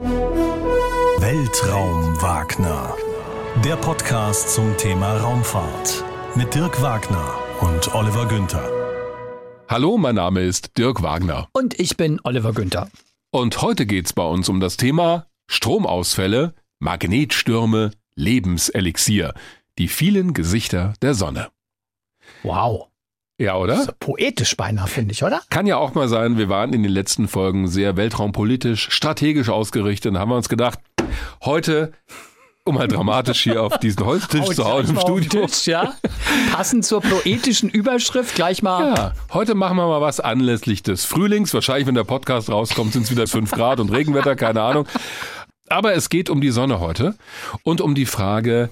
Weltraum Wagner. Der Podcast zum Thema Raumfahrt mit Dirk Wagner und Oliver Günther. Hallo, mein Name ist Dirk Wagner. Und ich bin Oliver Günther. Und heute geht's bei uns um das Thema Stromausfälle, Magnetstürme, Lebenselixier, die vielen Gesichter der Sonne. Wow. Ja, oder? Poetisch beinahe, finde ich, oder? Kann ja auch mal sein, wir waren in den letzten Folgen sehr weltraumpolitisch, strategisch ausgerichtet und haben wir uns gedacht, heute, um mal dramatisch hier auf diesen Holztisch zu hauen im Studio. Tisch, ja? Passend zur poetischen Überschrift gleich mal. Ja, heute machen wir mal was anlässlich des Frühlings. Wahrscheinlich, wenn der Podcast rauskommt, sind es wieder fünf Grad und Regenwetter, keine Ahnung. Aber es geht um die Sonne heute und um die Frage,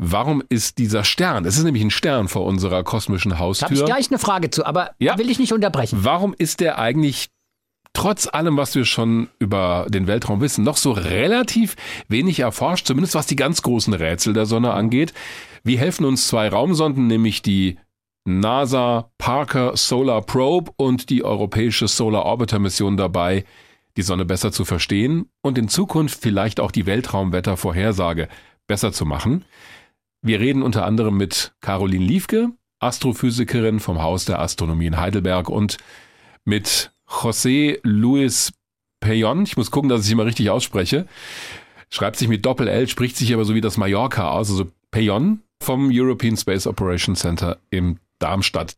warum ist dieser Stern, es ist nämlich ein Stern vor unserer kosmischen Da habe ich Haustür, gleich eine Frage zu, aber Ja. will ich nicht unterbrechen. warum ist der eigentlich trotz allem, was wir schon über den Weltraum wissen, noch so relativ wenig erforscht, zumindest was die ganz großen Rätsel der Sonne angeht? Wie helfen uns zwei Raumsonden, nämlich die NASA Parker Solar Probe und die europäische Solar Orbiter Mission dabei, die Sonne besser zu verstehen und in Zukunft vielleicht auch die Weltraumwettervorhersage besser zu machen. Wir reden unter anderem mit Caroline Liefke, Astrophysikerin vom Haus der Astronomie in Heidelberg und mit José Luis Peyon. Ich muss gucken, dass ich mal richtig ausspreche. Schreibt sich mit Doppel-L, spricht sich aber so wie das Mallorca aus, also Peyon vom European Space Operations Center in Darmstadt.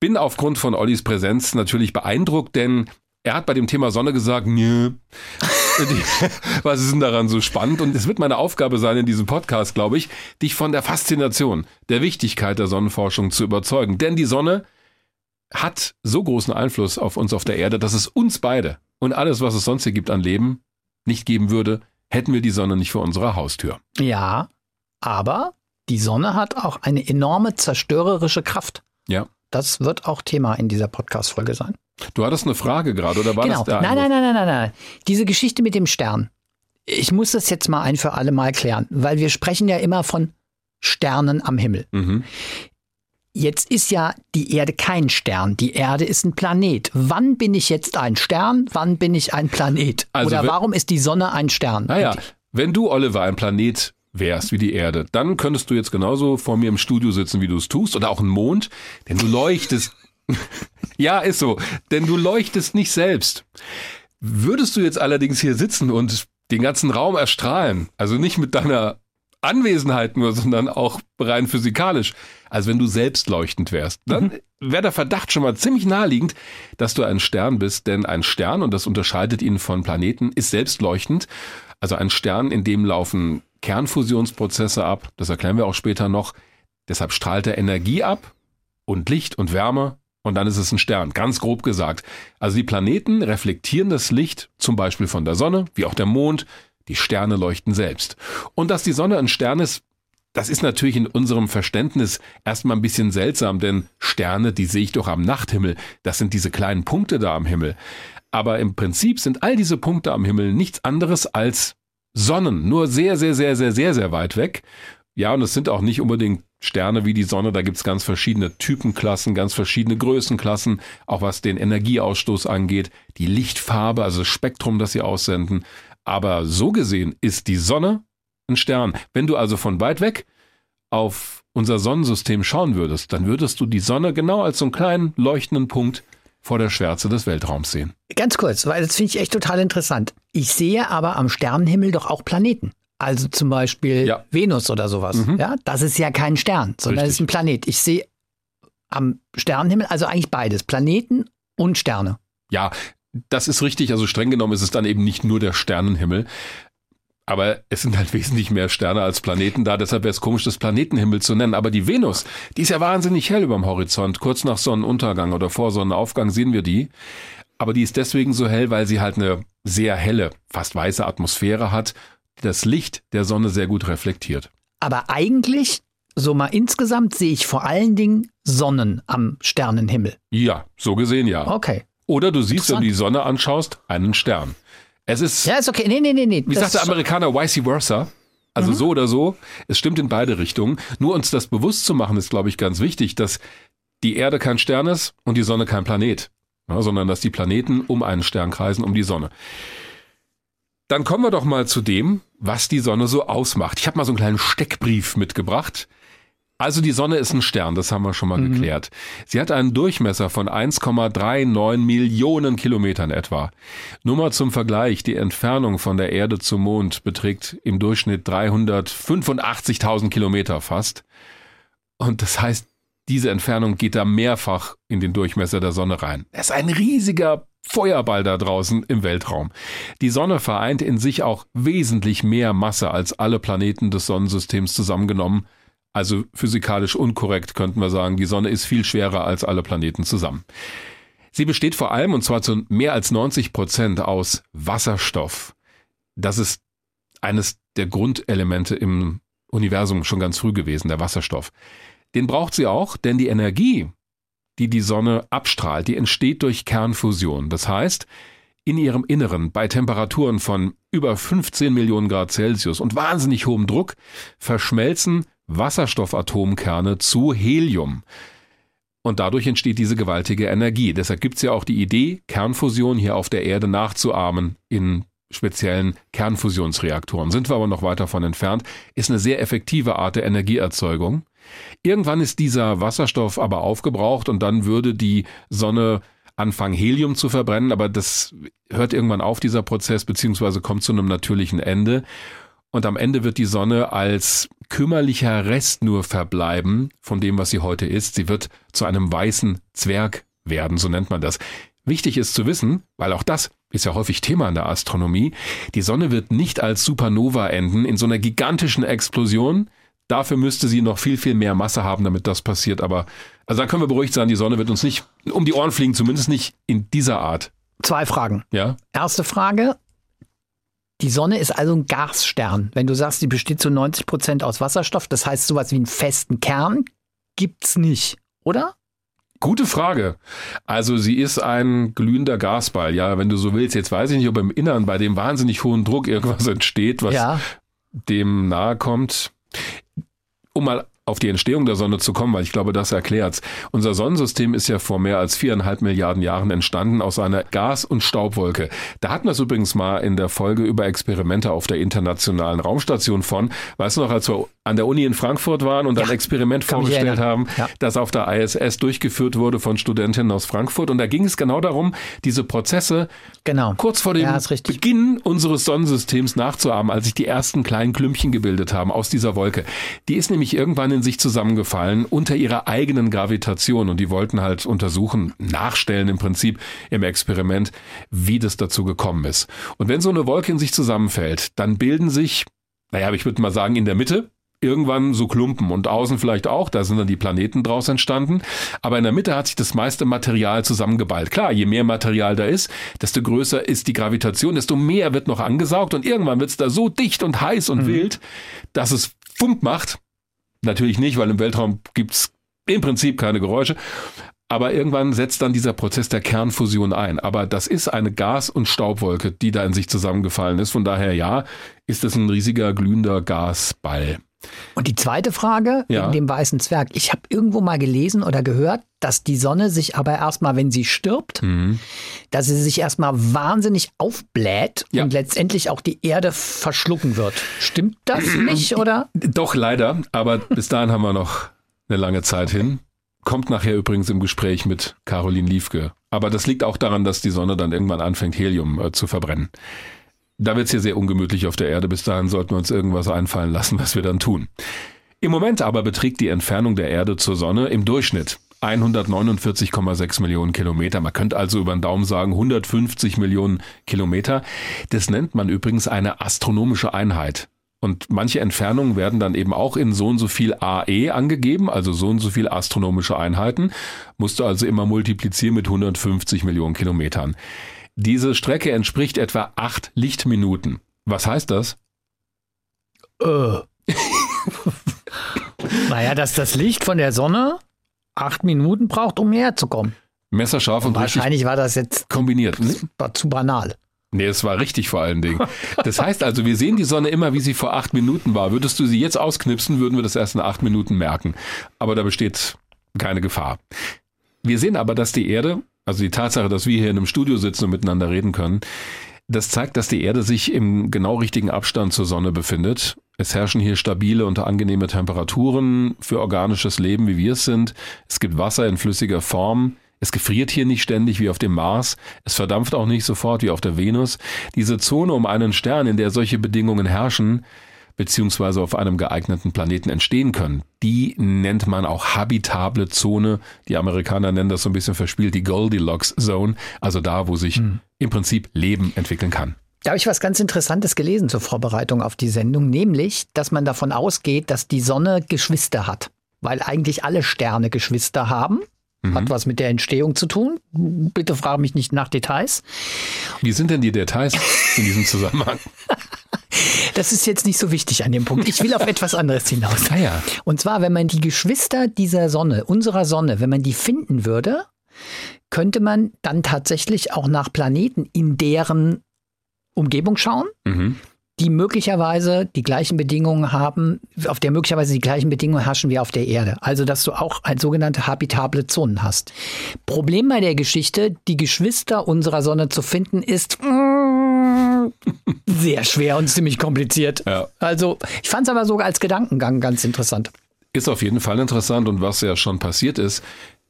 Bin aufgrund von Ollis Präsenz natürlich beeindruckt, denn er hat bei dem Thema Sonne gesagt, nö. Was ist denn daran so spannend? Und es wird meine Aufgabe sein in diesem Podcast, glaube ich, dich von der Faszination, der Wichtigkeit der Sonnenforschung zu überzeugen. Denn die Sonne hat so großen Einfluss auf uns auf der Erde, dass es uns beide und alles, was es sonst hier gibt an Leben, nicht geben würde, hätten wir die Sonne nicht vor unserer Haustür. Ja, aber die Sonne hat auch eine enorme zerstörerische Kraft. Ja. Das wird auch Thema in dieser Podcast-Folge sein. Du hattest eine Frage gerade, oder war genau. das der nein, nein, nein, nein, nein, nein. Diese Geschichte mit dem Stern. Ich muss das jetzt mal ein für alle Mal klären, weil wir sprechen ja immer von Sternen am Himmel. Mhm. Jetzt ist ja die Erde kein Stern. Die Erde ist ein Planet. Wann bin ich jetzt ein Stern? Wann bin ich ein Planet? Also Oder warum ist die Sonne ein Stern? Naja, Und wenn du, Oliver, ein Planet wärst wie die Erde, dann könntest du jetzt genauso vor mir im Studio sitzen, wie du es tust, oder auch ein Mond, denn du leuchtest. ja, ist so, denn du leuchtest nicht selbst. Würdest du jetzt allerdings hier sitzen und den ganzen Raum erstrahlen, also nicht mit deiner Anwesenheit nur, sondern auch rein physikalisch, als wenn du selbst leuchtend wärst, dann wäre der Verdacht schon mal ziemlich naheliegend, dass du ein Stern bist, denn ein Stern, und das unterscheidet ihn von Planeten, ist selbst leuchtend. Also ein Stern, in dem laufen Kernfusionsprozesse ab, das erklären wir auch später noch. Deshalb strahlt er Energie ab und Licht und Wärme und dann ist es ein Stern, ganz grob gesagt. Also die Planeten reflektieren das Licht zum Beispiel von der Sonne, wie auch der Mond, die Sterne leuchten selbst. Und dass die Sonne ein Stern ist, das ist natürlich in unserem Verständnis erstmal ein bisschen seltsam, denn Sterne, die sehe ich doch am Nachthimmel. Das sind diese kleinen Punkte da am Himmel. Aber im Prinzip sind all diese Punkte am Himmel nichts anderes als Sonnen, nur sehr, sehr, sehr, sehr, sehr, sehr weit weg. Ja, und es sind auch nicht unbedingt Sterne wie die Sonne, da gibt's ganz verschiedene Typenklassen, ganz verschiedene Größenklassen, auch was den Energieausstoß angeht, die Lichtfarbe, also das Spektrum, das sie aussenden. Aber so gesehen ist die Sonne ein Stern. Wenn du also von weit weg auf unser Sonnensystem schauen würdest, dann würdest du die Sonne genau als so einen kleinen leuchtenden Punkt vor der Schwärze des Weltraums sehen. Ganz kurz, weil das finde ich echt total interessant. Ich sehe aber am Sternenhimmel doch auch Planeten. Also zum Beispiel Ja. Venus oder sowas. Mhm. Ja, das ist ja kein Stern, sondern es ist Richtig. ein Planet. Ich sehe am Sternenhimmel also eigentlich beides, Planeten und Sterne. Ja, das ist richtig. Also streng genommen ist es dann eben nicht nur der Sternenhimmel. Aber es sind halt wesentlich mehr Sterne als Planeten da, deshalb wäre es komisch, das Planetenhimmel zu nennen. Aber die Venus, die ist ja wahnsinnig hell überm Horizont. Kurz nach Sonnenuntergang oder vor Sonnenaufgang sehen wir die. Aber die ist deswegen so hell, weil sie halt eine sehr helle, fast weiße Atmosphäre hat, die das Licht der Sonne sehr gut reflektiert. Aber eigentlich, so mal insgesamt, sehe ich vor allen Dingen Sonnen am Sternenhimmel. Ja, so gesehen ja. Okay. Oder du siehst, wenn du die Sonne anschaust, einen Stern. Es ist Ja, ist okay. Nee, nee, nee, nee. Wie sagt der Amerikaner, vice versa? Also so oder so, es stimmt in beide Richtungen. Nur uns das bewusst zu machen, ist, glaube ich, ganz wichtig, dass die Erde kein Stern ist und die Sonne kein Planet, ja, sondern dass die Planeten um einen Stern kreisen, um die Sonne. Dann kommen wir doch mal zu dem, was die Sonne so ausmacht. Ich habe mal so einen kleinen Steckbrief mitgebracht. Also die Sonne ist ein Stern, das haben wir schon mal mhm. geklärt. Sie hat einen Durchmesser von 1,39 Millionen Kilometern etwa. Nur mal zum Vergleich, die Entfernung von der Erde zum Mond beträgt im Durchschnitt 385.000 Kilometer fast. Und das heißt, diese Entfernung geht da mehrfach in den Durchmesser der Sonne rein. Es ist ein riesiger Feuerball da draußen im Weltraum. Die Sonne vereint in sich auch wesentlich mehr Masse als alle Planeten des Sonnensystems zusammengenommen. Also physikalisch unkorrekt könnten wir sagen, die Sonne ist viel schwerer als alle Planeten zusammen. Sie besteht vor allem, und zwar zu mehr als 90 Prozent, aus Wasserstoff. Das ist eines der Grundelemente im Universum schon ganz früh gewesen, der Wasserstoff. Den braucht sie auch, denn die Energie, die die Sonne abstrahlt, die entsteht durch Kernfusion. Das heißt, in ihrem Inneren bei Temperaturen von über 15 Millionen Grad Celsius und wahnsinnig hohem Druck verschmelzen Wasserstoffatomkerne zu Helium. Und dadurch entsteht diese gewaltige Energie. Deshalb gibt es ja auch die Idee, Kernfusion hier auf der Erde nachzuahmen in speziellen Kernfusionsreaktoren. Sind wir aber noch weit davon entfernt, ist eine sehr effektive Art der Energieerzeugung. Irgendwann ist dieser Wasserstoff aber aufgebraucht und dann würde die Sonne anfangen, Helium zu verbrennen, aber das hört irgendwann auf, dieser Prozess, beziehungsweise kommt zu einem natürlichen Ende. Und am Ende wird die Sonne als kümmerlicher Rest nur verbleiben von dem, was sie heute ist. Sie wird zu einem weißen Zwerg werden, so nennt man das. Wichtig ist zu wissen, weil auch das ist ja häufig Thema in der Astronomie, die Sonne wird nicht als Supernova enden in so einer gigantischen Explosion. Dafür müsste sie noch viel, viel mehr Masse haben, damit das passiert. Aber also da können wir beruhigt sein, die Sonne wird uns nicht um die Ohren fliegen, zumindest nicht in dieser Art. Zwei Fragen. Ja. Erste Frage, die Sonne ist also ein Gasstern. Wenn du sagst, die besteht zu 90 Prozent aus Wasserstoff, das heißt sowas wie einen festen Kern gibt's nicht, oder? Gute Frage. Also sie ist ein glühender Gasball. Ja, wenn du so willst. Jetzt weiß ich nicht, ob im Innern bei dem wahnsinnig hohen Druck irgendwas entsteht, was ja. dem nahe kommt. Um mal auf die Entstehung der Sonne zu kommen, weil ich glaube, das erklärt's. Unser Sonnensystem ist ja vor mehr als viereinhalb Milliarden Jahren entstanden aus einer Gas- und Staubwolke. Da hatten wir es übrigens mal in der Folge über Experimente auf der internationalen Raumstation von. Weißt du noch, als wir an der Uni in Frankfurt waren und ja, ein Experiment vorgestellt haben, ja. das auf der ISS durchgeführt wurde von Studentinnen aus Frankfurt. Und da ging es genau darum, diese Prozesse genau. kurz vor dem ja, Beginn unseres Sonnensystems nachzuahmen, als sich die ersten kleinen Klümpchen gebildet haben aus dieser Wolke. Die ist nämlich irgendwann in sich zusammengefallen unter ihrer eigenen Gravitation und die wollten halt untersuchen, nachstellen im Prinzip im Experiment, wie das dazu gekommen ist. Und wenn so eine Wolke in sich zusammenfällt, dann bilden sich naja, ich würde mal sagen, in der Mitte irgendwann so Klumpen und außen vielleicht auch, da sind dann die Planeten draus entstanden. Aber in der Mitte hat sich das meiste Material zusammengeballt. Klar, je mehr Material da ist, desto größer ist die Gravitation, desto mehr wird noch angesaugt und irgendwann wird es da so dicht und heiß und mhm. wild, dass es Fump macht. Natürlich nicht, weil im Weltraum gibt's im Prinzip keine Geräusche. Aber irgendwann setzt dann dieser Prozess der Kernfusion ein. Aber das ist eine Gas- und Staubwolke, die da in sich zusammengefallen ist. Von daher ja, ist es ein riesiger glühender Gasball. Und die zweite Frage ja. wegen dem weißen Zwerg. Ich habe irgendwo mal gelesen oder gehört, dass die Sonne sich aber erstmal, wenn sie stirbt, mhm. dass sie sich erstmal wahnsinnig aufbläht ja. und letztendlich auch die Erde verschlucken wird. Stimmt das nicht, oder? Doch, leider. Aber bis dahin haben wir noch eine lange Zeit hin. Kommt nachher übrigens im Gespräch mit Caroline Liefke. Aber das liegt auch daran, dass die Sonne dann irgendwann anfängt, Helium äh, zu verbrennen. Da wird es hier sehr ungemütlich auf der Erde. Bis dahin sollten wir uns irgendwas einfallen lassen, was wir dann tun. Im Moment aber beträgt die Entfernung der Erde zur Sonne im Durchschnitt 149,6 Millionen Kilometer. Man könnte also über den Daumen sagen 150 Millionen Kilometer. Das nennt man übrigens eine astronomische Einheit. Und manche Entfernungen werden dann eben auch in so und so viel AE angegeben, also so und so viel astronomische Einheiten. Musst du also immer multiplizieren mit 150 Millionen Kilometern. Diese Strecke entspricht etwa acht Lichtminuten. Was heißt das? Äh. naja, dass das Licht von der Sonne acht Minuten braucht, um hierher zu kommen. Messerscharf und, und Wahrscheinlich war das jetzt kombiniert. War zu banal. Nee, es war richtig vor allen Dingen. Das heißt also, wir sehen die Sonne immer, wie sie vor acht Minuten war. Würdest du sie jetzt ausknipsen, würden wir das erst in acht Minuten merken. Aber da besteht keine Gefahr. Wir sehen aber, dass die Erde also die Tatsache, dass wir hier in einem Studio sitzen und miteinander reden können, Das zeigt, dass die Erde sich im genau richtigen Abstand zur Sonne befindet. Es herrschen hier stabile und angenehme Temperaturen für organisches Leben, wie wir es sind. Es gibt Wasser in flüssiger Form. Es gefriert hier nicht ständig wie auf dem Mars. Es verdampft auch nicht sofort wie auf der Venus. Diese Zone um einen Stern, in der solche Bedingungen herrschen, beziehungsweise auf einem geeigneten Planeten entstehen können. Die nennt man auch habitable Zone. Die Amerikaner nennen das so ein bisschen verspielt die Goldilocks Zone, also da, wo sich hm. im Prinzip Leben entwickeln kann. Da habe ich was ganz Interessantes gelesen zur Vorbereitung auf die Sendung, nämlich, dass man davon ausgeht, dass die Sonne Geschwister hat. Weil eigentlich alle Sterne Geschwister haben. Mhm. Hat was mit der Entstehung zu tun. Bitte frage mich nicht nach Details. Wie sind denn die Details in diesem Zusammenhang? Das ist jetzt nicht so wichtig an dem Punkt. Ich will auf etwas anderes hinaus. Ah ja. Und zwar, wenn man die Geschwister dieser Sonne, unserer Sonne, wenn man die finden würde, könnte man dann tatsächlich auch nach Planeten in deren Umgebung schauen. Mhm die möglicherweise die gleichen Bedingungen haben, auf der möglicherweise die gleichen Bedingungen herrschen wie auf der Erde. Also, dass du auch ein sogenannte habitable Zonen hast. Problem bei der Geschichte, die Geschwister unserer Sonne zu finden, ist sehr schwer und ziemlich kompliziert. Ja. Also, ich fand es aber sogar als Gedankengang ganz interessant. Ist auf jeden Fall interessant und was ja schon passiert ist,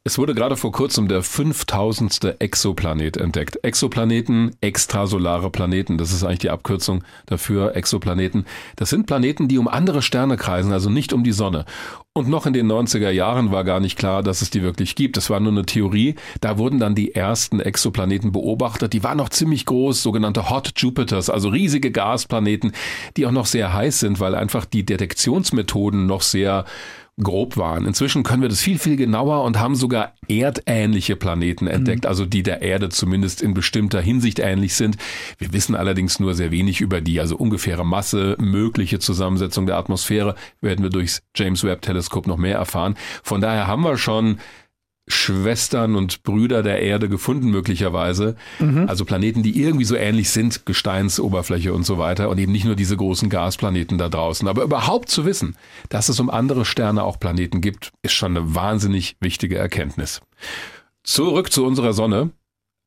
es wurde gerade vor kurzem der 5000. Exoplanet entdeckt. Exoplaneten, extrasolare Planeten, das ist eigentlich die Abkürzung dafür, Exoplaneten. Das sind Planeten, die um andere Sterne kreisen, also nicht um die Sonne. Und noch in den 90er Jahren war gar nicht klar, dass es die wirklich gibt. Das war nur eine Theorie. Da wurden dann die ersten Exoplaneten beobachtet. Die waren noch ziemlich groß, sogenannte Hot Jupiters, also riesige Gasplaneten, die auch noch sehr heiß sind, weil einfach die Detektionsmethoden noch sehr grob waren. Inzwischen können wir das viel, viel genauer und haben sogar erdähnliche Planeten entdeckt, mhm. also die der Erde zumindest in bestimmter Hinsicht ähnlich sind. Wir wissen allerdings nur sehr wenig über die, also ungefähre Masse, mögliche Zusammensetzung der Atmosphäre werden wir durchs James Webb Teleskop noch mehr erfahren. Von daher haben wir schon Schwestern und Brüder der Erde gefunden, möglicherweise. Mhm. Also Planeten, die irgendwie so ähnlich sind, Gesteinsoberfläche und so weiter. Und eben nicht nur diese großen Gasplaneten da draußen. Aber überhaupt zu wissen, dass es um andere Sterne auch Planeten gibt, ist schon eine wahnsinnig wichtige Erkenntnis. Zurück zu unserer Sonne.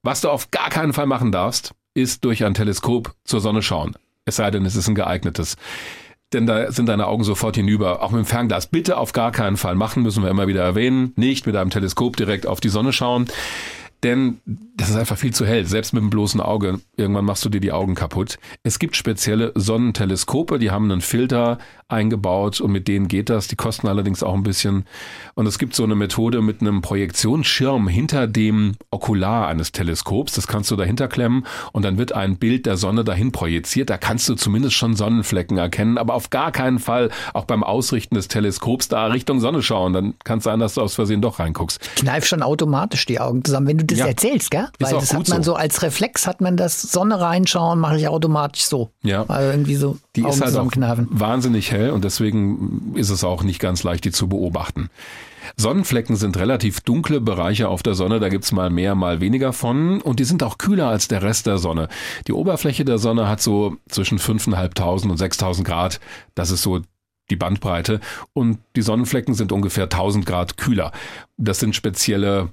Was du auf gar keinen Fall machen darfst, ist durch ein Teleskop zur Sonne schauen. Es sei denn, es ist ein geeignetes denn da sind deine Augen sofort hinüber. Auch mit dem Fernglas. Bitte auf gar keinen Fall machen, müssen wir immer wieder erwähnen. Nicht mit einem Teleskop direkt auf die Sonne schauen. Denn das ist einfach viel zu hell, selbst mit dem bloßen Auge. Irgendwann machst du dir die Augen kaputt. Es gibt spezielle Sonnenteleskope, die haben einen Filter eingebaut und mit denen geht das. Die kosten allerdings auch ein bisschen. Und es gibt so eine Methode mit einem Projektionsschirm hinter dem Okular eines Teleskops. Das kannst du dahinter klemmen und dann wird ein Bild der Sonne dahin projiziert. Da kannst du zumindest schon Sonnenflecken erkennen, aber auf gar keinen Fall auch beim Ausrichten des Teleskops da Richtung Sonne schauen. Dann kann es sein, dass du aus Versehen doch reinguckst. Ich kneif schon automatisch die Augen zusammen, wenn du das ja. erzählst, gell? Weil das hat man so. so. als Reflex, hat man das Sonne reinschauen, mache ich automatisch so. Ja. Also irgendwie so die Augen ist halt auch wahnsinnig hell und deswegen ist es auch nicht ganz leicht, die zu beobachten. Sonnenflecken sind relativ dunkle Bereiche auf der Sonne, da gibt's mal mehr, mal weniger von und die sind auch kühler als der Rest der Sonne. Die Oberfläche der Sonne hat so zwischen 5.500 und 6.000 Grad, das ist so die Bandbreite und die Sonnenflecken sind ungefähr 1000 Grad kühler. Das sind spezielle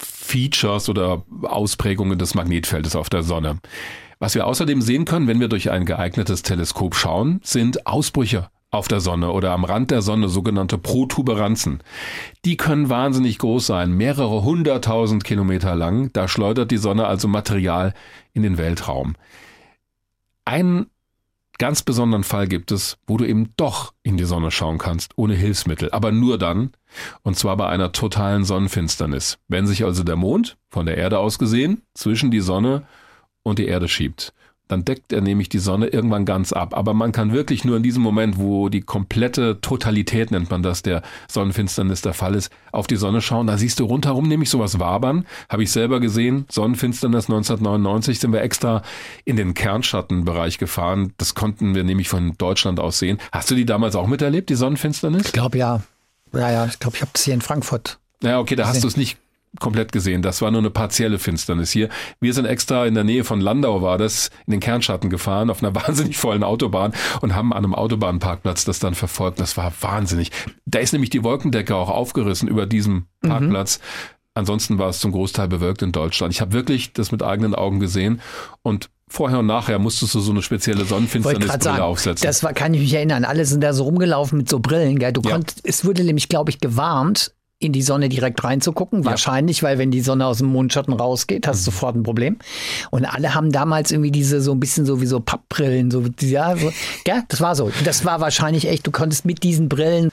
Features oder Ausprägungen des Magnetfeldes auf der Sonne. Was wir außerdem sehen können, wenn wir durch ein geeignetes Teleskop schauen, sind Ausbrüche auf der Sonne oder am Rand der Sonne, sogenannte Protuberanzen. Die können wahnsinnig groß sein, mehrere hunderttausend Kilometer lang. Da schleudert die Sonne also Material in den Weltraum. Ein ganz besonderen Fall gibt es, wo du eben doch in die Sonne schauen kannst, ohne Hilfsmittel, aber nur dann, und zwar bei einer totalen Sonnenfinsternis. Wenn sich also der Mond, von der Erde aus gesehen, zwischen die Sonne und die Erde schiebt dann deckt er nämlich die Sonne irgendwann ganz ab. Aber man kann wirklich nur in diesem Moment, wo die komplette Totalität, nennt man das, der Sonnenfinsternis der Fall ist, auf die Sonne schauen. Da siehst du rundherum nämlich sowas wabern. Habe ich selber gesehen. Sonnenfinsternis 1999 sind wir extra in den Kernschattenbereich gefahren. Das konnten wir nämlich von Deutschland aus sehen. Hast du die damals auch miterlebt, die Sonnenfinsternis? Ich glaube ja. Ja, ja, ich glaube, ich habe das hier in Frankfurt. Ja, okay, da hast du es nicht komplett gesehen. Das war nur eine partielle Finsternis hier. Wir sind extra in der Nähe von Landau war das, in den Kernschatten gefahren, auf einer wahnsinnig vollen Autobahn und haben an einem Autobahnparkplatz das dann verfolgt. Das war wahnsinnig. Da ist nämlich die Wolkendecke auch aufgerissen über diesem mhm. Parkplatz. Mhm. Ansonsten war es zum Großteil bewölkt in Deutschland. Ich habe wirklich das mit eigenen Augen gesehen und vorher und nachher musstest du so eine spezielle Sonnenfinsternisbrille aufsetzen. Das war, kann ich mich erinnern. Alle sind da so rumgelaufen mit so Brillen. Gell? Du ja. konnt, es wurde nämlich, glaube ich, gewarnt, in die Sonne direkt reinzugucken. Ja. Wahrscheinlich, weil wenn die Sonne aus dem Mondschatten rausgeht, hast du mhm. sofort ein Problem. Und alle haben damals irgendwie diese so ein bisschen so wie so Pappbrillen, so, ja, so, gell? das war so. Das war wahrscheinlich echt, du konntest mit diesen Brillen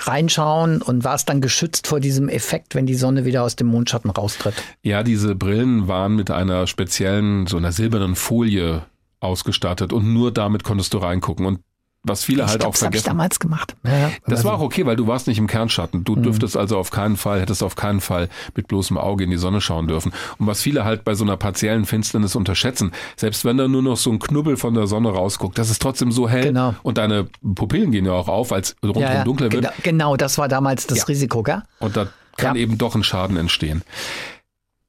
reinschauen und warst dann geschützt vor diesem Effekt, wenn die Sonne wieder aus dem Mondschatten raustritt. Ja, diese Brillen waren mit einer speziellen, so einer silbernen Folie ausgestattet und nur damit konntest du reingucken. Und was viele ich halt glaub, auch vergessen. Das habe ich damals gemacht. Ja, das also. war auch okay, weil du warst nicht im Kernschatten. Du mhm. dürftest also auf keinen Fall, hättest auf keinen Fall mit bloßem Auge in die Sonne schauen dürfen. Und was viele halt bei so einer partiellen Finsternis unterschätzen, selbst wenn da nur noch so ein Knubbel von der Sonne rausguckt, das ist trotzdem so hell genau. und deine Pupillen gehen ja auch auf, als rundherum ja, ja. dunkler wird. Genau, genau, das war damals das Risiko, gell? Und da kann eben doch ein Schaden entstehen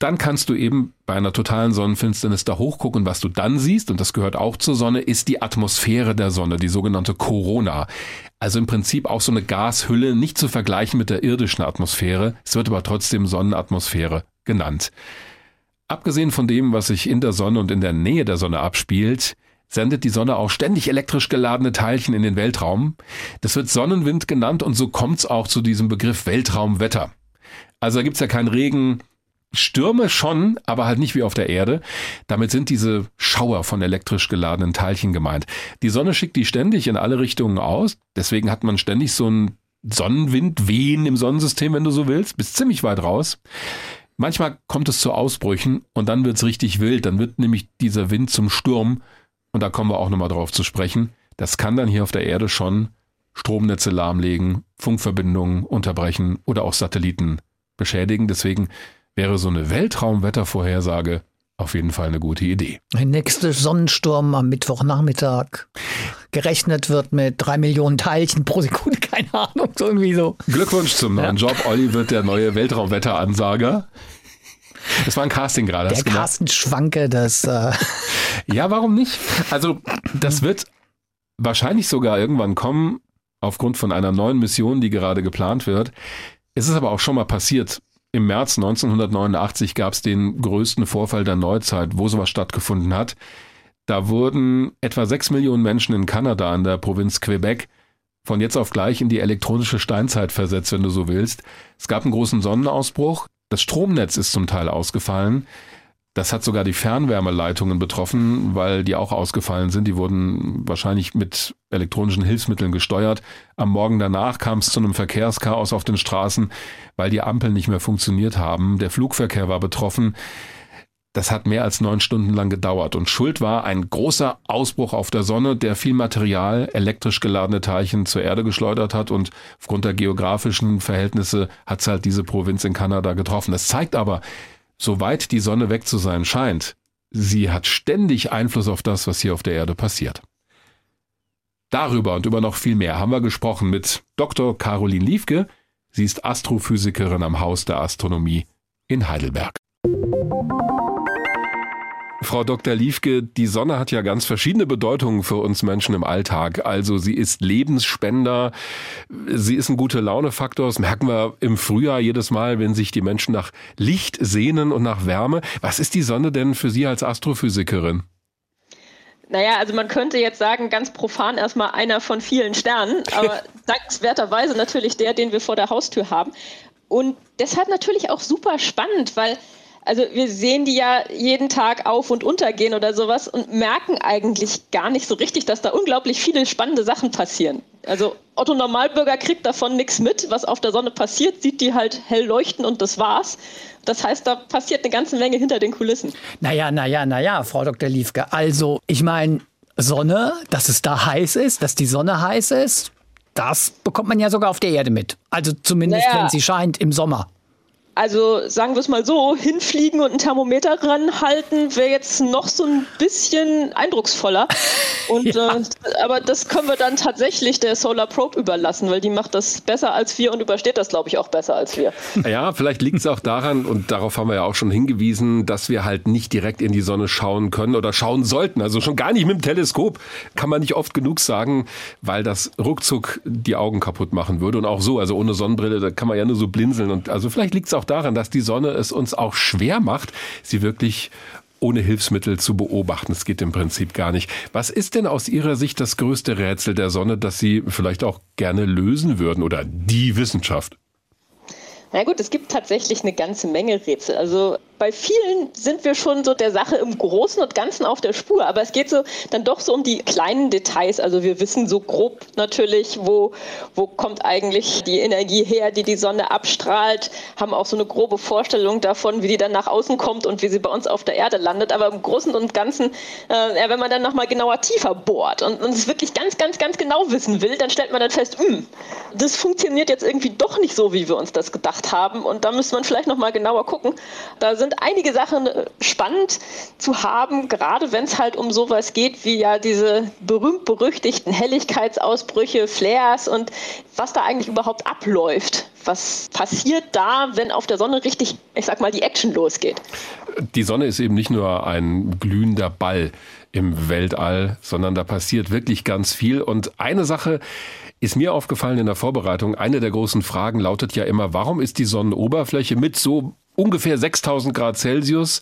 dann kannst du eben bei einer totalen Sonnenfinsternis da hochgucken. Was du dann siehst, und das gehört auch zur Sonne, ist die Atmosphäre der Sonne, die sogenannte Corona. Also im Prinzip auch so eine Gashülle, nicht zu vergleichen mit der irdischen Atmosphäre. Es wird aber trotzdem Sonnenatmosphäre genannt. Abgesehen von dem, was sich in der Sonne und in der Nähe der Sonne abspielt, sendet die Sonne auch ständig elektrisch geladene Teilchen in den Weltraum. Das wird Sonnenwind genannt und so kommt es auch zu diesem Begriff Weltraumwetter. Also da gibt's ja keinen Regen, Stürme schon, aber halt nicht wie auf der Erde. Damit sind diese Schauer von elektrisch geladenen Teilchen gemeint. Die Sonne schickt die ständig in alle Richtungen aus. Deswegen hat man ständig so einen Sonnenwind, Wehen im Sonnensystem, wenn du so willst, bis ziemlich weit raus. Manchmal kommt es zu Ausbrüchen und dann wird's richtig wild. Dann wird nämlich dieser Wind zum Sturm. Und da kommen wir auch nochmal drauf zu sprechen. Das kann dann hier auf der Erde schon Stromnetze lahmlegen, Funkverbindungen unterbrechen oder auch Satelliten beschädigen. Deswegen wäre so eine Weltraumwettervorhersage auf jeden Fall eine gute Idee. Ein nächster Sonnensturm am Mittwochnachmittag. Gerechnet wird mit drei Millionen Teilchen pro Sekunde, keine Ahnung, so irgendwie so. Glückwunsch zum neuen ja. Job. Olli wird der neue Weltraumwetteransager. Das war ein Casting gerade. Der Carsten Schwanke, das. Äh ja, warum nicht? Also, das wird wahrscheinlich sogar irgendwann kommen, aufgrund von einer neuen Mission, die gerade geplant wird. Es ist aber auch schon mal passiert, im März 1989 gab es den größten Vorfall der Neuzeit, wo sowas stattgefunden hat. Da wurden etwa sechs Millionen Menschen in Kanada in der Provinz Quebec von jetzt auf gleich in die elektronische Steinzeit versetzt, wenn du so willst. Es gab einen großen Sonnenausbruch. Das Stromnetz ist zum Teil ausgefallen. Das hat sogar die Fernwärmeleitungen betroffen, weil die auch ausgefallen sind. Die wurden wahrscheinlich mit elektronischen Hilfsmitteln gesteuert. Am Morgen danach kam es zu einem Verkehrschaos auf den Straßen, weil die Ampeln nicht mehr funktioniert haben. Der Flugverkehr war betroffen. Das hat mehr als neun Stunden lang gedauert und Schuld war ein großer Ausbruch auf der Sonne, der viel Material, elektrisch geladene Teilchen zur Erde geschleudert hat und aufgrund der geografischen Verhältnisse hat es halt diese Provinz in Kanada getroffen. Das zeigt aber, so weit die Sonne weg zu sein scheint, sie hat ständig Einfluss auf das, was hier auf der Erde passiert. Darüber und über noch viel mehr haben wir gesprochen mit Dr. Caroline Liefke. Sie ist Astrophysikerin am Haus der Astronomie in Heidelberg. Frau Dr. Liefke, die Sonne hat ja ganz verschiedene Bedeutungen für uns Menschen im Alltag. Also sie ist Lebensspender, sie ist ein guter Launefaktor. Das merken wir im Frühjahr jedes Mal, wenn sich die Menschen nach Licht sehnen und nach Wärme. Was ist die Sonne denn für Sie als Astrophysikerin? Naja, also man könnte jetzt sagen, ganz profan erstmal einer von vielen Sternen, aber dankenswerterweise natürlich der, den wir vor der Haustür haben. Und deshalb natürlich auch super spannend, weil also wir sehen die ja jeden Tag auf und untergehen oder sowas und merken eigentlich gar nicht so richtig, dass da unglaublich viele spannende Sachen passieren. Also Otto Normalbürger kriegt davon nichts mit, was auf der Sonne passiert, sieht die halt hell leuchten und das war's. Das heißt, da passiert eine ganze Menge hinter den Kulissen. Naja, naja, naja, Frau Dr. Liefke. Also, ich meine, Sonne, dass es da heiß ist, dass die Sonne heiß ist, das bekommt man ja sogar auf der Erde mit. Also zumindest, naja. wenn sie scheint im Sommer. Also sagen wir es mal so, hinfliegen und ein Thermometer ranhalten wäre jetzt noch so ein bisschen eindrucksvoller. Und, ja. äh, aber das können wir dann tatsächlich der Solar Probe überlassen, weil die macht das besser als wir und übersteht das, glaube ich, auch besser als wir. Ja, vielleicht liegt es auch daran, und darauf haben wir ja auch schon hingewiesen, dass wir halt nicht direkt in die Sonne schauen können oder schauen sollten. Also schon gar nicht mit dem Teleskop, kann man nicht oft genug sagen, weil das ruckzuck die Augen kaputt machen würde. Und auch so, also ohne Sonnenbrille, da kann man ja nur so blinzeln. Und also vielleicht liegt es auch auch daran, dass die Sonne es uns auch schwer macht, sie wirklich ohne Hilfsmittel zu beobachten. Es geht im Prinzip gar nicht. Was ist denn aus Ihrer Sicht das größte Rätsel der Sonne, das Sie vielleicht auch gerne lösen würden oder die Wissenschaft? Na gut, es gibt tatsächlich eine ganze Menge Rätsel. Also bei vielen sind wir schon so der Sache im Großen und Ganzen auf der Spur, aber es geht so dann doch so um die kleinen Details. Also wir wissen so grob natürlich, wo, wo kommt eigentlich die Energie her, die die Sonne abstrahlt, haben auch so eine grobe Vorstellung davon, wie die dann nach außen kommt und wie sie bei uns auf der Erde landet. Aber im Großen und Ganzen, äh, wenn man dann nochmal genauer tiefer bohrt und, und es wirklich ganz, ganz, ganz genau wissen will, dann stellt man dann fest, hm, das funktioniert jetzt irgendwie doch nicht so, wie wir uns das gedacht haben. Und da müsste man vielleicht nochmal genauer gucken. Da sind einige Sachen äh, spannend zu haben, gerade wenn es halt um sowas geht wie ja diese berühmt-berüchtigten Helligkeitsausbrüche, Flares und was da eigentlich überhaupt abläuft. Was passiert da, wenn auf der Sonne richtig, ich sag mal, die Action losgeht? Die Sonne ist eben nicht nur ein glühender Ball im Weltall, sondern da passiert wirklich ganz viel. Und eine Sache, ist mir aufgefallen in der Vorbereitung, eine der großen Fragen lautet ja immer, warum ist die Sonnenoberfläche mit so ungefähr 6000 Grad Celsius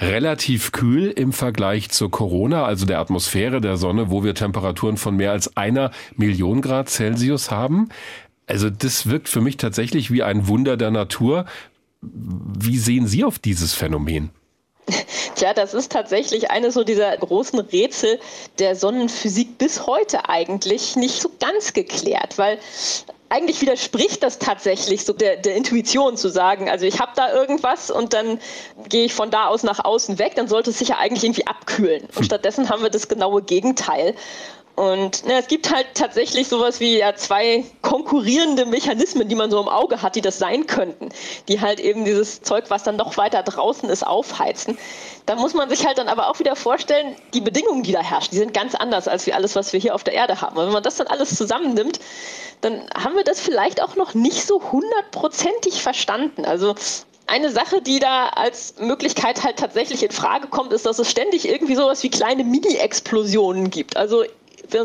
relativ kühl im Vergleich zur Corona, also der Atmosphäre der Sonne, wo wir Temperaturen von mehr als einer Million Grad Celsius haben. Also das wirkt für mich tatsächlich wie ein Wunder der Natur. Wie sehen Sie auf dieses Phänomen? Tja, das ist tatsächlich eine so dieser großen Rätsel der Sonnenphysik bis heute eigentlich nicht so ganz geklärt, weil eigentlich widerspricht das tatsächlich so der, der Intuition zu sagen, also ich habe da irgendwas und dann gehe ich von da aus nach außen weg, dann sollte es sich ja eigentlich irgendwie abkühlen. Und hm. stattdessen haben wir das genaue Gegenteil. Und ne, es gibt halt tatsächlich sowas wie ja zwei konkurrierende Mechanismen, die man so im Auge hat, die das sein könnten, die halt eben dieses Zeug, was dann noch weiter draußen ist, aufheizen. Da muss man sich halt dann aber auch wieder vorstellen, die Bedingungen, die da herrschen, die sind ganz anders als wie alles, was wir hier auf der Erde haben. Und wenn man das dann alles zusammennimmt, dann haben wir das vielleicht auch noch nicht so hundertprozentig verstanden. Also eine Sache, die da als Möglichkeit halt tatsächlich in Frage kommt, ist, dass es ständig irgendwie sowas wie kleine Mini-Explosionen gibt. Also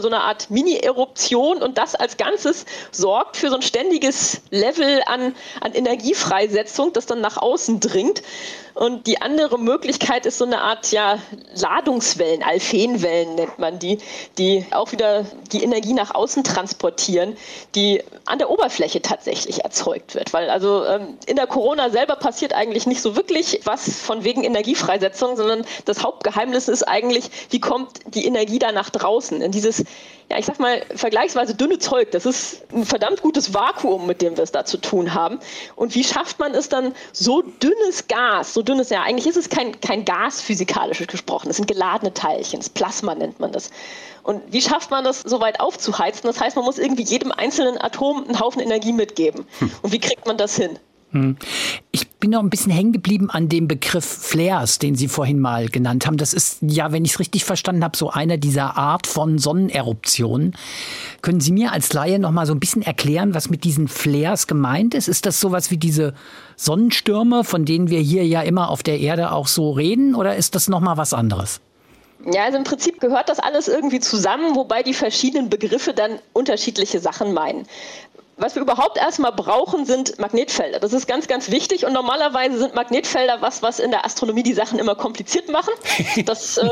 so eine Art Mini-Eruption und das als Ganzes sorgt für so ein ständiges Level an, an Energiefreisetzung, das dann nach außen dringt. Und die andere Möglichkeit ist so eine Art ja, Ladungswellen, Alphenwellen nennt man die, die auch wieder die Energie nach außen transportieren, die an der Oberfläche tatsächlich erzeugt wird. Weil also ähm, in der Corona selber passiert eigentlich nicht so wirklich was von wegen Energiefreisetzung, sondern das Hauptgeheimnis ist eigentlich, wie kommt die Energie da nach draußen, in dieses ja, ich sag mal, vergleichsweise dünne Zeug. Das ist ein verdammt gutes Vakuum, mit dem wir es da zu tun haben. Und wie schafft man es dann, so dünnes Gas, so dünnes, ja, eigentlich ist es kein, kein Gas physikalisch gesprochen, das sind geladene Teilchen, das Plasma nennt man das. Und wie schafft man das, so weit aufzuheizen? Das heißt, man muss irgendwie jedem einzelnen Atom einen Haufen Energie mitgeben. Hm. Und wie kriegt man das hin? Hm. Ich bin noch ein bisschen hängen geblieben an dem Begriff Flares, den Sie vorhin mal genannt haben. Das ist ja, wenn ich es richtig verstanden habe, so einer dieser Art von Sonneneruptionen. Können Sie mir als Laie noch mal so ein bisschen erklären, was mit diesen Flares gemeint ist? Ist das sowas wie diese Sonnenstürme, von denen wir hier ja immer auf der Erde auch so reden, oder ist das noch mal was anderes? Ja, also im Prinzip gehört das alles irgendwie zusammen, wobei die verschiedenen Begriffe dann unterschiedliche Sachen meinen was wir überhaupt erstmal brauchen, sind Magnetfelder. Das ist ganz, ganz wichtig. Und normalerweise sind Magnetfelder was, was in der Astronomie die Sachen immer kompliziert machen. Das äh,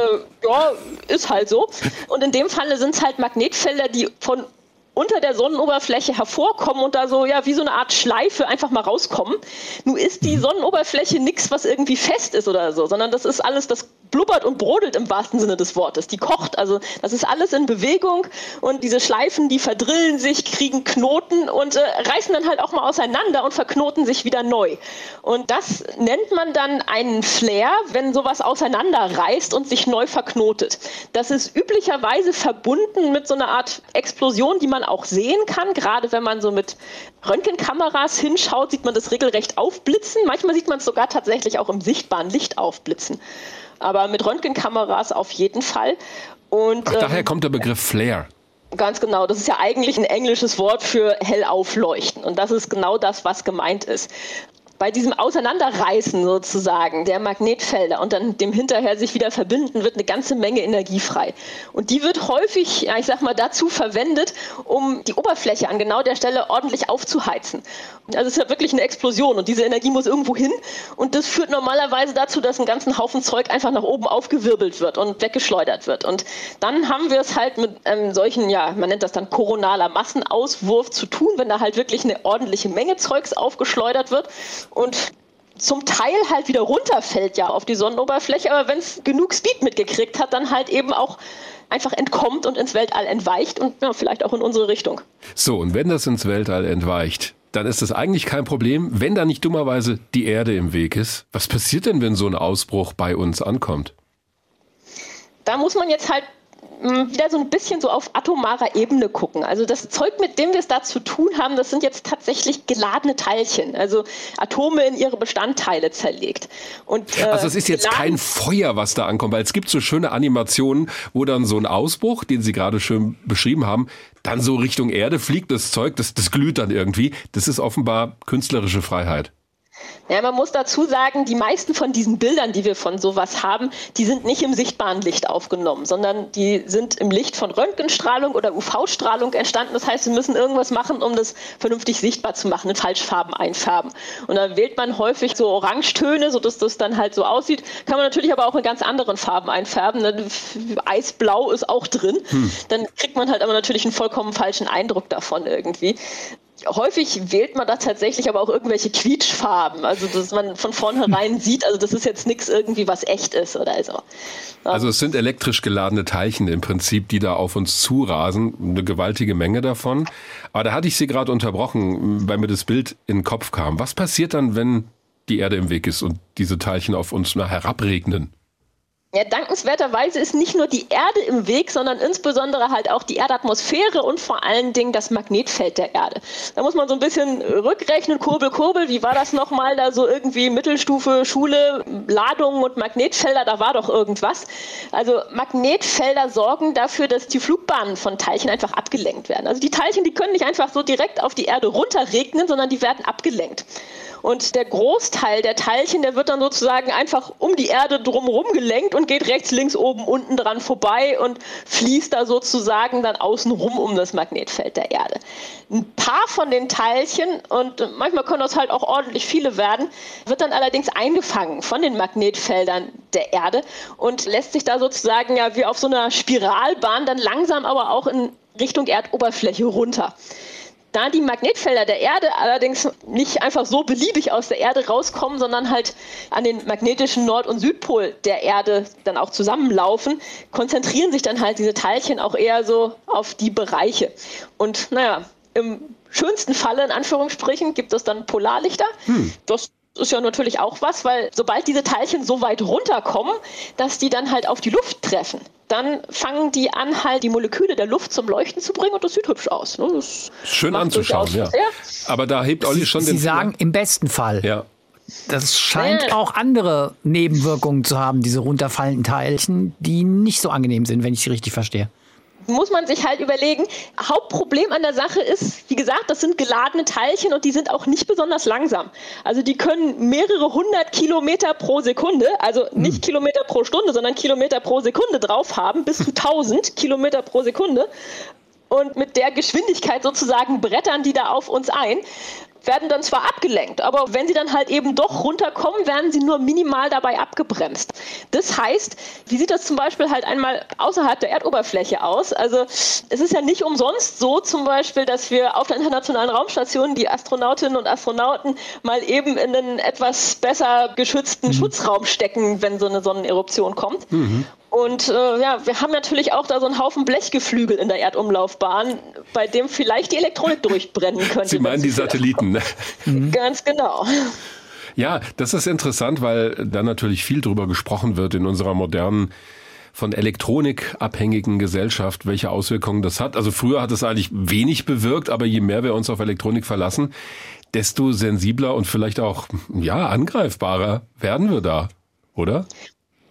ja, ist halt so. Und in dem Falle sind es halt Magnetfelder, die von unter der Sonnenoberfläche hervorkommen und da so, ja, wie so eine Art Schleife einfach mal rauskommen. Nun ist die mhm. Sonnenoberfläche nichts, was irgendwie fest ist oder so, sondern das ist alles, das blubbert und brodelt im wahrsten Sinne des Wortes. Die kocht, also das ist alles in Bewegung und diese Schleifen, die verdrillen sich, kriegen Knoten und äh, reißen dann halt auch mal auseinander und verknoten sich wieder neu. Und das nennt man dann einen Flare, wenn sowas auseinanderreißt und sich neu verknotet. Das ist üblicherweise verbunden mit so einer Art Explosion, die man auch sehen kann. Gerade wenn man so mit Röntgenkameras hinschaut, sieht man das regelrecht aufblitzen. Manchmal sieht man es sogar tatsächlich auch im sichtbaren Licht aufblitzen. Aber mit Röntgenkameras auf jeden Fall. Und, Ach, daher ähm, kommt der Begriff Flare. Ganz genau. Das ist ja eigentlich ein englisches Wort für hell aufleuchten. Und das ist genau das, was gemeint ist. Bei diesem Auseinanderreißen sozusagen der Magnetfelder und dann dem hinterher sich wieder verbinden, wird eine ganze Menge Energie frei. Und die wird häufig, ja, ich sag mal, dazu verwendet, um die Oberfläche an genau der Stelle ordentlich aufzuheizen. Also es ist ja wirklich eine Explosion und diese Energie muss irgendwo hin und das führt normalerweise dazu, dass ein ganzen Haufen Zeug einfach nach oben aufgewirbelt wird und weggeschleudert wird. Und dann haben wir es halt mit einem solchen, ja, man nennt das dann koronaler Massenauswurf zu tun, wenn da halt wirklich eine ordentliche Menge Zeugs aufgeschleudert wird und zum Teil halt wieder runterfällt ja auf die Sonnenoberfläche, aber wenn es genug Speed mitgekriegt hat, dann halt eben auch einfach entkommt und ins Weltall entweicht und ja, vielleicht auch in unsere Richtung. So, und wenn das ins Weltall entweicht, dann ist das eigentlich kein Problem, wenn da nicht dummerweise die Erde im Weg ist. Was passiert denn, wenn so ein Ausbruch bei uns ankommt? Da muss man jetzt halt wieder so ein bisschen so auf atomarer Ebene gucken. Also das Zeug, mit dem wir es da zu tun haben, das sind jetzt tatsächlich geladene Teilchen, also Atome in ihre Bestandteile zerlegt. Und, äh, also es ist jetzt kein Feuer, was da ankommt, weil es gibt so schöne Animationen, wo dann so ein Ausbruch, den Sie gerade schön beschrieben haben, dann so Richtung Erde fliegt das Zeug, das, das glüht dann irgendwie. Das ist offenbar künstlerische Freiheit. Ja, man muss dazu sagen, die meisten von diesen Bildern, die wir von sowas haben, die sind nicht im sichtbaren Licht aufgenommen, sondern die sind im Licht von Röntgenstrahlung oder UV-Strahlung entstanden. Das heißt, wir müssen irgendwas machen, um das vernünftig sichtbar zu machen, in Falschfarben einfärben. Und da wählt man häufig so Orangetöne, sodass das dann halt so aussieht. Kann man natürlich aber auch in ganz anderen Farben einfärben. Ne? Eisblau ist auch drin. Hm. Dann kriegt man halt aber natürlich einen vollkommen falschen Eindruck davon irgendwie häufig wählt man da tatsächlich aber auch irgendwelche Quietschfarben, also dass man von vornherein sieht, also das ist jetzt nichts irgendwie, was echt ist oder so. Also es sind elektrisch geladene Teilchen im Prinzip, die da auf uns zurasen, eine gewaltige Menge davon. Aber da hatte ich Sie gerade unterbrochen, weil mir das Bild in den Kopf kam. Was passiert dann, wenn die Erde im Weg ist und diese Teilchen auf uns herabregnen? Ja, dankenswerterweise ist nicht nur die Erde im Weg, sondern insbesondere halt auch die Erdatmosphäre und vor allen Dingen das Magnetfeld der Erde. Da muss man so ein bisschen rückrechnen, Kurbel, Kurbel, wie war das nochmal da so irgendwie Mittelstufe, Schule, Ladungen und Magnetfelder, da war doch irgendwas. Also Magnetfelder sorgen dafür, dass die Flugbahnen von Teilchen einfach abgelenkt werden. Also die Teilchen, die können nicht einfach so direkt auf die Erde runterregnen, sondern die werden abgelenkt. Und der Großteil der Teilchen, der wird dann sozusagen einfach um die Erde drumherum gelenkt und geht rechts, links, oben, unten dran vorbei und fließt da sozusagen dann außenrum um das Magnetfeld der Erde. Ein paar von den Teilchen, und manchmal können das halt auch ordentlich viele werden, wird dann allerdings eingefangen von den Magnetfeldern der Erde und lässt sich da sozusagen ja wie auf so einer Spiralbahn dann langsam aber auch in Richtung Erdoberfläche runter. Da die Magnetfelder der Erde allerdings nicht einfach so beliebig aus der Erde rauskommen, sondern halt an den magnetischen Nord- und Südpol der Erde dann auch zusammenlaufen, konzentrieren sich dann halt diese Teilchen auch eher so auf die Bereiche. Und naja, im schönsten Falle, in Anführungsstrichen, gibt es dann Polarlichter. Hm. Das ist ja natürlich auch was, weil sobald diese Teilchen so weit runterkommen, dass die dann halt auf die Luft treffen, dann fangen die an, halt die Moleküle der Luft zum Leuchten zu bringen und das sieht hübsch aus. Ne? Schön anzuschauen, ja. Sehr. Aber da hebt Olli schon Sie den. Sie sagen im besten Fall. Ja. Das scheint ja. auch andere Nebenwirkungen zu haben, diese runterfallenden Teilchen, die nicht so angenehm sind, wenn ich sie richtig verstehe muss man sich halt überlegen. Hauptproblem an der Sache ist, wie gesagt, das sind geladene Teilchen und die sind auch nicht besonders langsam. Also die können mehrere hundert Kilometer pro Sekunde, also nicht hm. Kilometer pro Stunde, sondern Kilometer pro Sekunde drauf haben, bis zu 1000 Kilometer pro Sekunde. Und mit der Geschwindigkeit sozusagen brettern die da auf uns ein werden dann zwar abgelenkt, aber wenn sie dann halt eben doch runterkommen, werden sie nur minimal dabei abgebremst. Das heißt, wie sieht das zum Beispiel halt einmal außerhalb der Erdoberfläche aus? Also es ist ja nicht umsonst so zum Beispiel, dass wir auf der Internationalen Raumstation die Astronautinnen und Astronauten mal eben in einen etwas besser geschützten mhm. Schutzraum stecken, wenn so eine Sonneneruption kommt. Mhm. Und äh, ja, wir haben natürlich auch da so einen Haufen Blechgeflügel in der Erdumlaufbahn, bei dem vielleicht die Elektronik durchbrennen könnte. Sie meinen die Satelliten, ne? Mhm. Ganz genau. Ja, das ist interessant, weil da natürlich viel drüber gesprochen wird in unserer modernen von Elektronik abhängigen Gesellschaft, welche Auswirkungen das hat. Also früher hat es eigentlich wenig bewirkt, aber je mehr wir uns auf Elektronik verlassen, desto sensibler und vielleicht auch ja angreifbarer werden wir da, oder?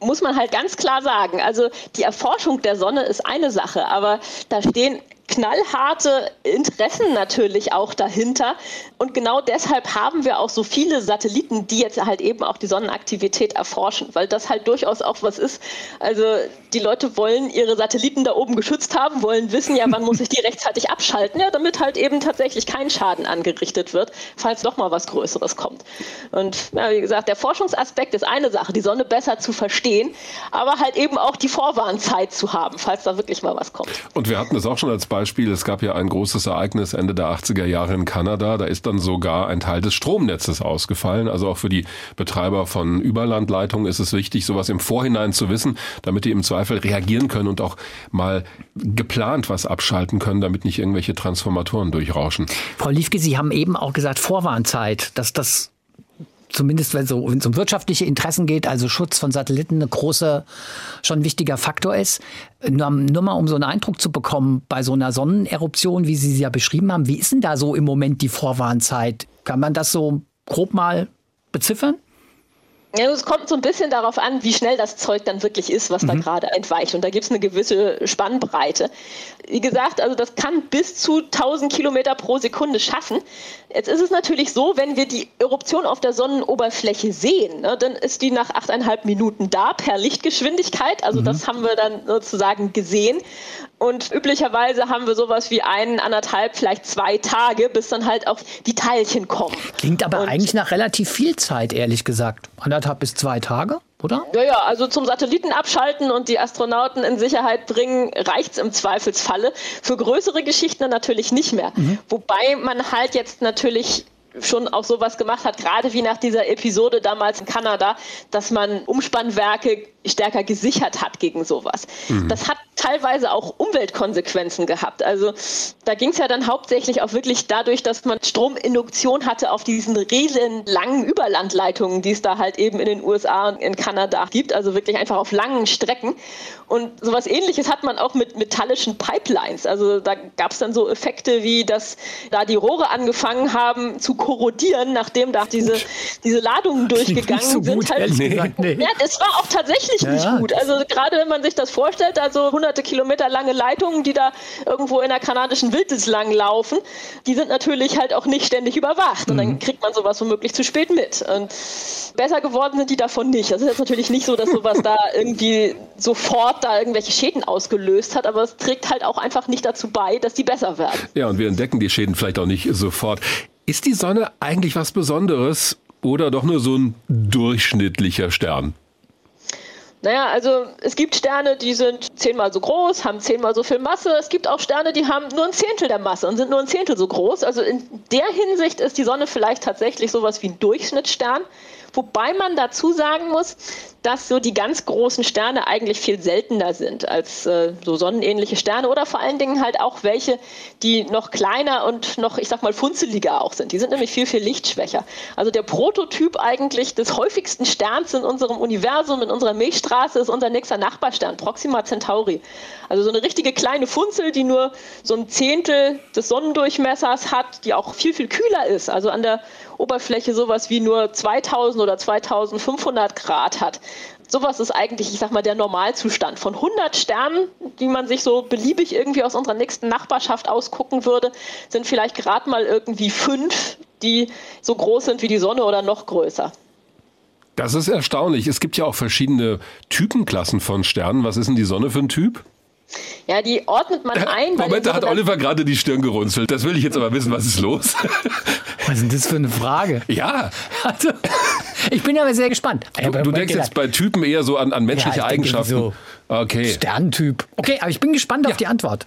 Muss man halt ganz klar sagen. Also die Erforschung der Sonne ist eine Sache, aber da stehen knallharte Interessen natürlich auch dahinter. Und genau deshalb haben wir auch so viele Satelliten, die jetzt halt eben auch die Sonnenaktivität erforschen, weil das halt durchaus auch was ist. Also die Leute wollen ihre Satelliten da oben geschützt haben, wollen wissen, ja, wann muss ich die rechtzeitig abschalten, ja, damit halt eben tatsächlich kein Schaden angerichtet wird, falls doch mal was Größeres kommt. Und ja, wie gesagt, der Forschungsaspekt ist eine Sache, die Sonne besser zu verstehen, aber halt eben auch die Vorwarnzeit zu haben, falls da wirklich mal was kommt. Und wir hatten es auch schon als Beispiel, es gab ja ein großes Ereignis Ende der 80er Jahre in Kanada, da ist dann sogar ein Teil des Stromnetzes ausgefallen. Also auch für die Betreiber von Überlandleitungen ist es wichtig, sowas im Vorhinein zu wissen, damit die im Zweifel reagieren können und auch mal geplant was abschalten können, damit nicht irgendwelche Transformatoren durchrauschen. Frau Liefke, Sie haben eben auch gesagt, Vorwarnzeit, dass das zumindest wenn, es um wirtschaftliche Interessen geht, also Schutz von Satelliten, eine große, schon ein wichtiger Faktor ist. Nur, nur mal um so einen Eindruck zu bekommen, bei so einer Sonneneruption, wie Sie sie ja beschrieben haben, wie ist denn da so im Moment die Vorwarnzeit? Kann man das so grob mal beziffern? Ja, es kommt so ein bisschen darauf an, wie schnell das Zeug dann wirklich ist, was mhm. da gerade entweicht. Und da gibt es eine gewisse Spannbreite. Wie gesagt, also das kann bis zu 1000 Kilometer pro Sekunde schaffen. Jetzt ist es natürlich so, wenn wir die Eruption auf der Sonnenoberfläche sehen, ne, dann ist die nach achteinhalb Minuten da per Lichtgeschwindigkeit. Also mhm. das haben wir dann sozusagen gesehen. Und üblicherweise haben wir sowas wie einen, anderthalb, vielleicht zwei Tage, bis dann halt auch die Teilchen kommen. Klingt aber Und eigentlich nach relativ viel Zeit, ehrlich gesagt. Anderthalb bis zwei Tage? Oder? Ja, ja, also zum Satelliten abschalten und die Astronauten in Sicherheit bringen, reicht es im Zweifelsfalle. Für größere Geschichten natürlich nicht mehr. Mhm. Wobei man halt jetzt natürlich schon auch sowas gemacht hat, gerade wie nach dieser Episode damals in Kanada, dass man Umspannwerke stärker gesichert hat gegen sowas. Mhm. Das hat teilweise auch Umweltkonsequenzen gehabt. Also da ging es ja dann hauptsächlich auch wirklich dadurch, dass man Strominduktion hatte auf diesen riesen langen Überlandleitungen, die es da halt eben in den USA und in Kanada gibt, also wirklich einfach auf langen Strecken. Und sowas ähnliches hat man auch mit metallischen Pipelines. Also da gab es dann so Effekte wie, dass da die Rohre angefangen haben zu korrodieren, nachdem da diese, diese Ladungen durchgegangen so sind. Gut, halt, nee. Ja, das war auch tatsächlich ja, nicht gut. Also gerade wenn man sich das vorstellt, also hunderte Kilometer lange Leitungen, die da irgendwo in der kanadischen Wildnis lang laufen, die sind natürlich halt auch nicht ständig überwacht. Und dann mhm. kriegt man sowas womöglich zu spät mit. Und besser geworden sind die davon nicht. Also es ist natürlich nicht so, dass sowas da irgendwie sofort da irgendwelche Schäden ausgelöst hat, aber es trägt halt auch einfach nicht dazu bei, dass die besser werden. Ja, und wir entdecken die Schäden vielleicht auch nicht sofort. Ist die Sonne eigentlich was Besonderes oder doch nur so ein durchschnittlicher Stern? Naja, also es gibt Sterne, die sind zehnmal so groß, haben zehnmal so viel Masse. Es gibt auch Sterne, die haben nur ein Zehntel der Masse und sind nur ein Zehntel so groß. Also in der Hinsicht ist die Sonne vielleicht tatsächlich sowas wie ein Durchschnittsstern. Wobei man dazu sagen muss, dass so die ganz großen Sterne eigentlich viel seltener sind als äh, so sonnenähnliche Sterne oder vor allen Dingen halt auch welche, die noch kleiner und noch, ich sag mal, funzeliger auch sind. Die sind nämlich viel, viel lichtschwächer. Also der Prototyp eigentlich des häufigsten Sterns in unserem Universum, in unserer Milchstraße, ist unser nächster Nachbarstern, Proxima Centauri. Also so eine richtige kleine Funzel, die nur so ein Zehntel des Sonnendurchmessers hat, die auch viel, viel kühler ist. Also an der Oberfläche sowas wie nur 2000 oder 2500 Grad hat. Sowas ist eigentlich, ich sag mal, der Normalzustand. Von 100 Sternen, die man sich so beliebig irgendwie aus unserer nächsten Nachbarschaft ausgucken würde, sind vielleicht gerade mal irgendwie fünf, die so groß sind wie die Sonne oder noch größer. Das ist erstaunlich. Es gibt ja auch verschiedene Typenklassen von Sternen. Was ist denn die Sonne für ein Typ? Ja, die ordnet man ein. Moment, da hat Oliver gerade die Stirn gerunzelt. Das will ich jetzt aber wissen, was ist los? Was ist denn das für eine Frage? Ja. Also, ich bin aber sehr gespannt. Du, du denkst jetzt bei Typen eher so an, an menschliche ja, Eigenschaften. So okay. Sterntyp. Okay, aber ich bin gespannt ja. auf die Antwort.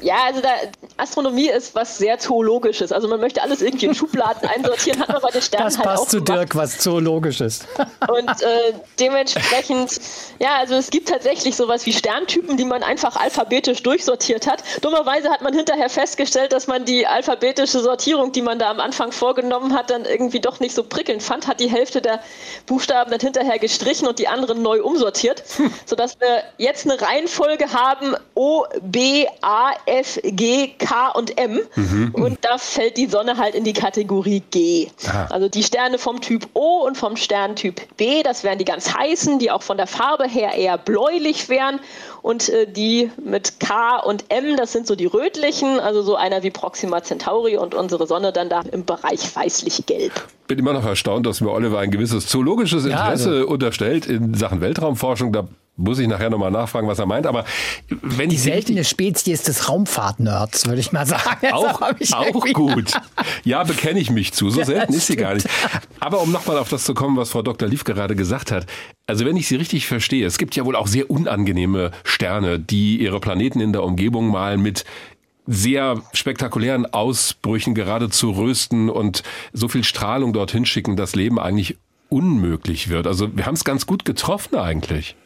Ja, also da, Astronomie ist was sehr Zoologisches. Also man möchte alles irgendwie in Schubladen einsortieren, hat man bei den Sternen das halt passt auch zu. Dirk, was Zoologisches. Und äh, dementsprechend, ja, also es gibt tatsächlich sowas wie Sterntypen, die man einfach alphabetisch durchsortiert hat. Dummerweise hat man hinterher festgestellt, dass man die alphabetische Sortierung, die man da am Anfang vorgenommen hat, dann irgendwie doch nicht so prickelnd fand, hat die Hälfte der Buchstaben dann hinterher gestrichen und die anderen neu umsortiert, hm. sodass wir jetzt eine Reihenfolge haben O, B, A, F, G, K und M. Mhm. Und da fällt die Sonne halt in die Kategorie G. Aha. Also die Sterne vom Typ O und vom Sterntyp B, das wären die ganz heißen, die auch von der Farbe her eher bläulich wären. Und äh, die mit K und M, das sind so die rötlichen, also so einer wie Proxima Centauri und unsere Sonne dann da im Bereich weißlich-gelb. Bin immer noch erstaunt, dass mir Oliver ein gewisses zoologisches Interesse ja, also. unterstellt in Sachen Weltraumforschung. Da muss ich nachher nochmal nachfragen, was er meint. Aber wenn die seltene Spezies des Raumfahrt-Nerds, würde ich mal sagen. Auch, auch gut. Ja, bekenne ich mich zu. So ja, selten ist sie gar nicht. Aber um nochmal auf das zu kommen, was Frau Dr. Lief gerade gesagt hat. Also wenn ich sie richtig verstehe, es gibt ja wohl auch sehr unangenehme Sterne, die ihre Planeten in der Umgebung mal mit sehr spektakulären Ausbrüchen geradezu rösten und so viel Strahlung dorthin schicken, dass Leben eigentlich unmöglich wird. Also wir haben es ganz gut getroffen eigentlich.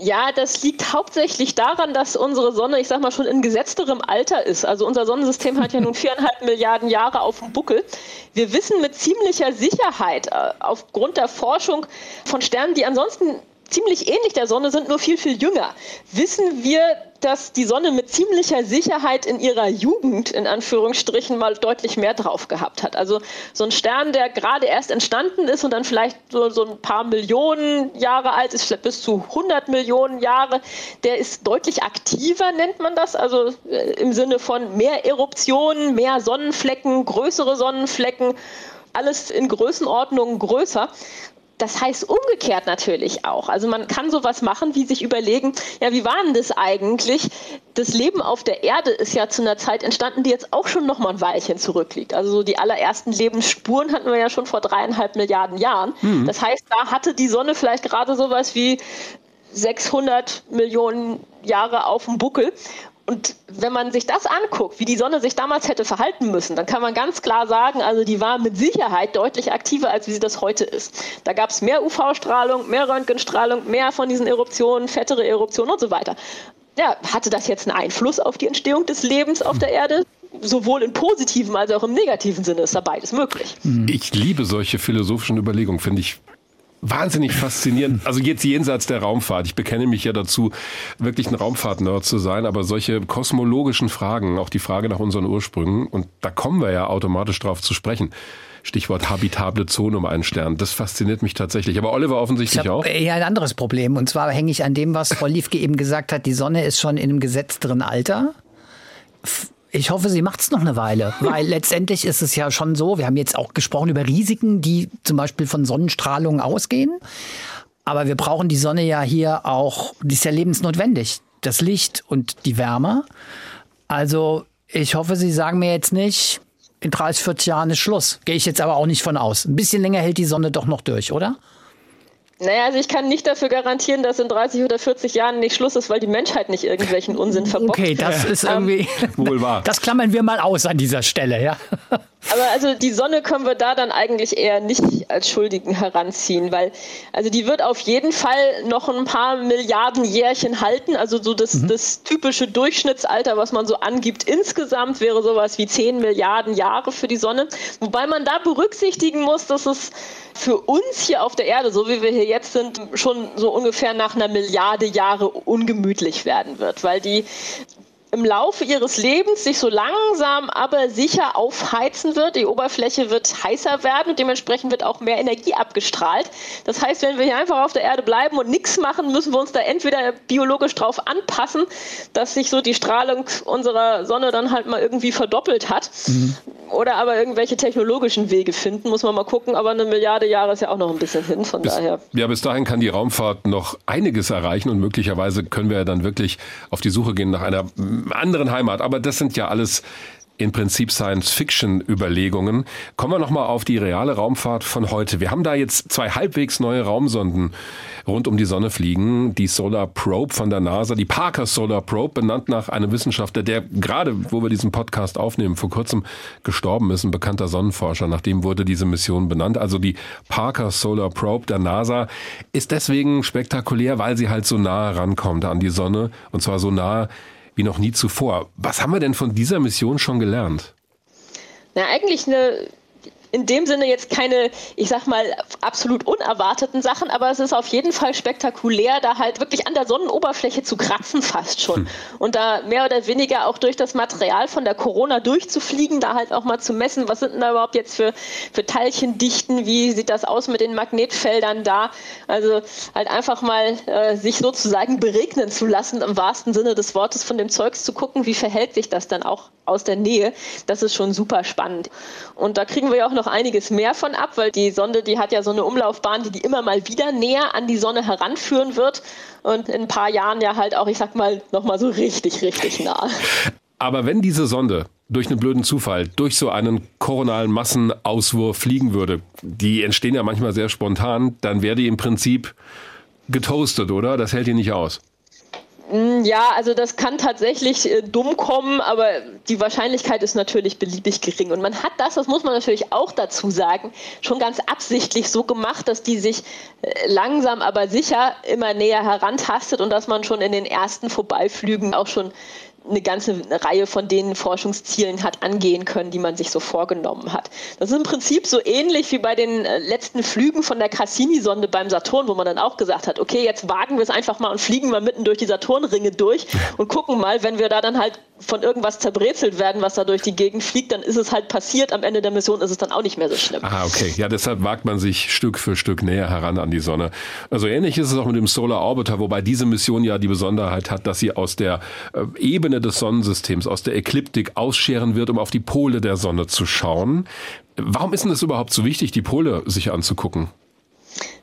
Ja, das liegt hauptsächlich daran, dass unsere Sonne, ich sag mal, schon in gesetzterem Alter ist. Also unser Sonnensystem hat ja nun viereinhalb Milliarden Jahre auf dem Buckel. Wir wissen mit ziemlicher Sicherheit äh, aufgrund der Forschung von Sternen, die ansonsten ziemlich ähnlich der Sonne sind, nur viel, viel jünger, wissen wir, dass die Sonne mit ziemlicher Sicherheit in ihrer Jugend, in Anführungsstrichen, mal deutlich mehr drauf gehabt hat. Also so ein Stern, der gerade erst entstanden ist und dann vielleicht so, so ein paar Millionen Jahre alt ist, vielleicht bis zu 100 Millionen Jahre, der ist deutlich aktiver, nennt man das. Also äh, im Sinne von mehr Eruptionen, mehr Sonnenflecken, größere Sonnenflecken alles in Größenordnungen größer. Das heißt umgekehrt natürlich auch. Also man kann sowas machen, wie sich überlegen, ja, wie war denn das eigentlich? Das Leben auf der Erde ist ja zu einer Zeit entstanden, die jetzt auch schon noch mal ein Weilchen zurückliegt. Also so die allerersten Lebensspuren hatten wir ja schon vor dreieinhalb Milliarden Jahren. Mhm. Das heißt, da hatte die Sonne vielleicht gerade sowas wie 600 Millionen Jahre auf dem Buckel. Und wenn man sich das anguckt, wie die Sonne sich damals hätte verhalten müssen, dann kann man ganz klar sagen, also die war mit Sicherheit deutlich aktiver, als wie sie das heute ist. Da gab es mehr UV-Strahlung, mehr Röntgenstrahlung, mehr von diesen Eruptionen, fettere Eruptionen und so weiter. Ja, hatte das jetzt einen Einfluss auf die Entstehung des Lebens auf der Erde? sowohl in positiven als auch im negativen Sinne ist da beides möglich. Ich liebe solche philosophischen Überlegungen, finde ich wahnsinnig faszinierend. Also jetzt jenseits der Raumfahrt. Ich bekenne mich ja dazu, wirklich ein Raumfahrt-Nerd zu sein, aber solche kosmologischen Fragen, auch die Frage nach unseren Ursprüngen, und da kommen wir ja automatisch drauf zu sprechen. Stichwort habitable Zone um einen Stern. Das fasziniert mich tatsächlich. Aber Oliver offensichtlich ich auch. Ja, ein anderes Problem. Und zwar hänge ich an dem, was Frau Liefke eben gesagt hat. Die Sonne ist schon in einem gesetzteren Alter. Ich hoffe, sie macht es noch eine Weile, weil letztendlich ist es ja schon so, wir haben jetzt auch gesprochen über Risiken, die zum Beispiel von Sonnenstrahlung ausgehen. Aber wir brauchen die Sonne ja hier auch, die ist ja lebensnotwendig. Das Licht und die Wärme. Also ich hoffe, Sie sagen mir jetzt nicht, in 30, 40 Jahren ist Schluss. Gehe ich jetzt aber auch nicht von aus. Ein bisschen länger hält die Sonne doch noch durch, oder? Naja, also ich kann nicht dafür garantieren, dass in 30 oder 40 Jahren nicht Schluss ist, weil die Menschheit nicht irgendwelchen Unsinn verbockt. Okay, das ist irgendwie. Wohl wahr. Das klammern wir mal aus an dieser Stelle, ja. Aber also die Sonne können wir da dann eigentlich eher nicht als Schuldigen heranziehen, weil also die wird auf jeden Fall noch ein paar Milliarden Jährchen halten. Also so das, mhm. das typische Durchschnittsalter, was man so angibt, insgesamt wäre sowas wie 10 Milliarden Jahre für die Sonne. Wobei man da berücksichtigen muss, dass es für uns hier auf der Erde, so wie wir hier jetzt sind, schon so ungefähr nach einer Milliarde Jahre ungemütlich werden wird, weil die im Laufe ihres Lebens sich so langsam aber sicher aufheizen wird. Die Oberfläche wird heißer werden und dementsprechend wird auch mehr Energie abgestrahlt. Das heißt, wenn wir hier einfach auf der Erde bleiben und nichts machen, müssen wir uns da entweder biologisch drauf anpassen, dass sich so die Strahlung unserer Sonne dann halt mal irgendwie verdoppelt hat. Mhm. Oder aber irgendwelche technologischen Wege finden, muss man mal gucken. Aber eine Milliarde Jahre ist ja auch noch ein bisschen hin, von bis, daher. Ja, bis dahin kann die Raumfahrt noch einiges erreichen und möglicherweise können wir ja dann wirklich auf die Suche gehen nach einer anderen Heimat. Aber das sind ja alles im Prinzip Science-Fiction-Überlegungen. Kommen wir nochmal auf die reale Raumfahrt von heute. Wir haben da jetzt zwei halbwegs neue Raumsonden rund um die Sonne fliegen. Die Solar Probe von der NASA, die Parker Solar Probe, benannt nach einem Wissenschaftler, der gerade, wo wir diesen Podcast aufnehmen, vor kurzem gestorben ist, ein bekannter Sonnenforscher. Nach dem wurde diese Mission benannt. Also die Parker Solar Probe der NASA ist deswegen spektakulär, weil sie halt so nah rankommt an die Sonne. Und zwar so nah, wie noch nie zuvor. Was haben wir denn von dieser Mission schon gelernt? Na, eigentlich eine in dem Sinne jetzt keine, ich sag mal, absolut unerwarteten Sachen, aber es ist auf jeden Fall spektakulär, da halt wirklich an der Sonnenoberfläche zu kratzen fast schon. Hm. Und da mehr oder weniger auch durch das Material von der Corona durchzufliegen, da halt auch mal zu messen, was sind denn da überhaupt jetzt für, für Teilchendichten, wie sieht das aus mit den Magnetfeldern da. Also halt einfach mal äh, sich sozusagen beregnen zu lassen, im wahrsten Sinne des Wortes von dem Zeugs zu gucken, wie verhält sich das dann auch aus der Nähe. Das ist schon super spannend. Und da kriegen wir ja auch noch einiges mehr von ab, weil die Sonde, die hat ja so eine Umlaufbahn, die die immer mal wieder näher an die Sonne heranführen wird und in ein paar Jahren ja halt auch, ich sag mal, nochmal so richtig, richtig nah. Aber wenn diese Sonde durch einen blöden Zufall, durch so einen koronalen Massenauswurf fliegen würde, die entstehen ja manchmal sehr spontan, dann wäre die im Prinzip getoastet, oder? Das hält die nicht aus. Mm, ja, also das kann tatsächlich äh, dumm kommen, aber die Wahrscheinlichkeit ist natürlich beliebig gering. Und man hat das, das muss man natürlich auch dazu sagen, schon ganz absichtlich so gemacht, dass die sich äh, langsam aber sicher immer näher herantastet und dass man schon in den ersten Vorbeiflügen auch schon eine ganze Reihe von den Forschungszielen hat angehen können, die man sich so vorgenommen hat. Das ist im Prinzip so ähnlich wie bei den äh, letzten Flügen von der Cassini-Sonde beim Saturn, wo man dann auch gesagt hat, okay, jetzt wagen wir es einfach mal und fliegen mal mitten durch die Saturnringe durch und gucken mal, wenn wir da dann halt von irgendwas zerbrezelt werden, was da durch die Gegend fliegt, dann ist es halt passiert. Am Ende der Mission ist es dann auch nicht mehr so schlimm. Ah, okay. Ja, deshalb wagt man sich Stück für Stück näher heran an die Sonne. Also ähnlich ist es auch mit dem Solar Orbiter, wobei diese Mission ja die Besonderheit hat, dass sie aus der äh, Ebene des Sonnensystems, aus der Ekliptik ausscheren wird, um auf die Pole der Sonne zu schauen. Warum ist denn es überhaupt so wichtig, die Pole sich anzugucken?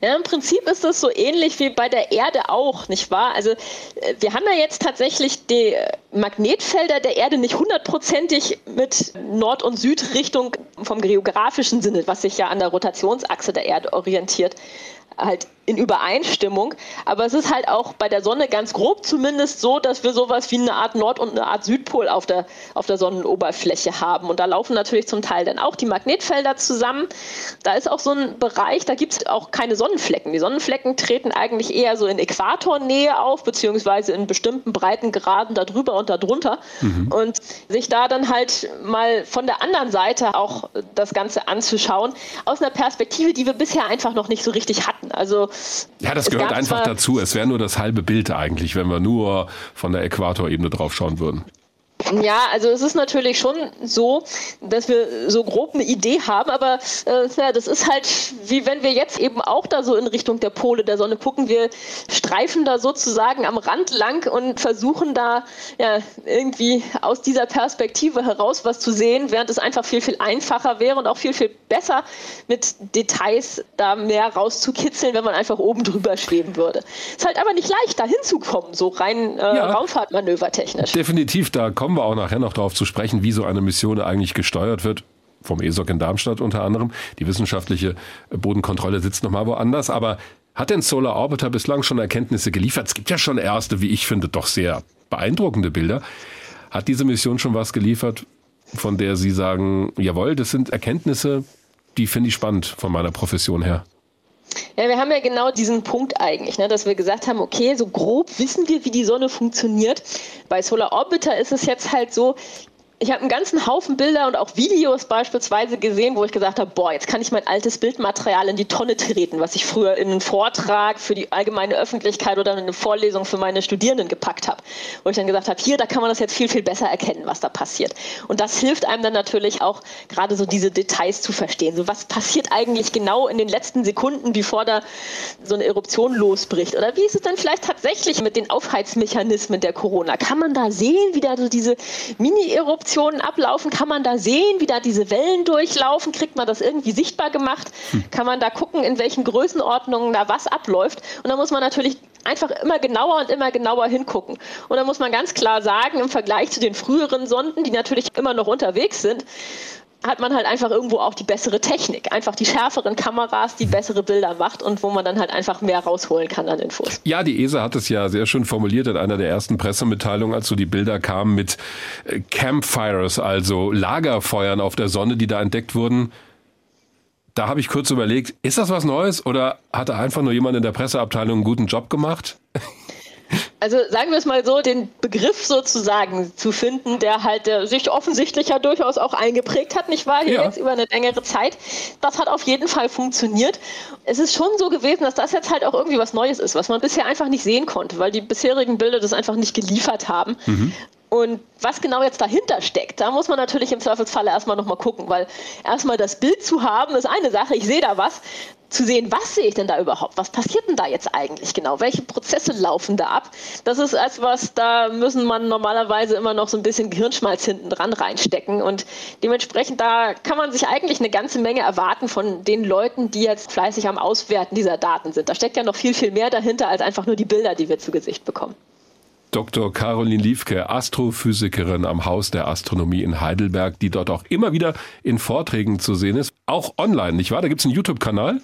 Ja, im Prinzip ist das so ähnlich wie bei der Erde auch, nicht wahr? Also äh, wir haben ja jetzt tatsächlich die Magnetfelder der Erde nicht hundertprozentig mit Nord- und Südrichtung vom geografischen Sinne, was sich ja an der Rotationsachse der Erde orientiert, halt in Übereinstimmung. Aber es ist halt auch bei der Sonne ganz grob zumindest so, dass wir sowas wie eine Art Nord- und eine Art Südpol auf der, auf der Sonnenoberfläche haben. Und da laufen natürlich zum Teil dann auch die Magnetfelder zusammen. Da ist auch so ein Bereich, da gibt es auch keine Sonnenflecken. Die Sonnenflecken treten eigentlich eher so in Äquatornähe auf, beziehungsweise in bestimmten Breitengraden darüber und darunter. Mhm. Und sich da dann halt mal von der anderen Seite auch das Ganze anzuschauen, aus einer Perspektive, die wir bisher einfach noch nicht so richtig hatten. Also ja, das gehört einfach dazu. Es wäre nur das halbe Bild eigentlich, wenn wir nur von der Äquatorebene drauf schauen würden. Ja, also es ist natürlich schon so, dass wir so grob eine Idee haben, aber äh, ja, das ist halt wie wenn wir jetzt eben auch da so in Richtung der Pole der Sonne gucken. Wir streifen da sozusagen am Rand lang und versuchen da ja, irgendwie aus dieser Perspektive heraus was zu sehen, während es einfach viel, viel einfacher wäre und auch viel, viel besser mit Details da mehr rauszukitzeln, wenn man einfach oben drüber schweben würde. Ist halt aber nicht leicht, da hinzukommen, so rein äh, ja, Raumfahrtmanövertechnisch. Definitiv, da kommen kommen wir auch nachher noch darauf zu sprechen, wie so eine Mission eigentlich gesteuert wird. Vom ESOC in Darmstadt unter anderem. Die wissenschaftliche Bodenkontrolle sitzt nochmal woanders. Aber hat denn Solar Orbiter bislang schon Erkenntnisse geliefert? Es gibt ja schon erste, wie ich finde, doch sehr beeindruckende Bilder. Hat diese Mission schon was geliefert, von der Sie sagen, jawohl, das sind Erkenntnisse, die finde ich spannend von meiner Profession her? Ja, wir haben ja genau diesen Punkt eigentlich, ne, dass wir gesagt haben, okay, so grob wissen wir, wie die Sonne funktioniert. Bei Solar Orbiter ist es jetzt halt so, ich habe einen ganzen Haufen Bilder und auch Videos beispielsweise gesehen, wo ich gesagt habe, boah, jetzt kann ich mein altes Bildmaterial in die Tonne treten, was ich früher in einen Vortrag für die allgemeine Öffentlichkeit oder in eine Vorlesung für meine Studierenden gepackt habe. Wo ich dann gesagt habe, hier, da kann man das jetzt viel, viel besser erkennen, was da passiert. Und das hilft einem dann natürlich auch, gerade so diese Details zu verstehen. So, was passiert eigentlich genau in den letzten Sekunden, bevor da so eine Eruption losbricht? Oder wie ist es denn vielleicht tatsächlich mit den Aufheizmechanismen der Corona? Kann man da sehen, wie da so diese Mini-Eruption Eruptionen ablaufen? Kann man da sehen, wie da diese Wellen durchlaufen? Kriegt man das irgendwie sichtbar gemacht? Hm. Kann man da gucken, in welchen Größenordnungen da was abläuft? Und da muss man natürlich einfach immer genauer und immer genauer hingucken. Und da muss man ganz klar sagen, im Vergleich zu den früheren Sonden, die natürlich immer noch unterwegs sind, hat man halt einfach irgendwo auch die bessere Technik. Einfach die schärferen Kameras, die bessere Bilder macht und wo man dann halt einfach mehr rausholen kann an Infos. Ja, die ESA hat es ja sehr schön formuliert in einer der ersten Pressemitteilungen, als so die Bilder kamen mit äh, Campfires, also Lagerfeuern auf der Sonne, die da entdeckt wurden. Da habe ich kurz überlegt, ist das was Neues oder hat da einfach nur jemand in der Presseabteilung einen guten Job gemacht? Also sagen wir es mal so, den Begriff sozusagen zu finden, der halt der sich offensichtlich ja durchaus auch eingeprägt hat, nicht wahr? Hier ja. jetzt über eine längere Zeit. Das hat auf jeden Fall funktioniert. Es ist schon so gewesen, dass das jetzt halt auch irgendwie was Neues ist, was man bisher einfach nicht sehen konnte, weil die bisherigen Bilder das einfach nicht geliefert haben. Mhm. Und was genau jetzt dahinter steckt, da muss man natürlich im Zweifelsfalle erstmal nochmal gucken, weil erstmal das Bild zu haben, ist eine Sache, ich sehe da was, zu sehen, was sehe ich denn da überhaupt? Was passiert denn da jetzt eigentlich genau? Welche Prozesse laufen da ab? Das ist etwas, da müssen man normalerweise immer noch so ein bisschen Gehirnschmalz hinten dran reinstecken. Und dementsprechend, da kann man sich eigentlich eine ganze Menge erwarten von den Leuten, die jetzt fleißig am Auswerten dieser Daten sind. Da steckt ja noch viel, viel mehr dahinter als einfach nur die Bilder, die wir zu Gesicht bekommen. Dr. Caroline Liefke, Astrophysikerin am Haus der Astronomie in Heidelberg, die dort auch immer wieder in Vorträgen zu sehen ist. Auch online, nicht wahr? Da gibt es einen YouTube-Kanal.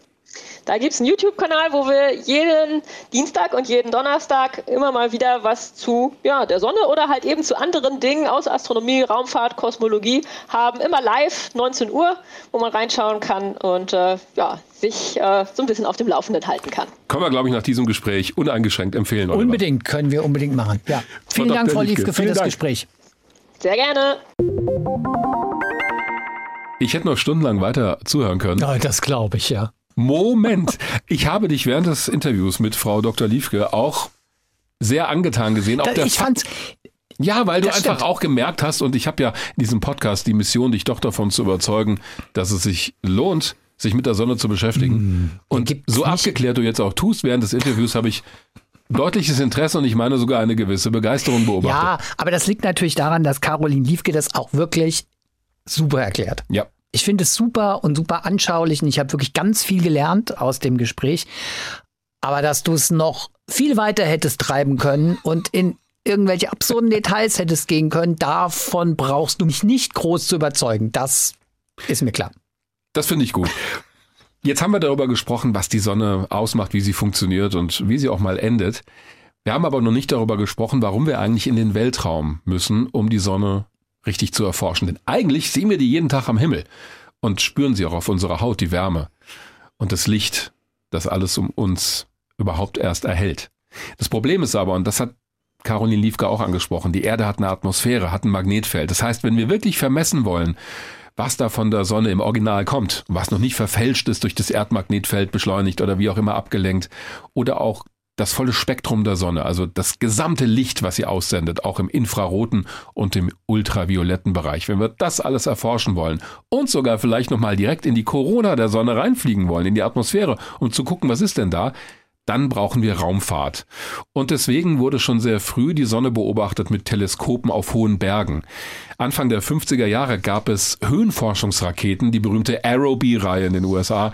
Da gibt es einen YouTube-Kanal, wo wir jeden Dienstag und jeden Donnerstag immer mal wieder was zu ja, der Sonne oder halt eben zu anderen Dingen aus Astronomie, Raumfahrt, Kosmologie haben. Immer live, 19 Uhr, wo man reinschauen kann und äh, ja, sich äh, so ein bisschen auf dem Laufenden halten kann. Können wir, glaube ich, nach diesem Gespräch uneingeschränkt empfehlen. Oliver. Unbedingt, können wir unbedingt machen. Ja. Vielen Dank. Frau Liefke, für das Dank. Gespräch. Sehr gerne. Ich hätte noch stundenlang weiter zuhören können. Ja, das glaube ich, ja. Moment, ich habe dich während des Interviews mit Frau Dr. Liefke auch sehr angetan gesehen. Auch ich fand's ja, weil du das einfach stimmt. auch gemerkt hast, und ich habe ja in diesem Podcast die Mission, dich doch davon zu überzeugen, dass es sich lohnt, sich mit der Sonne zu beschäftigen. Mm, und so abgeklärt du jetzt auch tust während des Interviews, habe ich deutliches Interesse und ich meine sogar eine gewisse Begeisterung beobachtet. Ja, aber das liegt natürlich daran, dass Caroline Liefke das auch wirklich super erklärt. Ja. Ich finde es super und super anschaulich und ich habe wirklich ganz viel gelernt aus dem Gespräch. Aber dass du es noch viel weiter hättest treiben können und in irgendwelche absurden Details hättest gehen können, davon brauchst du mich nicht groß zu überzeugen. Das ist mir klar. Das finde ich gut. Jetzt haben wir darüber gesprochen, was die Sonne ausmacht, wie sie funktioniert und wie sie auch mal endet. Wir haben aber noch nicht darüber gesprochen, warum wir eigentlich in den Weltraum müssen, um die Sonne richtig zu erforschen. Denn eigentlich sehen wir die jeden Tag am Himmel und spüren sie auch auf unserer Haut, die Wärme und das Licht, das alles um uns überhaupt erst erhält. Das Problem ist aber, und das hat Caroline Liefke auch angesprochen, die Erde hat eine Atmosphäre, hat ein Magnetfeld. Das heißt, wenn wir wirklich vermessen wollen, was da von der Sonne im Original kommt, was noch nicht verfälscht ist durch das Erdmagnetfeld beschleunigt oder wie auch immer abgelenkt, oder auch das volle Spektrum der Sonne, also das gesamte Licht, was sie aussendet, auch im infraroten und im ultravioletten Bereich. Wenn wir das alles erforschen wollen und sogar vielleicht nochmal direkt in die Corona der Sonne reinfliegen wollen, in die Atmosphäre, um zu gucken, was ist denn da, dann brauchen wir Raumfahrt. Und deswegen wurde schon sehr früh die Sonne beobachtet mit Teleskopen auf hohen Bergen. Anfang der 50er Jahre gab es Höhenforschungsraketen, die berühmte Aerobee-Reihe in den USA,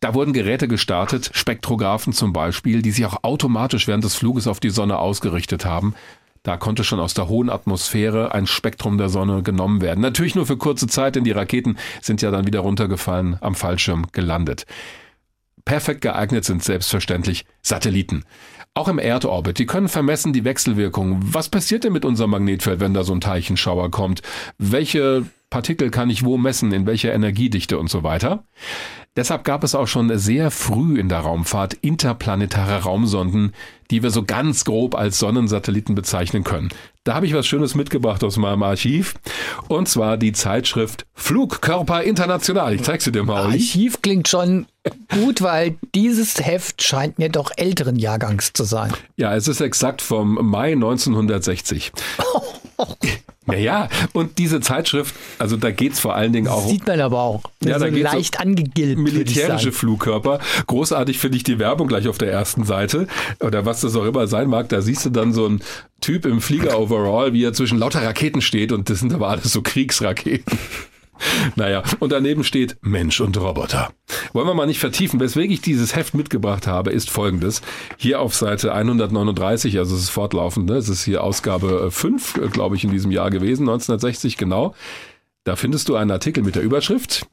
da wurden Geräte gestartet, Spektrographen zum Beispiel, die sich auch automatisch während des Fluges auf die Sonne ausgerichtet haben. Da konnte schon aus der hohen Atmosphäre ein Spektrum der Sonne genommen werden. Natürlich nur für kurze Zeit, denn die Raketen sind ja dann wieder runtergefallen, am Fallschirm gelandet. Perfekt geeignet sind selbstverständlich Satelliten. Auch im Erdorbit. Die können vermessen die Wechselwirkung. Was passiert denn mit unserem Magnetfeld, wenn da so ein Teilchenschauer kommt? Welche Partikel kann ich wo messen, in welcher Energiedichte und so weiter. Deshalb gab es auch schon sehr früh in der Raumfahrt interplanetare Raumsonden, die wir so ganz grob als Sonnensatelliten bezeichnen können. Da habe ich was Schönes mitgebracht aus meinem Archiv. Und zwar die Zeitschrift Flugkörper International. Ich zeige sie dir mal. Archiv klingt schon gut, weil dieses Heft scheint mir doch älteren Jahrgangs zu sein. Ja, es ist exakt vom Mai 1960. Naja, und diese Zeitschrift, also da geht's vor allen Dingen auch. Sieht man aber auch. Ja, da so geht's leicht angegilbt. Militärische Flugkörper. Großartig finde ich die Werbung gleich auf der ersten Seite. Oder was das auch immer sein mag. Da siehst du dann so einen Typ im Flieger-Overall, wie er zwischen lauter Raketen steht und das sind aber alles so Kriegsraketen. Naja, und daneben steht Mensch und Roboter. Wollen wir mal nicht vertiefen. Weswegen ich dieses Heft mitgebracht habe, ist folgendes. Hier auf Seite 139, also es ist fortlaufend, ne? es ist hier Ausgabe 5, äh, glaube ich, in diesem Jahr gewesen, 1960 genau. Da findest du einen Artikel mit der Überschrift.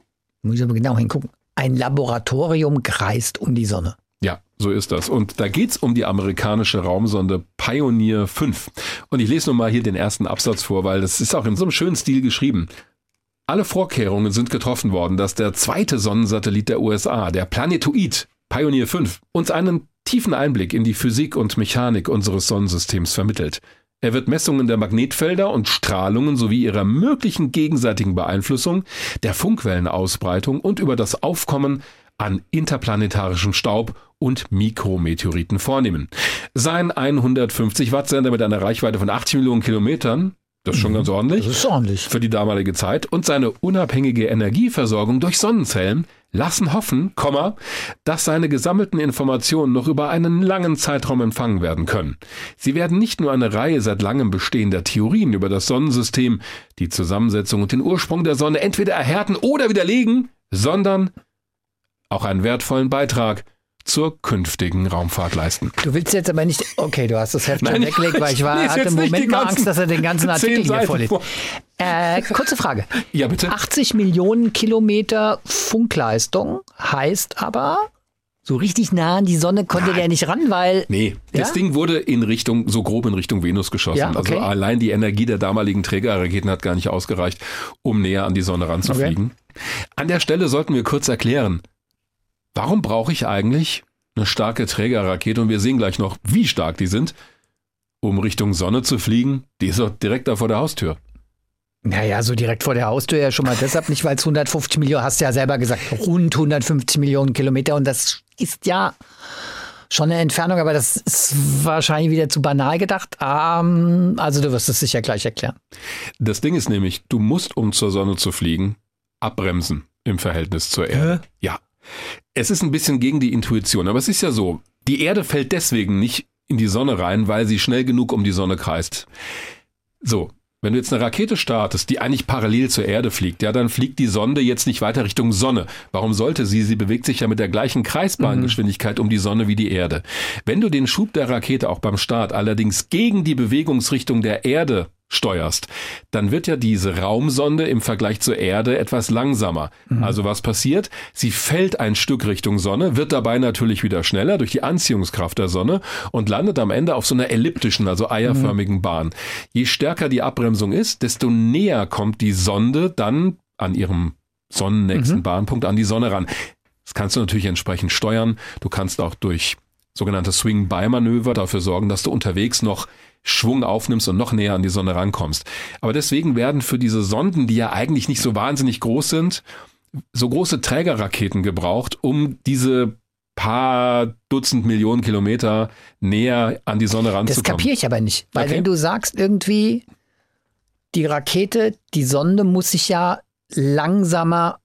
Muss ich aber genau hingucken. Ein Laboratorium kreist um die Sonne. Ja, so ist das. Und da geht's um die amerikanische Raumsonde Pioneer 5. Und ich lese nun mal hier den ersten Absatz vor, weil das ist auch in so einem schönen Stil geschrieben. Alle Vorkehrungen sind getroffen worden, dass der zweite Sonnensatellit der USA, der Planetoid Pioneer 5, uns einen tiefen Einblick in die Physik und Mechanik unseres Sonnensystems vermittelt. Er wird Messungen der Magnetfelder und Strahlungen sowie ihrer möglichen gegenseitigen Beeinflussung, der Funkwellenausbreitung und über das Aufkommen an interplanetarischem Staub und Mikrometeoriten vornehmen. Sein 150 Watt Sender mit einer Reichweite von 80 Millionen Kilometern das ist schon ganz ordentlich. Das ist ordentlich. Für die damalige Zeit. Und seine unabhängige Energieversorgung durch Sonnenzellen lassen hoffen, Komma, dass seine gesammelten Informationen noch über einen langen Zeitraum empfangen werden können. Sie werden nicht nur eine Reihe seit langem bestehender Theorien über das Sonnensystem, die Zusammensetzung und den Ursprung der Sonne entweder erhärten oder widerlegen, sondern auch einen wertvollen Beitrag zur künftigen Raumfahrt leisten. Du willst jetzt aber nicht, okay, du hast das Heft schon weggelegt, weil ich war, hatte im Moment mal Angst, dass er den ganzen Artikel hier vorliest. Äh, kurze Frage. Ja, bitte. 80 Millionen Kilometer Funkleistung heißt aber, so richtig nah an die Sonne konnte Nein. der nicht ran, weil. Nee, ja? das Ding wurde in Richtung, so grob in Richtung Venus geschossen. Ja, okay. Also allein die Energie der damaligen Trägerraketen hat gar nicht ausgereicht, um näher an die Sonne ranzufliegen. Okay. An der Stelle sollten wir kurz erklären, Warum brauche ich eigentlich eine starke Trägerrakete und wir sehen gleich noch, wie stark die sind, um Richtung Sonne zu fliegen? Die ist doch direkt da vor der Haustür. Naja, so direkt vor der Haustür ja schon mal deshalb nicht, weil es 150 Millionen, hast du ja selber gesagt, rund 150 Millionen Kilometer und das ist ja schon eine Entfernung, aber das ist wahrscheinlich wieder zu banal gedacht. Ähm, also du wirst es sicher gleich erklären. Das Ding ist nämlich, du musst, um zur Sonne zu fliegen, abbremsen im Verhältnis zur Erde. Hä? Ja. Es ist ein bisschen gegen die Intuition, aber es ist ja so, die Erde fällt deswegen nicht in die Sonne rein, weil sie schnell genug um die Sonne kreist. So, wenn du jetzt eine Rakete startest, die eigentlich parallel zur Erde fliegt, ja, dann fliegt die Sonde jetzt nicht weiter Richtung Sonne. Warum sollte sie? Sie bewegt sich ja mit der gleichen Kreisbahngeschwindigkeit mhm. um die Sonne wie die Erde. Wenn du den Schub der Rakete auch beim Start allerdings gegen die Bewegungsrichtung der Erde steuerst, dann wird ja diese Raumsonde im Vergleich zur Erde etwas langsamer. Mhm. Also was passiert? Sie fällt ein Stück Richtung Sonne, wird dabei natürlich wieder schneller durch die Anziehungskraft der Sonne und landet am Ende auf so einer elliptischen, also eierförmigen mhm. Bahn. Je stärker die Abbremsung ist, desto näher kommt die Sonde dann an ihrem sonnennächsten mhm. Bahnpunkt an die Sonne ran. Das kannst du natürlich entsprechend steuern. Du kannst auch durch sogenannte Swing-By-Manöver dafür sorgen, dass du unterwegs noch Schwung aufnimmst und noch näher an die Sonne rankommst. Aber deswegen werden für diese Sonden, die ja eigentlich nicht so wahnsinnig groß sind, so große Trägerraketen gebraucht, um diese paar Dutzend Millionen Kilometer näher an die Sonne ranzukommen. Das kapiere ich aber nicht. Weil okay. wenn du sagst irgendwie, die Rakete, die Sonde muss sich ja langsamer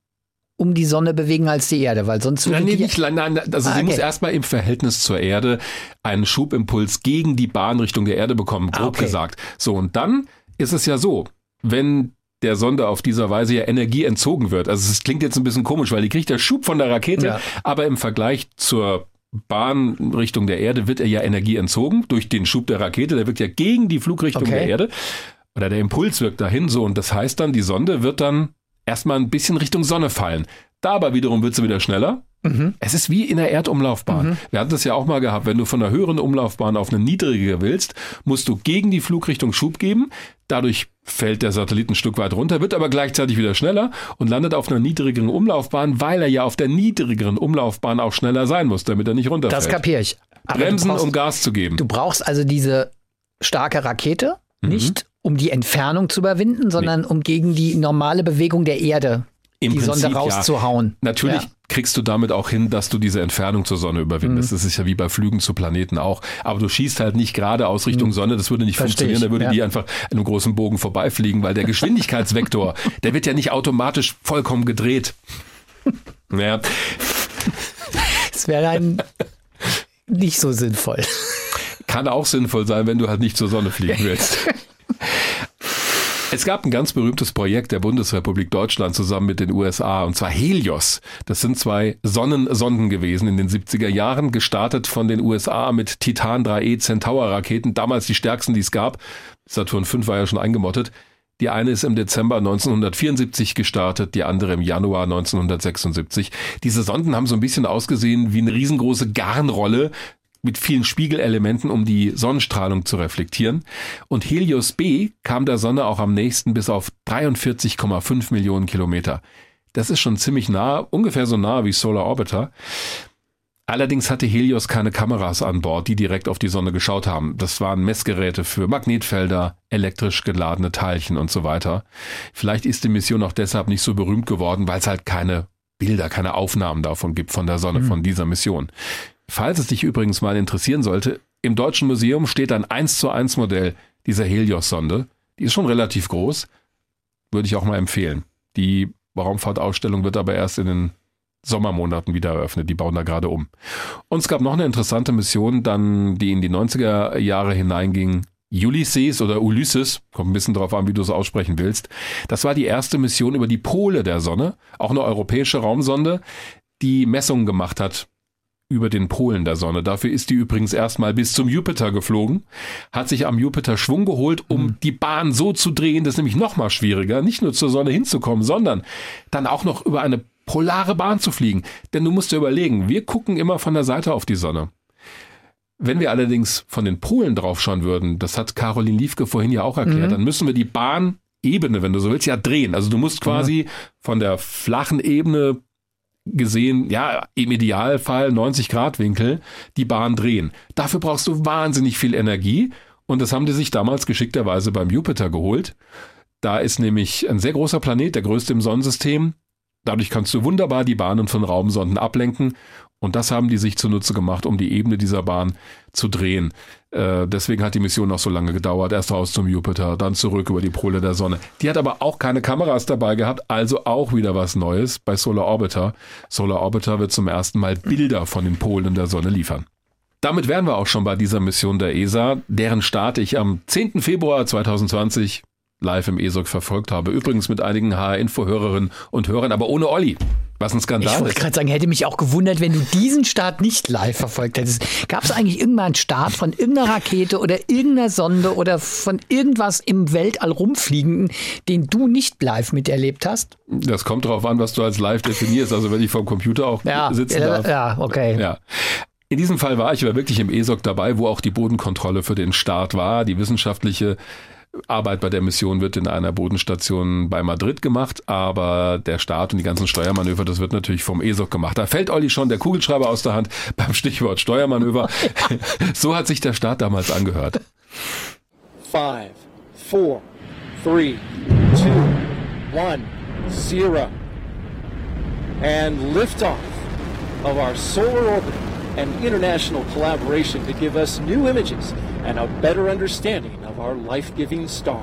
um die Sonne bewegen als die Erde, weil sonst nein, nee, nicht, nein, also ah, sie okay. muss erstmal im Verhältnis zur Erde einen Schubimpuls gegen die Bahnrichtung der Erde bekommen, grob okay. gesagt. So und dann ist es ja so, wenn der Sonde auf dieser Weise ja Energie entzogen wird. Also es klingt jetzt ein bisschen komisch, weil die kriegt der Schub von der Rakete, ja. aber im Vergleich zur Bahnrichtung der Erde wird er ja Energie entzogen durch den Schub der Rakete. Der wirkt ja gegen die Flugrichtung okay. der Erde. Oder der Impuls wirkt dahin so. Und das heißt dann, die Sonde wird dann erstmal ein bisschen Richtung Sonne fallen. Dabei wiederum wird sie wieder schneller. Mhm. Es ist wie in der Erdumlaufbahn. Mhm. Wir hatten das ja auch mal gehabt. Wenn du von einer höheren Umlaufbahn auf eine niedrigere willst, musst du gegen die Flugrichtung Schub geben. Dadurch fällt der Satellit ein Stück weit runter, wird aber gleichzeitig wieder schneller und landet auf einer niedrigeren Umlaufbahn, weil er ja auf der niedrigeren Umlaufbahn auch schneller sein muss, damit er nicht runterfällt. Das kapiere ich. Aber Bremsen, brauchst, um Gas zu geben. Du brauchst also diese starke Rakete, mhm. nicht um die Entfernung zu überwinden, sondern nee. um gegen die normale Bewegung der Erde Im die Prinzip, Sonde rauszuhauen. Ja. Natürlich ja. kriegst du damit auch hin, dass du diese Entfernung zur Sonne überwindest. Mhm. Das ist ja wie bei Flügen zu Planeten auch. Aber du schießt halt nicht gerade aus Richtung mhm. Sonne, das würde nicht Versteh funktionieren. Da würde ja. die einfach in einem großen Bogen vorbeifliegen, weil der Geschwindigkeitsvektor, der wird ja nicht automatisch vollkommen gedreht. Naja. Es wäre ein nicht so sinnvoll. Kann auch sinnvoll sein, wenn du halt nicht zur Sonne fliegen willst. Es gab ein ganz berühmtes Projekt der Bundesrepublik Deutschland zusammen mit den USA, und zwar Helios. Das sind zwei Sonnensonden gewesen in den 70er Jahren, gestartet von den USA mit Titan 3E Centaur Raketen, damals die stärksten, die es gab. Saturn V war ja schon eingemottet. Die eine ist im Dezember 1974 gestartet, die andere im Januar 1976. Diese Sonden haben so ein bisschen ausgesehen wie eine riesengroße Garnrolle, mit vielen Spiegelelementen, um die Sonnenstrahlung zu reflektieren. Und Helios B kam der Sonne auch am nächsten bis auf 43,5 Millionen Kilometer. Das ist schon ziemlich nah, ungefähr so nah wie Solar Orbiter. Allerdings hatte Helios keine Kameras an Bord, die direkt auf die Sonne geschaut haben. Das waren Messgeräte für Magnetfelder, elektrisch geladene Teilchen und so weiter. Vielleicht ist die Mission auch deshalb nicht so berühmt geworden, weil es halt keine Bilder, keine Aufnahmen davon gibt von der Sonne, mhm. von dieser Mission. Falls es dich übrigens mal interessieren sollte, im Deutschen Museum steht ein 1 zu 1 Modell dieser Helios-Sonde. Die ist schon relativ groß. Würde ich auch mal empfehlen. Die Raumfahrtausstellung wird aber erst in den Sommermonaten wieder eröffnet. Die bauen da gerade um. Und es gab noch eine interessante Mission, dann, die in die 90er Jahre hineinging. Ulysses oder Ulysses, kommt ein bisschen drauf an, wie du es aussprechen willst. Das war die erste Mission über die Pole der Sonne, auch eine europäische Raumsonde, die Messungen gemacht hat über den Polen der Sonne. Dafür ist die übrigens erstmal bis zum Jupiter geflogen, hat sich am Jupiter Schwung geholt, um mhm. die Bahn so zu drehen, das ist nämlich noch mal schwieriger, nicht nur zur Sonne hinzukommen, sondern dann auch noch über eine polare Bahn zu fliegen. Denn du musst dir überlegen, wir gucken immer von der Seite auf die Sonne. Wenn wir allerdings von den Polen draufschauen würden, das hat Caroline Liefke vorhin ja auch erklärt, mhm. dann müssen wir die Bahnebene, wenn du so willst, ja drehen. Also du musst quasi von der flachen Ebene gesehen, ja, im Idealfall 90 Grad Winkel die Bahn drehen. Dafür brauchst du wahnsinnig viel Energie und das haben die sich damals geschickterweise beim Jupiter geholt. Da ist nämlich ein sehr großer Planet, der größte im Sonnensystem. Dadurch kannst du wunderbar die Bahnen von Raumsonden ablenken. Und das haben die sich zunutze gemacht, um die Ebene dieser Bahn zu drehen. Äh, deswegen hat die Mission noch so lange gedauert. Erst raus zum Jupiter, dann zurück über die Pole der Sonne. Die hat aber auch keine Kameras dabei gehabt, also auch wieder was Neues bei Solar Orbiter. Solar Orbiter wird zum ersten Mal Bilder von den Polen der Sonne liefern. Damit wären wir auch schon bei dieser Mission der ESA, deren Start ich am 10. Februar 2020 live im ESOC verfolgt habe. Übrigens mit einigen HR-Info-Hörerinnen und Hörern, aber ohne Olli. Was ein Skandal Ich wollte gerade sagen, hätte mich auch gewundert, wenn du diesen Start nicht live verfolgt hättest. Gab es eigentlich irgendwann einen Start von irgendeiner Rakete oder irgendeiner Sonde oder von irgendwas im Weltall rumfliegenden, den du nicht live miterlebt hast? Das kommt darauf an, was du als live definierst. Also wenn ich vom Computer auch ja, sitzen darf. Ja, okay. Ja. In diesem Fall war ich aber wirklich im ESOC dabei, wo auch die Bodenkontrolle für den Start war, die wissenschaftliche Arbeit bei der Mission wird in einer Bodenstation bei Madrid gemacht, aber der Start und die ganzen Steuermanöver, das wird natürlich vom ESOC gemacht. Da fällt Olli schon der Kugelschreiber aus der Hand beim Stichwort Steuermanöver. so hat sich der Start damals angehört. Five, four, three, two, one, zero. And liftoff of our solar orbit and international collaboration to give us new images and a better understanding of our life giving star.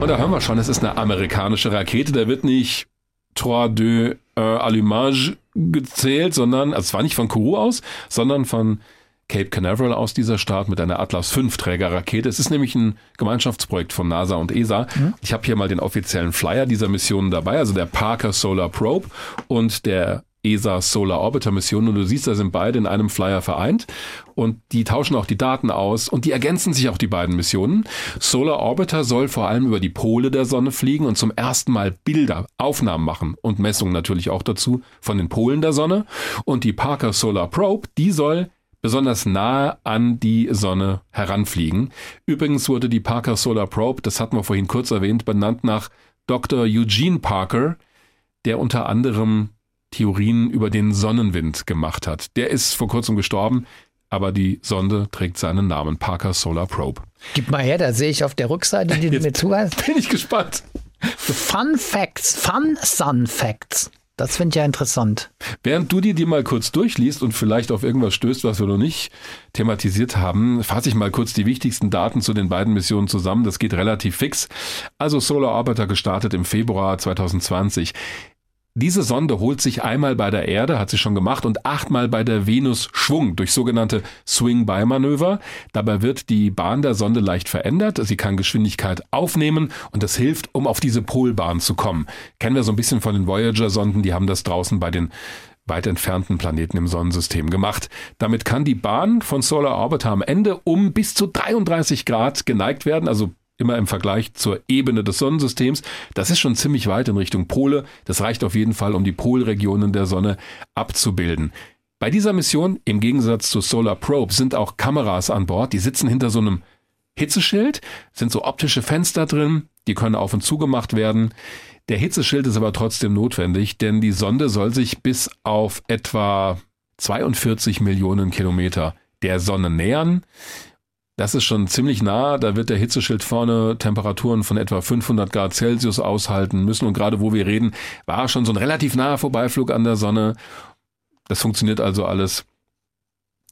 Und da hören wir schon, es ist eine amerikanische Rakete. Da wird nicht Trois de äh, Allumage gezählt, sondern, also es war nicht von Kourou aus, sondern von Cape Canaveral aus dieser Start mit einer Atlas V Trägerrakete. Es ist nämlich ein Gemeinschaftsprojekt von NASA und ESA. Mhm. Ich habe hier mal den offiziellen Flyer dieser Missionen dabei, also der Parker Solar Probe und der ESA Solar Orbiter Mission und du siehst, da sind beide in einem Flyer vereint und die tauschen auch die Daten aus und die ergänzen sich auch die beiden Missionen. Solar Orbiter soll vor allem über die Pole der Sonne fliegen und zum ersten Mal Bilder, Aufnahmen machen und Messungen natürlich auch dazu von den Polen der Sonne und die Parker Solar Probe, die soll besonders nahe an die Sonne heranfliegen. Übrigens wurde die Parker Solar Probe, das hatten wir vorhin kurz erwähnt, benannt nach Dr. Eugene Parker, der unter anderem Theorien über den Sonnenwind gemacht hat. Der ist vor kurzem gestorben, aber die Sonde trägt seinen Namen, Parker Solar Probe. Gib mal her, da sehe ich auf der Rückseite, die du mir zuhast. Bin ich gespannt. Fun Facts, Fun Sun Facts. Das finde ich ja interessant. Während du die, die mal kurz durchliest und vielleicht auf irgendwas stößt, was wir noch nicht thematisiert haben, fasse ich mal kurz die wichtigsten Daten zu den beiden Missionen zusammen. Das geht relativ fix. Also Solar Orbiter gestartet im Februar 2020. Diese Sonde holt sich einmal bei der Erde, hat sie schon gemacht, und achtmal bei der Venus Schwung durch sogenannte Swing-by-Manöver. Dabei wird die Bahn der Sonde leicht verändert. Sie kann Geschwindigkeit aufnehmen und das hilft, um auf diese Polbahn zu kommen. Kennen wir so ein bisschen von den Voyager-Sonden, die haben das draußen bei den weit entfernten Planeten im Sonnensystem gemacht. Damit kann die Bahn von Solar Orbiter am Ende um bis zu 33 Grad geneigt werden, also immer im Vergleich zur Ebene des Sonnensystems. Das ist schon ziemlich weit in Richtung Pole. Das reicht auf jeden Fall, um die Polregionen der Sonne abzubilden. Bei dieser Mission, im Gegensatz zu Solar Probe, sind auch Kameras an Bord. Die sitzen hinter so einem Hitzeschild, sind so optische Fenster drin, die können auf und zu gemacht werden. Der Hitzeschild ist aber trotzdem notwendig, denn die Sonde soll sich bis auf etwa 42 Millionen Kilometer der Sonne nähern. Das ist schon ziemlich nah. Da wird der Hitzeschild vorne Temperaturen von etwa 500 Grad Celsius aushalten müssen. Und gerade wo wir reden, war schon so ein relativ naher Vorbeiflug an der Sonne. Das funktioniert also alles.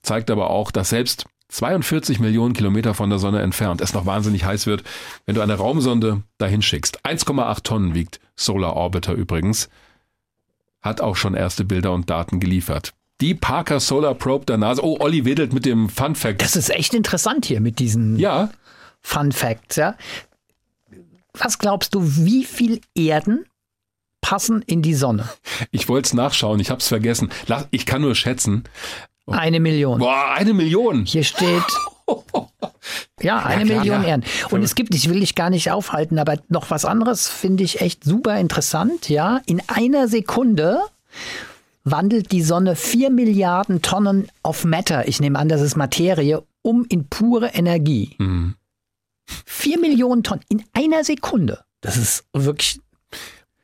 Zeigt aber auch, dass selbst 42 Millionen Kilometer von der Sonne entfernt es noch wahnsinnig heiß wird, wenn du eine Raumsonde dahin schickst. 1,8 Tonnen wiegt Solar Orbiter übrigens. Hat auch schon erste Bilder und Daten geliefert. Die Parker Solar Probe der NASA. Oh, Olli wedelt mit dem Fun Fact. Das ist echt interessant hier mit diesen ja. Fun Facts, ja. Was glaubst du, wie viel Erden passen in die Sonne? Ich wollte es nachschauen, ich habe es vergessen. Ich kann nur schätzen. Eine Million. Boah, eine Million. Hier steht. Ja, eine ja, klar, Million ja. Ehren. Und es gibt, ich will dich gar nicht aufhalten, aber noch was anderes finde ich echt super interessant. Ja, in einer Sekunde wandelt die Sonne vier Milliarden Tonnen of Matter, ich nehme an, das ist Materie, um in pure Energie. Mhm. Vier Millionen Tonnen in einer Sekunde. Das ist wirklich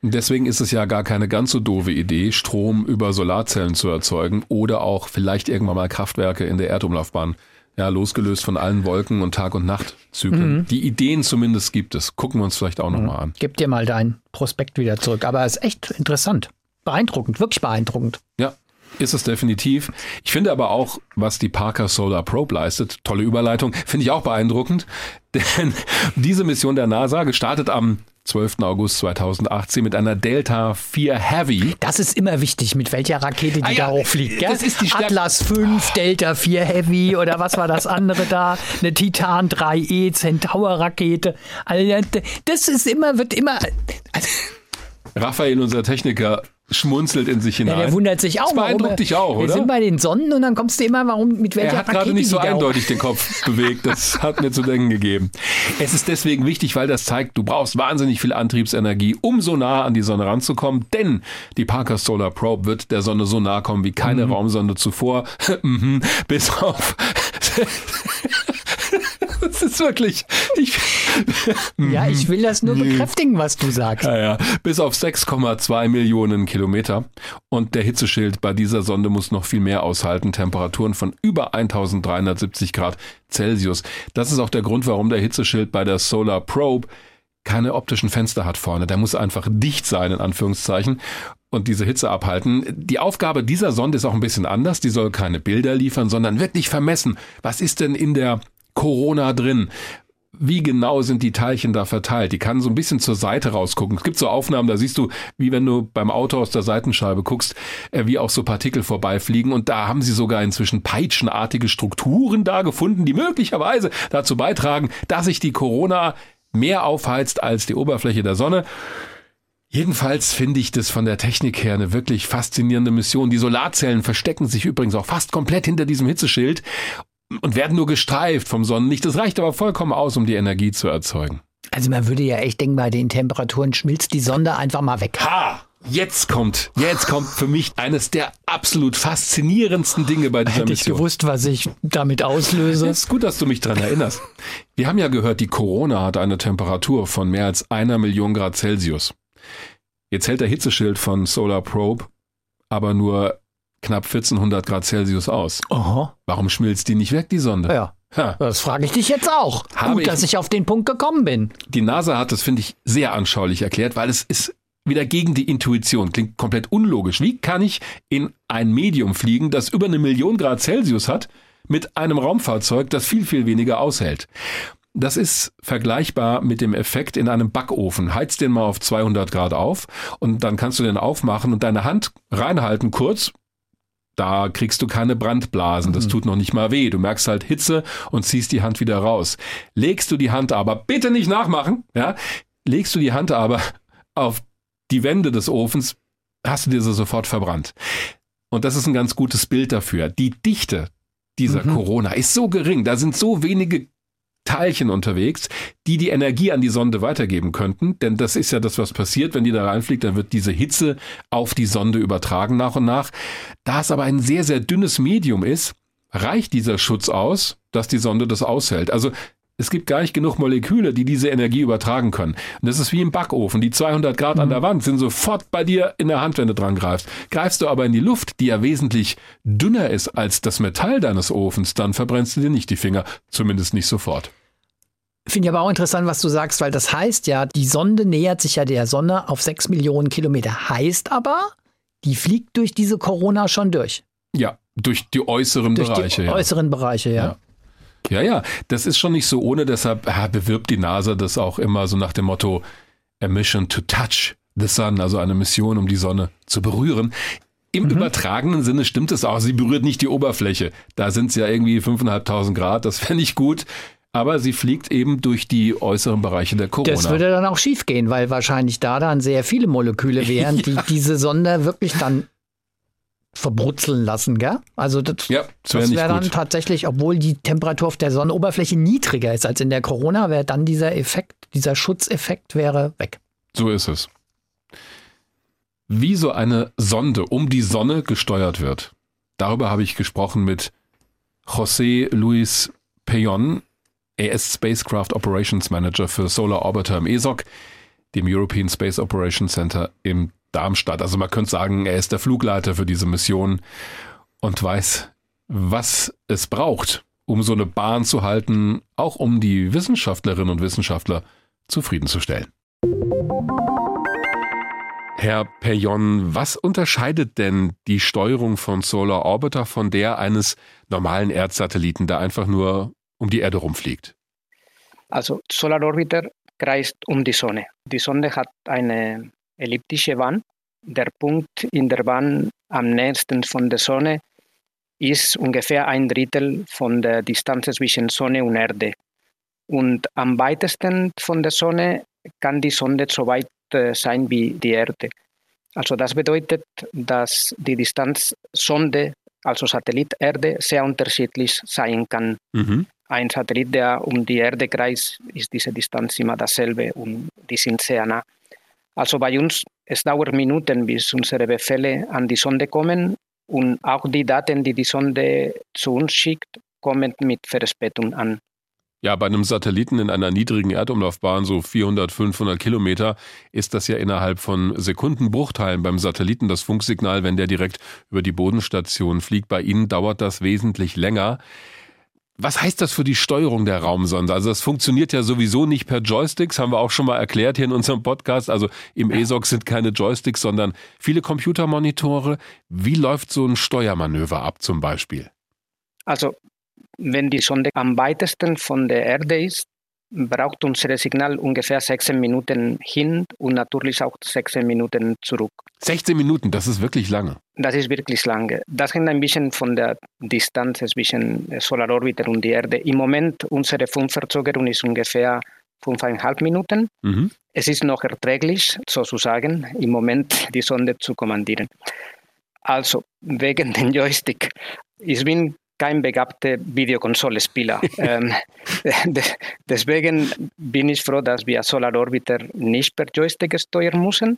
Deswegen ist es ja gar keine ganz so doofe Idee, Strom über Solarzellen zu erzeugen oder auch vielleicht irgendwann mal Kraftwerke in der Erdumlaufbahn. Ja, losgelöst von allen Wolken und Tag- und Nachtzyklen. Mhm. Die Ideen zumindest gibt es. Gucken wir uns vielleicht auch nochmal mhm. an. Gib dir mal dein Prospekt wieder zurück. Aber es ist echt interessant. Beeindruckend, wirklich beeindruckend. Ja, ist es definitiv. Ich finde aber auch, was die Parker Solar Probe leistet, tolle Überleitung, finde ich auch beeindruckend. Denn diese Mission der NASA, gestartet am 12. August 2018 mit einer Delta 4 Heavy. Das ist immer wichtig, mit welcher Rakete die ah, ja, da hochfliegt. Gell? Das ist die Atlas 5, Delta 4 Heavy oder was war das andere da? Eine Titan 3E Centaur Rakete. Also, das ist immer, wird immer. Also Raphael, unser Techniker, schmunzelt in sich hinein. Ja, der wundert sich auch. Das beeindruckt warum, dich auch, oder? Wir sind bei den Sonnen und dann kommst du immer, warum, mit welcher Er hat gerade nicht so eindeutig den Kopf bewegt. Das hat mir zu denken gegeben. Es ist deswegen wichtig, weil das zeigt, du brauchst wahnsinnig viel Antriebsenergie, um so nah an die Sonne ranzukommen. Denn die Parker Solar Probe wird der Sonne so nah kommen wie keine mhm. Raumsonde zuvor. Mhm. Bis auf das ist wirklich. Ich, ja, ich will das nur bekräftigen, was du sagst. Ja, ja. Bis auf 6,2 Millionen Kilometer. Und der Hitzeschild bei dieser Sonde muss noch viel mehr aushalten. Temperaturen von über 1370 Grad Celsius. Das ist auch der Grund, warum der Hitzeschild bei der Solar Probe keine optischen Fenster hat vorne. Der muss einfach dicht sein, in Anführungszeichen und diese Hitze abhalten. Die Aufgabe dieser Sonde ist auch ein bisschen anders. Die soll keine Bilder liefern, sondern wirklich vermessen. Was ist denn in der Corona drin? Wie genau sind die Teilchen da verteilt? Die kann so ein bisschen zur Seite rausgucken. Es gibt so Aufnahmen, da siehst du, wie wenn du beim Auto aus der Seitenscheibe guckst, äh, wie auch so Partikel vorbeifliegen. Und da haben sie sogar inzwischen peitschenartige Strukturen da gefunden, die möglicherweise dazu beitragen, dass sich die Corona mehr aufheizt als die Oberfläche der Sonne. Jedenfalls finde ich das von der Technik her eine wirklich faszinierende Mission. Die Solarzellen verstecken sich übrigens auch fast komplett hinter diesem Hitzeschild und werden nur gestreift vom Sonnenlicht. Das reicht aber vollkommen aus, um die Energie zu erzeugen. Also man würde ja echt denken, bei den Temperaturen schmilzt die Sonde einfach mal weg. Ha! Jetzt kommt, jetzt kommt für mich eines der absolut faszinierendsten Dinge bei dieser Hätte Mission. Hätte ich gewusst, was ich damit auslöse. Es ist gut, dass du mich daran erinnerst. Wir haben ja gehört, die Corona hat eine Temperatur von mehr als einer Million Grad Celsius. Jetzt hält der Hitzeschild von Solar Probe aber nur knapp 1400 Grad Celsius aus. Aha. Warum schmilzt die nicht weg, die Sonde? Ja. Ha. Das frage ich dich jetzt auch. Habe Gut, ich, dass ich auf den Punkt gekommen bin. Die NASA hat das, finde ich, sehr anschaulich erklärt, weil es ist wieder gegen die Intuition. Klingt komplett unlogisch. Wie kann ich in ein Medium fliegen, das über eine Million Grad Celsius hat, mit einem Raumfahrzeug, das viel, viel weniger aushält? Das ist vergleichbar mit dem Effekt in einem Backofen. Heiz den mal auf 200 Grad auf und dann kannst du den aufmachen und deine Hand reinhalten kurz. Da kriegst du keine Brandblasen, das mhm. tut noch nicht mal weh. Du merkst halt Hitze und ziehst die Hand wieder raus. Legst du die Hand aber, bitte nicht nachmachen, ja, legst du die Hand aber auf die Wände des Ofens, hast du dir sie sofort verbrannt. Und das ist ein ganz gutes Bild dafür. Die Dichte dieser mhm. Corona ist so gering, da sind so wenige Teilchen unterwegs, die die Energie an die Sonde weitergeben könnten. Denn das ist ja das, was passiert, wenn die da reinfliegt, dann wird diese Hitze auf die Sonde übertragen nach und nach. Da es aber ein sehr, sehr dünnes Medium ist, reicht dieser Schutz aus, dass die Sonde das aushält. Also es gibt gar nicht genug Moleküle, die diese Energie übertragen können. Und das ist wie im Backofen. Die 200 Grad an der mhm. Wand sind sofort bei dir in der Hand, wenn du dran greifst. Greifst du aber in die Luft, die ja wesentlich dünner ist als das Metall deines Ofens, dann verbrennst du dir nicht die Finger. Zumindest nicht sofort. Finde ich aber auch interessant, was du sagst, weil das heißt ja, die Sonde nähert sich ja der Sonne auf 6 Millionen Kilometer. Heißt aber, die fliegt durch diese Corona schon durch. Ja, durch die äußeren durch Bereiche. Die ja. äußeren Bereiche, ja. ja. Ja, ja, das ist schon nicht so ohne, deshalb ja, bewirbt die NASA das auch immer so nach dem Motto A Mission to Touch the Sun, also eine Mission, um die Sonne zu berühren. Im mhm. übertragenen Sinne stimmt es auch, sie berührt nicht die Oberfläche. Da sind es ja irgendwie 5.500 Grad, das fände ich gut. Aber sie fliegt eben durch die äußeren Bereiche der Corona. Das würde dann auch schief gehen, weil wahrscheinlich da dann sehr viele Moleküle wären, ja. die diese Sonde wirklich dann verbrutzeln lassen, gell? Also das, ja, das wäre wär dann gut. tatsächlich, obwohl die Temperatur auf der Sonnenoberfläche niedriger ist als in der Corona, wäre dann dieser Effekt, dieser Schutzeffekt wäre weg. So ist es. Wie so eine Sonde um die Sonne gesteuert wird. Darüber habe ich gesprochen mit José Luis Peyon. Er ist Spacecraft Operations Manager für Solar Orbiter im ESOC, dem European Space Operations Center im Darmstadt. Also man könnte sagen, er ist der Flugleiter für diese Mission und weiß, was es braucht, um so eine Bahn zu halten, auch um die Wissenschaftlerinnen und Wissenschaftler zufriedenzustellen. Herr Peyon, was unterscheidet denn die Steuerung von Solar Orbiter von der eines normalen Erdsatelliten, der einfach nur um die Erde rumfliegt? Also Solar Orbiter kreist um die Sonne. Die Sonne hat eine elliptische Bahn. Der Punkt in der Bahn am nächsten von der Sonne ist ungefähr ein Drittel von der Distanz zwischen Sonne und Erde. Und am weitesten von der Sonne kann die Sonde so weit äh, sein wie die Erde. Also das bedeutet, dass die Distanz Sonde, also Satellit Erde, sehr unterschiedlich sein kann. Mhm. Ein Satellit, der um die Erde kreist, ist diese Distanz immer dasselbe und die sind sehr nah. Also bei uns, es dauert Minuten, bis unsere Befehle an die Sonde kommen und auch die Daten, die die Sonde zu uns schickt, kommen mit Verspätung an. Ja, bei einem Satelliten in einer niedrigen Erdumlaufbahn, so 400, 500 Kilometer, ist das ja innerhalb von Sekundenbruchteilen beim Satelliten das Funksignal, wenn der direkt über die Bodenstation fliegt. Bei Ihnen dauert das wesentlich länger. Was heißt das für die Steuerung der Raumsonde? Also das funktioniert ja sowieso nicht per Joysticks, haben wir auch schon mal erklärt hier in unserem Podcast. Also im ESOC sind keine Joysticks, sondern viele Computermonitore. Wie läuft so ein Steuermanöver ab zum Beispiel? Also wenn die Sonde am weitesten von der Erde ist, braucht unser Signal ungefähr 16 Minuten hin und natürlich auch 16 Minuten zurück. 16 Minuten, das ist wirklich lange. Das ist wirklich lange. Das hängt ein bisschen von der Distanz zwischen Solarorbiter und der Erde. Im Moment, unsere Funkverzögerung ist ungefähr fünfeinhalb Minuten. Mhm. Es ist noch erträglich, sozusagen, im Moment die Sonde zu kommandieren. Also, wegen dem Joystick. Ich bin kein begabter Videokonsolespieler. ähm, deswegen bin ich froh, dass wir Solar Orbiter nicht per Joystick steuern müssen.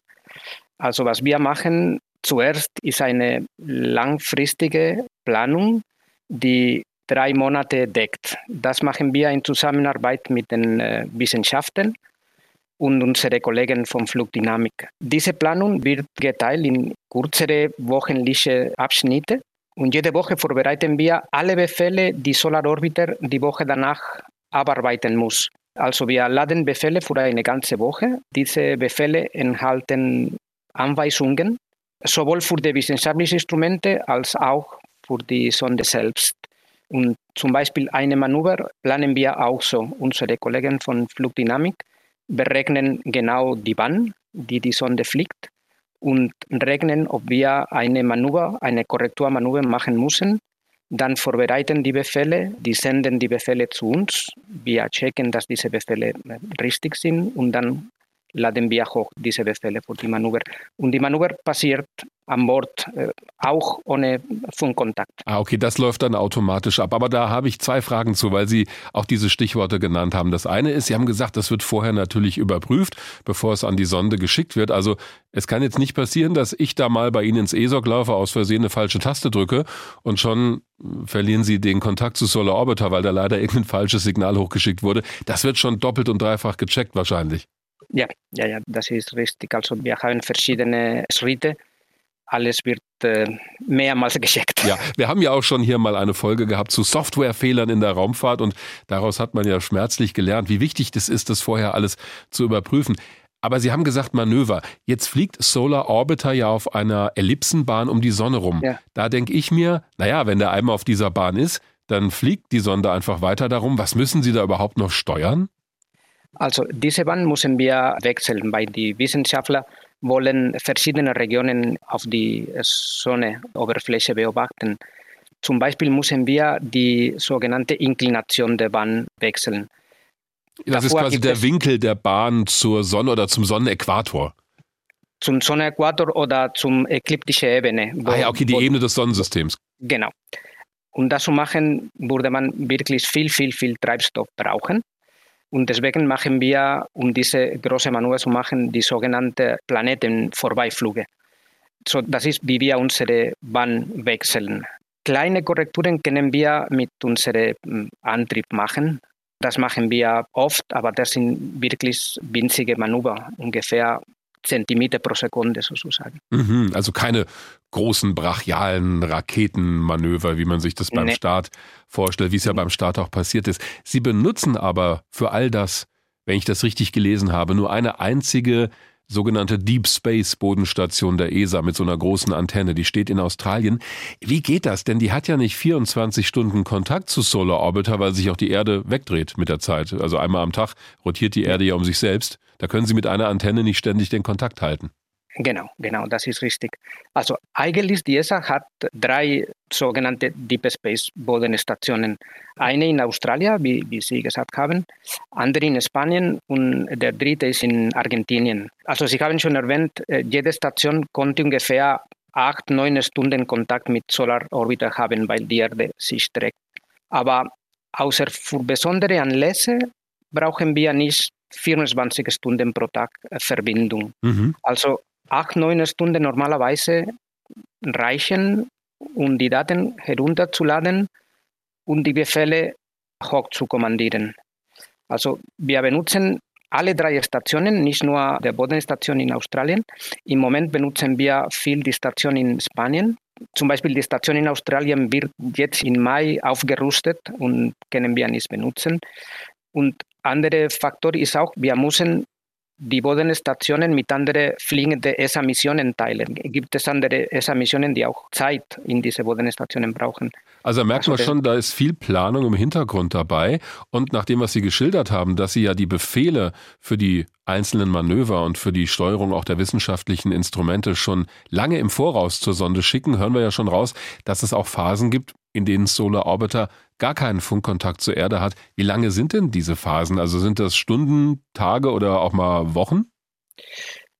Also was wir machen zuerst ist eine langfristige Planung, die drei Monate deckt. Das machen wir in Zusammenarbeit mit den äh, Wissenschaftlern und unsere Kollegen von Flugdynamik. Diese Planung wird geteilt in kürzere wöchentliche Abschnitte und jede Woche vorbereiten wir alle Befehle, die Solar Orbiter die Woche danach abarbeiten muss. Also wir laden Befehle für eine ganze Woche. Diese Befehle enthalten Anweisungen, sowohl für die wissenschaftlichen Instrumente als auch für die Sonde selbst. Und zum Beispiel eine Manöver planen wir auch so. Unsere Kollegen von Flugdynamik berechnen genau die Bahn, die die Sonde fliegt und rechnen, ob wir eine Manöver, eine Korrekturmanöver machen müssen. Dann vorbereiten die Befehle, die senden die Befehle zu uns. Wir checken, dass diese Befehle richtig sind und dann laden wir hoch diese Befehle für die Manöver. Und die Manöver passiert an Bord äh, auch ohne Funkkontakt. Ah, okay, das läuft dann automatisch ab. Aber da habe ich zwei Fragen zu, weil Sie auch diese Stichworte genannt haben. Das eine ist, Sie haben gesagt, das wird vorher natürlich überprüft, bevor es an die Sonde geschickt wird. Also es kann jetzt nicht passieren, dass ich da mal bei Ihnen ins ESOC laufe, aus Versehen eine falsche Taste drücke und schon verlieren Sie den Kontakt zu Solar Orbiter, weil da leider irgendein falsches Signal hochgeschickt wurde. Das wird schon doppelt und dreifach gecheckt wahrscheinlich. Ja, ja, ja, das ist richtig. Also wir haben verschiedene Schritte alles wird äh, mehrmals gecheckt. Ja, wir haben ja auch schon hier mal eine Folge gehabt zu Softwarefehlern in der Raumfahrt und daraus hat man ja schmerzlich gelernt, wie wichtig das ist, das vorher alles zu überprüfen. Aber Sie haben gesagt Manöver. Jetzt fliegt Solar Orbiter ja auf einer Ellipsenbahn um die Sonne rum. Ja. Da denke ich mir, naja, wenn der einmal auf dieser Bahn ist, dann fliegt die Sonde einfach weiter darum. Was müssen Sie da überhaupt noch steuern? Also diese Bahn müssen wir wechseln, weil die Wissenschaftler wollen verschiedene Regionen auf die Sonneoberfläche beobachten. Zum Beispiel müssen wir die sogenannte Inklination der Bahn wechseln. Das Davor ist quasi der Winkel der Bahn zur Sonne oder zum Sonnenäquator. Zum Sonnenäquator oder zum ekliptische Ebene. Wo, ah ja, okay, die Ebene des Sonnensystems. Genau. Um das zu machen, würde man wirklich viel, viel, viel Treibstoff brauchen. Und deswegen machen wir, um diese große Manöver zu machen, die sogenannte Planetenvorbeiflüge. So, das ist, wie wir unsere Bahn wechseln. Kleine Korrekturen können wir mit unserem hm, Antrieb machen. Das machen wir oft, aber das sind wirklich winzige Manöver, ungefähr Zentimeter pro Sekunde sozusagen. Mhm, also keine großen brachialen Raketenmanöver, wie man sich das beim nee. Start vorstellt, wie es ja beim Start auch passiert ist. Sie benutzen aber für all das, wenn ich das richtig gelesen habe, nur eine einzige sogenannte Deep Space Bodenstation der ESA mit so einer großen Antenne. Die steht in Australien. Wie geht das? Denn die hat ja nicht 24 Stunden Kontakt zu Solar Orbiter, weil sich auch die Erde wegdreht mit der Zeit. Also einmal am Tag rotiert die Erde ja um sich selbst. Da können Sie mit einer Antenne nicht ständig den Kontakt halten. Genau, genau, das ist richtig. Also eigentlich die ESA hat drei sogenannte Deep Space Bodenstationen. Eine in Australien, wie, wie Sie gesagt haben, andere in Spanien und der dritte ist in Argentinien. Also Sie haben schon erwähnt, äh, jede Station konnte ungefähr acht, neun Stunden Kontakt mit Solarorbiter haben, weil die Erde sich streckt. Aber außer für besondere Anlässe brauchen wir nicht 24 Stunden pro Tag äh, Verbindung. Mhm. Also acht, neun Stunden normalerweise reichen, um die Daten herunterzuladen und die Befehle hoch zu kommandieren. Also wir benutzen alle drei Stationen, nicht nur die Bodenstation in Australien. Im Moment benutzen wir viel die Station in Spanien. Zum Beispiel die Station in Australien wird jetzt im Mai aufgerüstet und können wir nicht benutzen. Und anderer Faktor ist auch, wir müssen die Bodenstationen mit anderen fliegenden ESA-Missionen teilen. Gibt es andere ESA-Missionen, die auch Zeit in diese Bodenstationen brauchen? Also da merkt man schon, da ist viel Planung im Hintergrund dabei. Und nach dem, was Sie geschildert haben, dass Sie ja die Befehle für die einzelnen Manöver und für die Steuerung auch der wissenschaftlichen Instrumente schon lange im Voraus zur Sonde schicken, hören wir ja schon raus, dass es auch Phasen gibt, in denen Solar Orbiter gar keinen Funkkontakt zur Erde hat. Wie lange sind denn diese Phasen? Also sind das Stunden, Tage oder auch mal Wochen?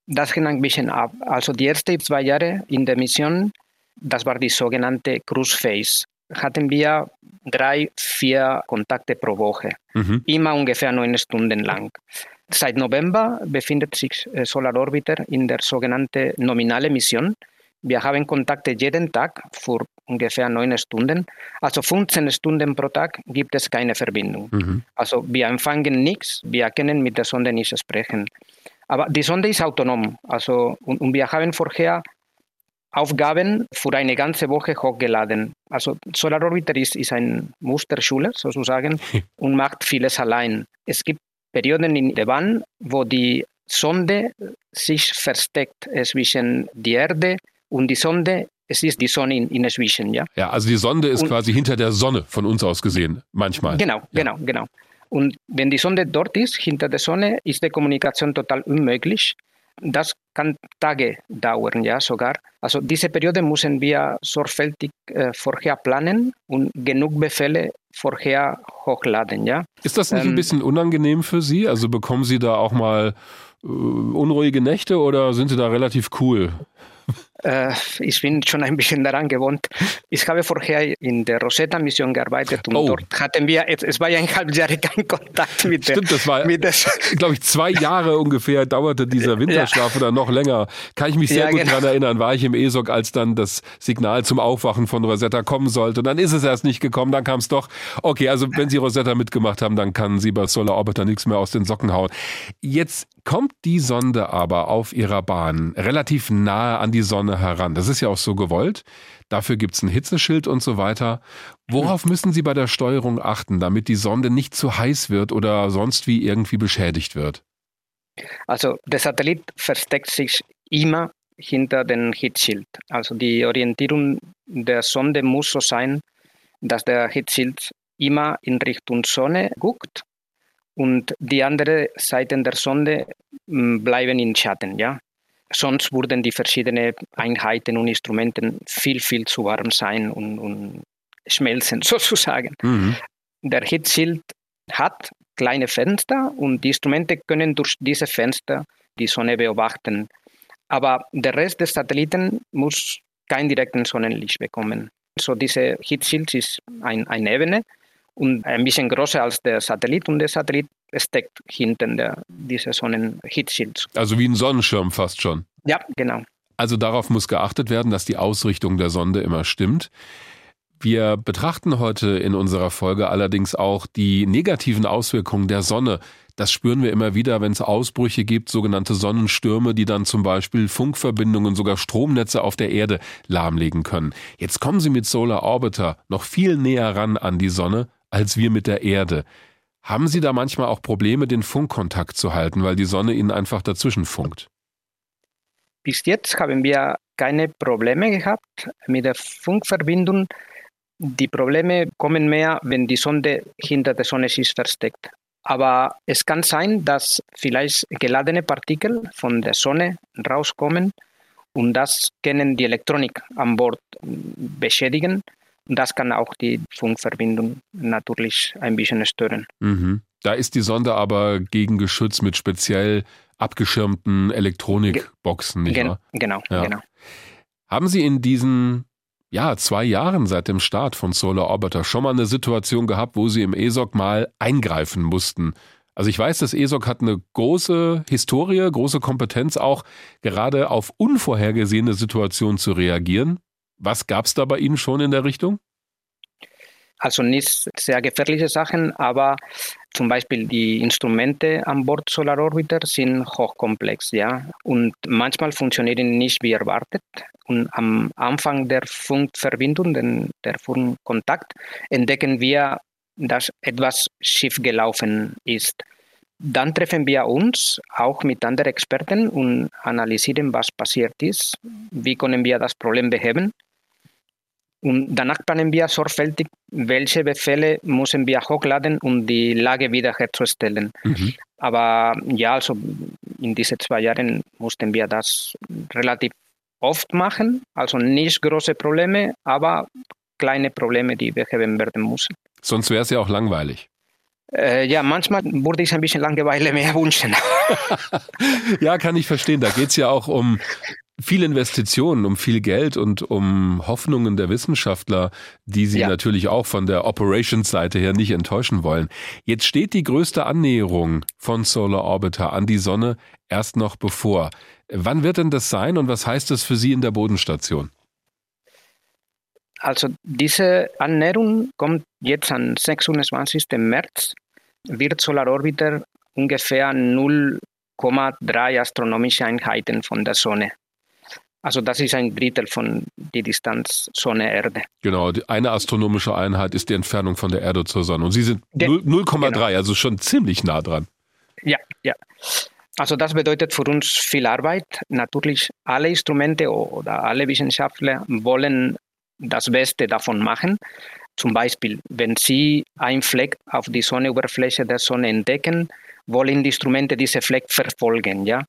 Das hängt ein bisschen ab. Also die ersten zwei Jahre in der Mission, das war die sogenannte Cruise Phase, hatten wir drei, vier Kontakte pro Woche, mhm. immer ungefähr neun Stunden lang. Seit November befindet sich äh, Solar Orbiter in der sogenannten nominale Mission. Wir haben Kontakte jeden Tag für ungefähr neun Stunden. Also 15 Stunden pro Tag gibt es keine Verbindung. Mhm. Also wir empfangen nichts, wir können mit der Sonde nicht sprechen. Aber die Sonde ist autonom. Also, und, und wir haben vorher Aufgaben für eine ganze Woche hochgeladen. Also Solar Orbiter ist, ist ein Musterschüler sozusagen und macht vieles allein. Es gibt Perioden in der Bahn, wo die Sonde sich versteckt zwischen der Erde und die Sonde es ist die Sonne in, in Zwischen, ja. Ja, also die Sonde ist und, quasi hinter der Sonne von uns aus gesehen, manchmal. Genau, ja. genau, genau. Und wenn die Sonde dort ist, hinter der Sonne, ist die Kommunikation total unmöglich. Das kann Tage dauern, ja, sogar. Also diese Periode müssen wir sorgfältig äh, vorher planen und genug Befehle vorher hochladen, ja. Ist das nicht ähm, ein bisschen unangenehm für Sie? Also bekommen Sie da auch mal unruhige Nächte oder sind Sie da relativ cool? Äh, ich bin schon ein bisschen daran gewohnt. Ich habe vorher in der Rosetta-Mission gearbeitet und oh. dort hatten wir, es war ja ein halbes Jahr kein Kontakt mit Stimmt, das war, glaube ich, zwei Jahre ungefähr dauerte dieser Winterschlaf ja. oder noch länger. Kann ich mich sehr ja, gut genau. daran erinnern, war ich im ESOC, als dann das Signal zum Aufwachen von Rosetta kommen sollte. Und dann ist es erst nicht gekommen, dann kam es doch. Okay, also wenn Sie Rosetta mitgemacht haben, dann kann Sie bei Solar Orbiter nichts mehr aus den Socken hauen. Jetzt kommt die Sonde aber auf ihrer Bahn relativ nahe an die Sonne heran. Das ist ja auch so gewollt. Dafür gibt es ein Hitzeschild und so weiter. Worauf müssen Sie bei der Steuerung achten, damit die Sonde nicht zu heiß wird oder sonst wie irgendwie beschädigt wird? Also der Satellit versteckt sich immer hinter dem Hitzschild. Also die Orientierung der Sonde muss so sein, dass der Hitzschild immer in Richtung Sonne guckt und die andere Seiten der Sonde mm, bleiben in Schatten. Ja? Sonst würden die verschiedenen Einheiten und Instrumenten viel, viel zu warm sein und, und schmelzen sozusagen. Mhm. Der Hitzschild hat kleine Fenster und die Instrumente können durch diese Fenster die Sonne beobachten. Aber der Rest des Satelliten muss kein direkten Sonnenlicht bekommen. So diese Hitzschild ist ein, eine Ebene und ein bisschen größer als der Satellit und der Satellit steckt hinten der, diese Sonnenhitzschild. Also wie ein Sonnenschirm fast schon. Ja, genau. Also darauf muss geachtet werden, dass die Ausrichtung der Sonde immer stimmt. Wir betrachten heute in unserer Folge allerdings auch die negativen Auswirkungen der Sonne. Das spüren wir immer wieder, wenn es Ausbrüche gibt, sogenannte Sonnenstürme, die dann zum Beispiel Funkverbindungen, sogar Stromnetze auf der Erde lahmlegen können. Jetzt kommen Sie mit Solar Orbiter noch viel näher ran an die Sonne als wir mit der Erde. Haben Sie da manchmal auch Probleme, den Funkkontakt zu halten, weil die Sonne Ihnen einfach dazwischen funkt? Bis jetzt haben wir keine Probleme gehabt mit der Funkverbindung. Die Probleme kommen mehr, wenn die Sonde hinter der Sonne sich versteckt. Aber es kann sein, dass vielleicht geladene Partikel von der Sonne rauskommen und das können die Elektronik an Bord beschädigen das kann auch die Funkverbindung natürlich ein bisschen stören. Mhm. Da ist die Sonde aber gegen geschützt mit speziell abgeschirmten Elektronikboxen, nicht Gen wahr? Genau, ja. genau. Haben Sie in diesen ja, zwei Jahren seit dem Start von Solar Orbiter schon mal eine Situation gehabt, wo Sie im ESOC mal eingreifen mussten? Also ich weiß, das ESOC hat eine große Historie, große Kompetenz auch gerade auf unvorhergesehene Situationen zu reagieren. Was gab es da bei Ihnen schon in der Richtung? Also nicht sehr gefährliche Sachen, aber zum Beispiel die Instrumente an Bord Solar Orbiter sind hochkomplex, ja, und manchmal funktionieren nicht wie erwartet. Und am Anfang der Funkverbindung, der Funkkontakt, entdecken wir, dass etwas schiefgelaufen ist. Dann treffen wir uns auch mit anderen Experten und analysieren, was passiert ist, wie können wir das Problem beheben und danach planen wir sorgfältig, welche Befehle müssen wir hochladen, um die Lage wiederherzustellen. Mhm. Aber ja, also in diesen zwei Jahren mussten wir das relativ oft machen. Also nicht große Probleme, aber kleine Probleme, die beheben werden müssen. Sonst wäre es ja auch langweilig. Äh, ja, manchmal würde ich ein bisschen Langeweile mehr wünschen. ja, kann ich verstehen. Da geht es ja auch um viel Investitionen, um viel Geld und um Hoffnungen der Wissenschaftler, die sie ja. natürlich auch von der Operations-Seite her nicht enttäuschen wollen. Jetzt steht die größte Annäherung von Solar Orbiter an die Sonne erst noch bevor. Wann wird denn das sein und was heißt das für Sie in der Bodenstation? Also diese Annäherung kommt jetzt am 26. März, wird Solar Orbiter ungefähr 0,3 astronomische Einheiten von der Sonne. Also das ist ein Drittel von der Distanz Sonne-Erde. Genau, eine astronomische Einheit ist die Entfernung von der Erde zur Sonne. Und Sie sind 0,3, genau. also schon ziemlich nah dran. Ja, ja. Also das bedeutet für uns viel Arbeit. Natürlich alle Instrumente oder alle Wissenschaftler wollen das Beste davon machen. Zum Beispiel, wenn Sie einen Fleck auf die Sonneoberfläche der Sonne entdecken, wollen die Instrumente diese Fleck verfolgen. Ja?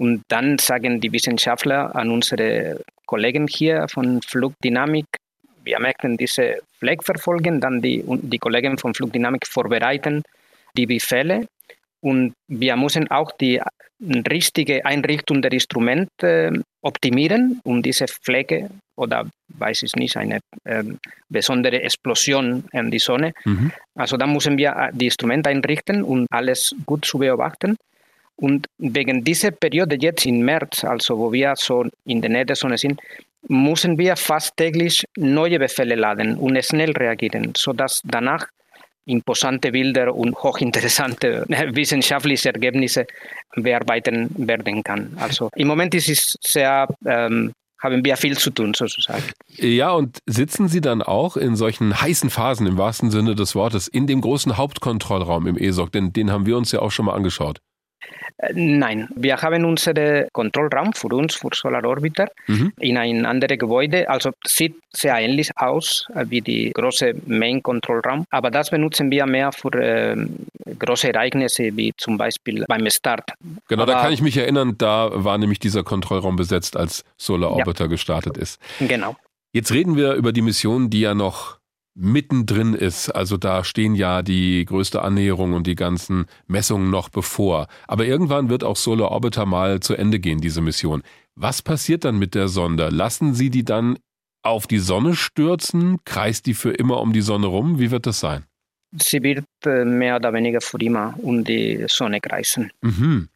Und dann sagen die Wissenschaftler an unsere Kollegen hier von Flugdynamik, wir möchten diese Fleck verfolgen, dann die, die Kollegen von Flugdynamik vorbereiten die Befehle Und wir müssen auch die richtige Einrichtung der Instrumente optimieren, um diese Flecke oder weiß ich nicht, eine äh, besondere Explosion in die Sonne. Mhm. Also da müssen wir äh, die Instrumente einrichten, um alles gut zu beobachten. Und wegen dieser Periode jetzt im März, also wo wir so in der Nähe der Sonne sind, müssen wir fast täglich neue Befehle laden und schnell reagieren, sodass danach imposante Bilder und hochinteressante wissenschaftliche Ergebnisse bearbeiten werden kann. Also im Moment ist es sehr ähm, haben wir viel zu tun, sozusagen. Ja, und sitzen Sie dann auch in solchen heißen Phasen im wahrsten Sinne des Wortes in dem großen Hauptkontrollraum im ESOC? Denn den haben wir uns ja auch schon mal angeschaut. Nein, wir haben unseren Kontrollraum für uns, für Solar Orbiter, mhm. in ein anderes Gebäude. Also sieht sehr ähnlich aus wie die große Main-Kontrollraum, aber das benutzen wir mehr für äh, große Ereignisse, wie zum Beispiel beim Start. Genau, aber, da kann ich mich erinnern, da war nämlich dieser Kontrollraum besetzt, als Solar Orbiter ja. gestartet ist. Genau. Jetzt reden wir über die Mission, die ja noch mittendrin ist. Also da stehen ja die größte Annäherung und die ganzen Messungen noch bevor. Aber irgendwann wird auch Solar Orbiter mal zu Ende gehen, diese Mission. Was passiert dann mit der Sonde? Lassen Sie die dann auf die Sonne stürzen? Kreist die für immer um die Sonne rum? Wie wird das sein? Sie wird äh, mehr oder weniger für immer um die Sonne kreisen. Mhm.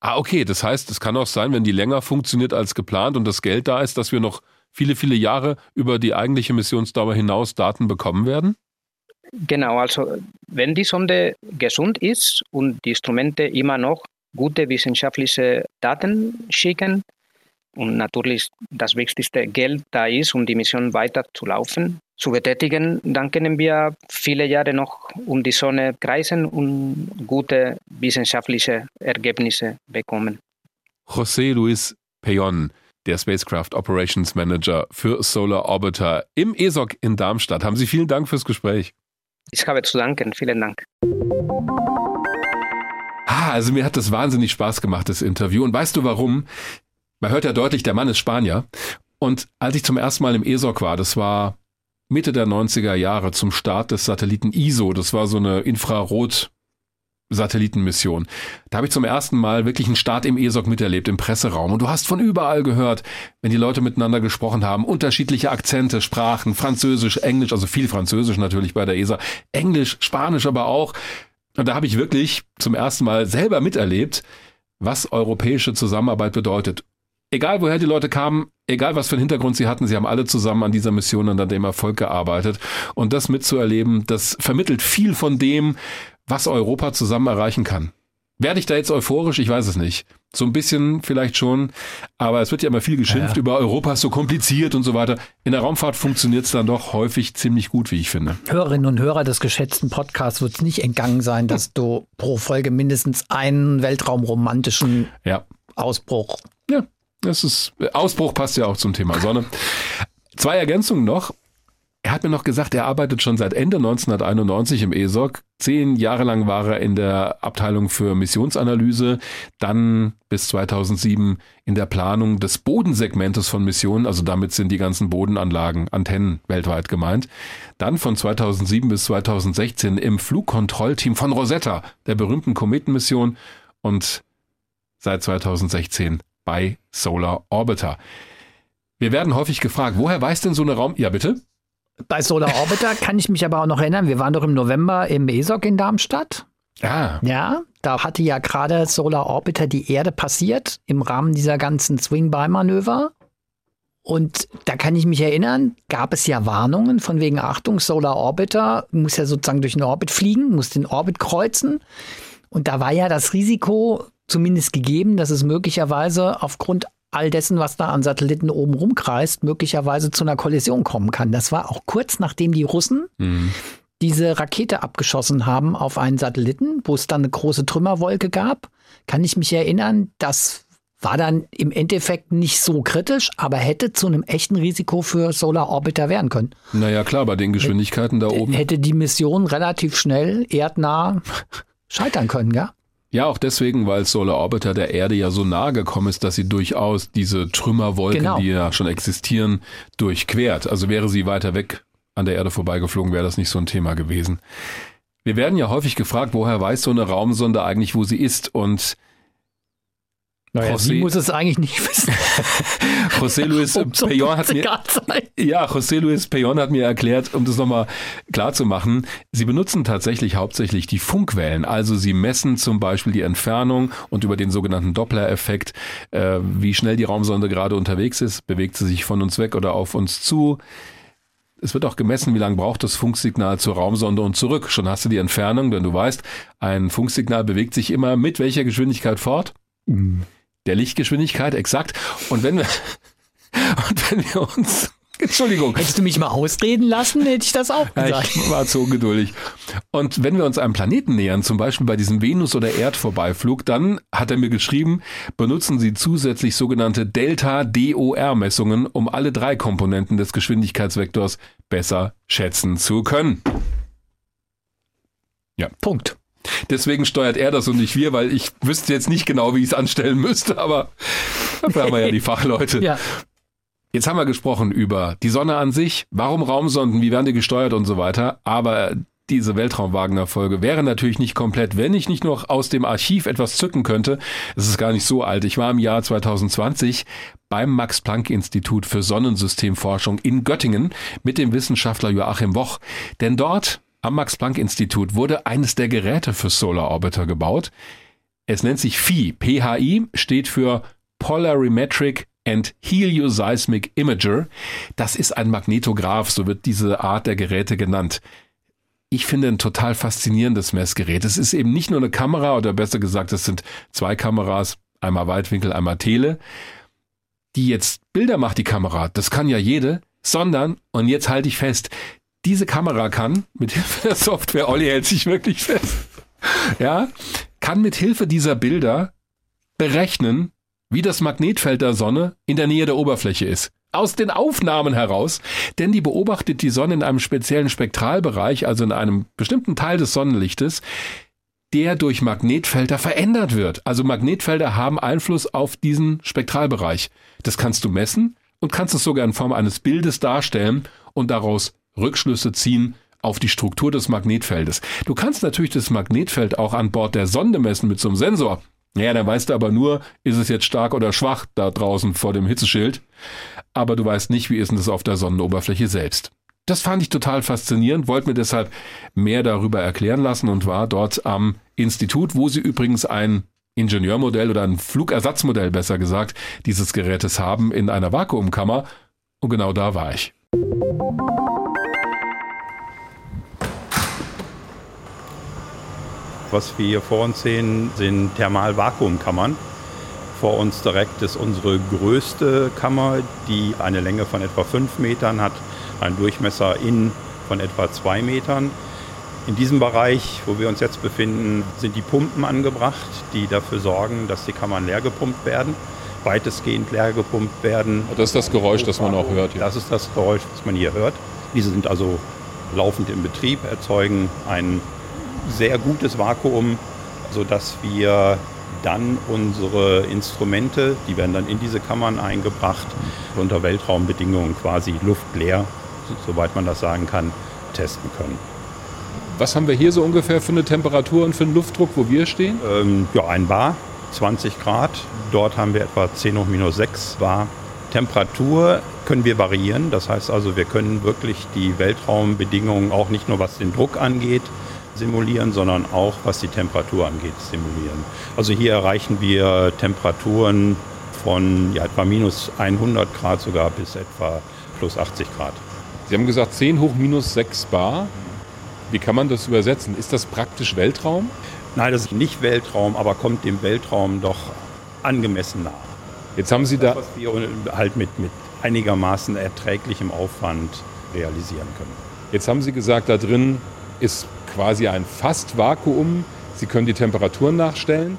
Ah, okay. Das heißt, es kann auch sein, wenn die länger funktioniert als geplant und das Geld da ist, dass wir noch viele, viele Jahre über die eigentliche Missionsdauer hinaus Daten bekommen werden? Genau, also wenn die Sonde gesund ist und die Instrumente immer noch gute wissenschaftliche Daten schicken und natürlich das wichtigste Geld da ist, um die Mission weiter zu laufen, zu betätigen, dann können wir viele Jahre noch um die Sonne kreisen und gute wissenschaftliche Ergebnisse bekommen. José Luis Peyon der Spacecraft Operations Manager für Solar Orbiter im ESOC in Darmstadt. Haben Sie vielen Dank fürs Gespräch. Ich habe zu danken. Vielen Dank. Ah, also mir hat das wahnsinnig Spaß gemacht, das Interview. Und weißt du warum? Man hört ja deutlich, der Mann ist Spanier. Und als ich zum ersten Mal im ESOC war, das war Mitte der 90er Jahre zum Start des Satelliten ISO, das war so eine Infrarot Satellitenmission. Da habe ich zum ersten Mal wirklich einen Start im ESOC miterlebt, im Presseraum. Und du hast von überall gehört, wenn die Leute miteinander gesprochen haben, unterschiedliche Akzente, Sprachen, Französisch, Englisch, also viel Französisch natürlich bei der ESA, Englisch, Spanisch aber auch. Und da habe ich wirklich zum ersten Mal selber miterlebt, was europäische Zusammenarbeit bedeutet. Egal woher die Leute kamen, egal was für einen Hintergrund sie hatten, sie haben alle zusammen an dieser Mission und an dem Erfolg gearbeitet. Und das mitzuerleben, das vermittelt viel von dem, was Europa zusammen erreichen kann. Werde ich da jetzt euphorisch? Ich weiß es nicht. So ein bisschen vielleicht schon, aber es wird ja immer viel geschimpft ja. über Europa ist so kompliziert und so weiter. In der Raumfahrt funktioniert es dann doch häufig ziemlich gut, wie ich finde. Hörerinnen und Hörer des geschätzten Podcasts wird es nicht entgangen sein, dass du pro Folge mindestens einen weltraumromantischen ja. Ausbruch. Ja, das ist Ausbruch passt ja auch zum Thema Sonne. Zwei Ergänzungen noch. Er hat mir noch gesagt, er arbeitet schon seit Ende 1991 im ESOC. Zehn Jahre lang war er in der Abteilung für Missionsanalyse, dann bis 2007 in der Planung des Bodensegmentes von Missionen, also damit sind die ganzen Bodenanlagen, Antennen weltweit gemeint. Dann von 2007 bis 2016 im Flugkontrollteam von Rosetta, der berühmten Kometenmission und seit 2016 bei Solar Orbiter. Wir werden häufig gefragt, woher weiß denn so eine Raum... Ja, bitte? Bei Solar Orbiter kann ich mich aber auch noch erinnern, wir waren doch im November im ESOC in Darmstadt. Ah. Ja, da hatte ja gerade Solar Orbiter die Erde passiert im Rahmen dieser ganzen Swing-By-Manöver. Und da kann ich mich erinnern, gab es ja Warnungen von wegen Achtung, Solar Orbiter muss ja sozusagen durch den Orbit fliegen, muss den Orbit kreuzen. Und da war ja das Risiko zumindest gegeben, dass es möglicherweise aufgrund all dessen, was da an Satelliten oben rumkreist, möglicherweise zu einer Kollision kommen kann. Das war auch kurz nachdem die Russen mhm. diese Rakete abgeschossen haben auf einen Satelliten, wo es dann eine große Trümmerwolke gab. Kann ich mich erinnern, das war dann im Endeffekt nicht so kritisch, aber hätte zu einem echten Risiko für Solar Orbiter werden können. Naja, klar, bei den Geschwindigkeiten da oben. Hätte die Mission relativ schnell erdnah scheitern können, ja? Ja, auch deswegen, weil Solar Orbiter der Erde ja so nahe gekommen ist, dass sie durchaus diese Trümmerwolken, genau. die ja schon existieren, durchquert. Also wäre sie weiter weg an der Erde vorbeigeflogen, wäre das nicht so ein Thema gewesen. Wir werden ja häufig gefragt, woher weiß so eine Raumsonde eigentlich, wo sie ist und naja, José, sie muss es eigentlich nicht wissen. José Luis um Peyon hat mir, ja, José Luis Peyon hat mir erklärt, um das nochmal klar zu machen, sie benutzen tatsächlich hauptsächlich die Funkwellen. Also sie messen zum Beispiel die Entfernung und über den sogenannten Doppler-Effekt, äh, wie schnell die Raumsonde gerade unterwegs ist, bewegt sie sich von uns weg oder auf uns zu. Es wird auch gemessen, wie lange braucht das Funksignal zur Raumsonde und zurück. Schon hast du die Entfernung, denn du weißt, ein Funksignal bewegt sich immer mit welcher Geschwindigkeit fort? Mhm der Lichtgeschwindigkeit, exakt. Und wenn wir, und wenn wir uns Entschuldigung. Hättest du mich mal ausreden lassen, hätte ich das auch gesagt. Ja, ich war zu ungeduldig. Und wenn wir uns einem Planeten nähern, zum Beispiel bei diesem Venus- oder Erdvorbeiflug, dann hat er mir geschrieben, benutzen Sie zusätzlich sogenannte Delta-DOR-Messungen, um alle drei Komponenten des Geschwindigkeitsvektors besser schätzen zu können. Ja. Punkt. Deswegen steuert er das und nicht wir, weil ich wüsste jetzt nicht genau, wie ich es anstellen müsste, aber dafür haben wir ja die Fachleute. Ja. Jetzt haben wir gesprochen über die Sonne an sich, warum Raumsonden, wie werden die gesteuert und so weiter, aber diese Weltraumwagner-Folge wäre natürlich nicht komplett, wenn ich nicht noch aus dem Archiv etwas zücken könnte. Es ist gar nicht so alt. Ich war im Jahr 2020 beim Max-Planck-Institut für Sonnensystemforschung in Göttingen mit dem Wissenschaftler Joachim Woch. Denn dort am Max-Planck-Institut wurde eines der Geräte für Solar Orbiter gebaut. Es nennt sich PHI. PHI steht für Polarimetric and Helioseismic Imager. Das ist ein Magnetograph, so wird diese Art der Geräte genannt. Ich finde ein total faszinierendes Messgerät. Es ist eben nicht nur eine Kamera oder besser gesagt, es sind zwei Kameras, einmal Weitwinkel, einmal Tele, die jetzt Bilder macht, die Kamera. Das kann ja jede, sondern, und jetzt halte ich fest, diese Kamera kann, mit Hilfe der Software, Olli hält sich wirklich fest, ja, kann mit Hilfe dieser Bilder berechnen, wie das Magnetfeld der Sonne in der Nähe der Oberfläche ist. Aus den Aufnahmen heraus, denn die beobachtet die Sonne in einem speziellen Spektralbereich, also in einem bestimmten Teil des Sonnenlichtes, der durch Magnetfelder verändert wird. Also Magnetfelder haben Einfluss auf diesen Spektralbereich. Das kannst du messen und kannst es sogar in Form eines Bildes darstellen und daraus Rückschlüsse ziehen auf die Struktur des Magnetfeldes. Du kannst natürlich das Magnetfeld auch an Bord der Sonde messen mit so einem Sensor. Ja, dann weißt du aber nur, ist es jetzt stark oder schwach da draußen vor dem Hitzeschild. Aber du weißt nicht, wie ist denn das auf der Sonnenoberfläche selbst. Das fand ich total faszinierend, wollte mir deshalb mehr darüber erklären lassen und war dort am Institut, wo sie übrigens ein Ingenieurmodell oder ein Flugersatzmodell besser gesagt dieses Gerätes haben in einer Vakuumkammer. Und genau da war ich. Was wir hier vor uns sehen, sind Thermalvakuumkammern. Vor uns direkt ist unsere größte Kammer, die eine Länge von etwa 5 Metern hat, einen Durchmesser innen von etwa 2 Metern. In diesem Bereich, wo wir uns jetzt befinden, sind die Pumpen angebracht, die dafür sorgen, dass die Kammern leer gepumpt werden, weitestgehend leer gepumpt werden. Das ist das Geräusch, das man auch hört. Ja. Das ist das Geräusch, das man hier hört. Diese sind also laufend im Betrieb, erzeugen einen sehr gutes Vakuum, sodass wir dann unsere Instrumente, die werden dann in diese Kammern eingebracht, unter Weltraumbedingungen quasi luftleer, soweit man das sagen kann, testen können. Was haben wir hier so ungefähr für eine Temperatur und für einen Luftdruck, wo wir stehen? Ähm, ja, ein Bar, 20 Grad. Dort haben wir etwa 10 hoch minus 6 Bar. Temperatur können wir variieren. Das heißt also, wir können wirklich die Weltraumbedingungen auch nicht nur was den Druck angeht, simulieren, sondern auch was die Temperatur angeht, simulieren. Also hier erreichen wir Temperaturen von ja, etwa minus 100 Grad sogar bis etwa plus 80 Grad. Sie haben gesagt 10 hoch minus 6 Bar. Wie kann man das übersetzen? Ist das praktisch Weltraum? Nein, das ist nicht Weltraum, aber kommt dem Weltraum doch angemessen nah. Jetzt haben Sie da. Das, was wir halt mit, mit einigermaßen erträglichem Aufwand realisieren können. Jetzt haben Sie gesagt, da drin ist quasi ein Fast-Vakuum. Sie können die Temperaturen nachstellen.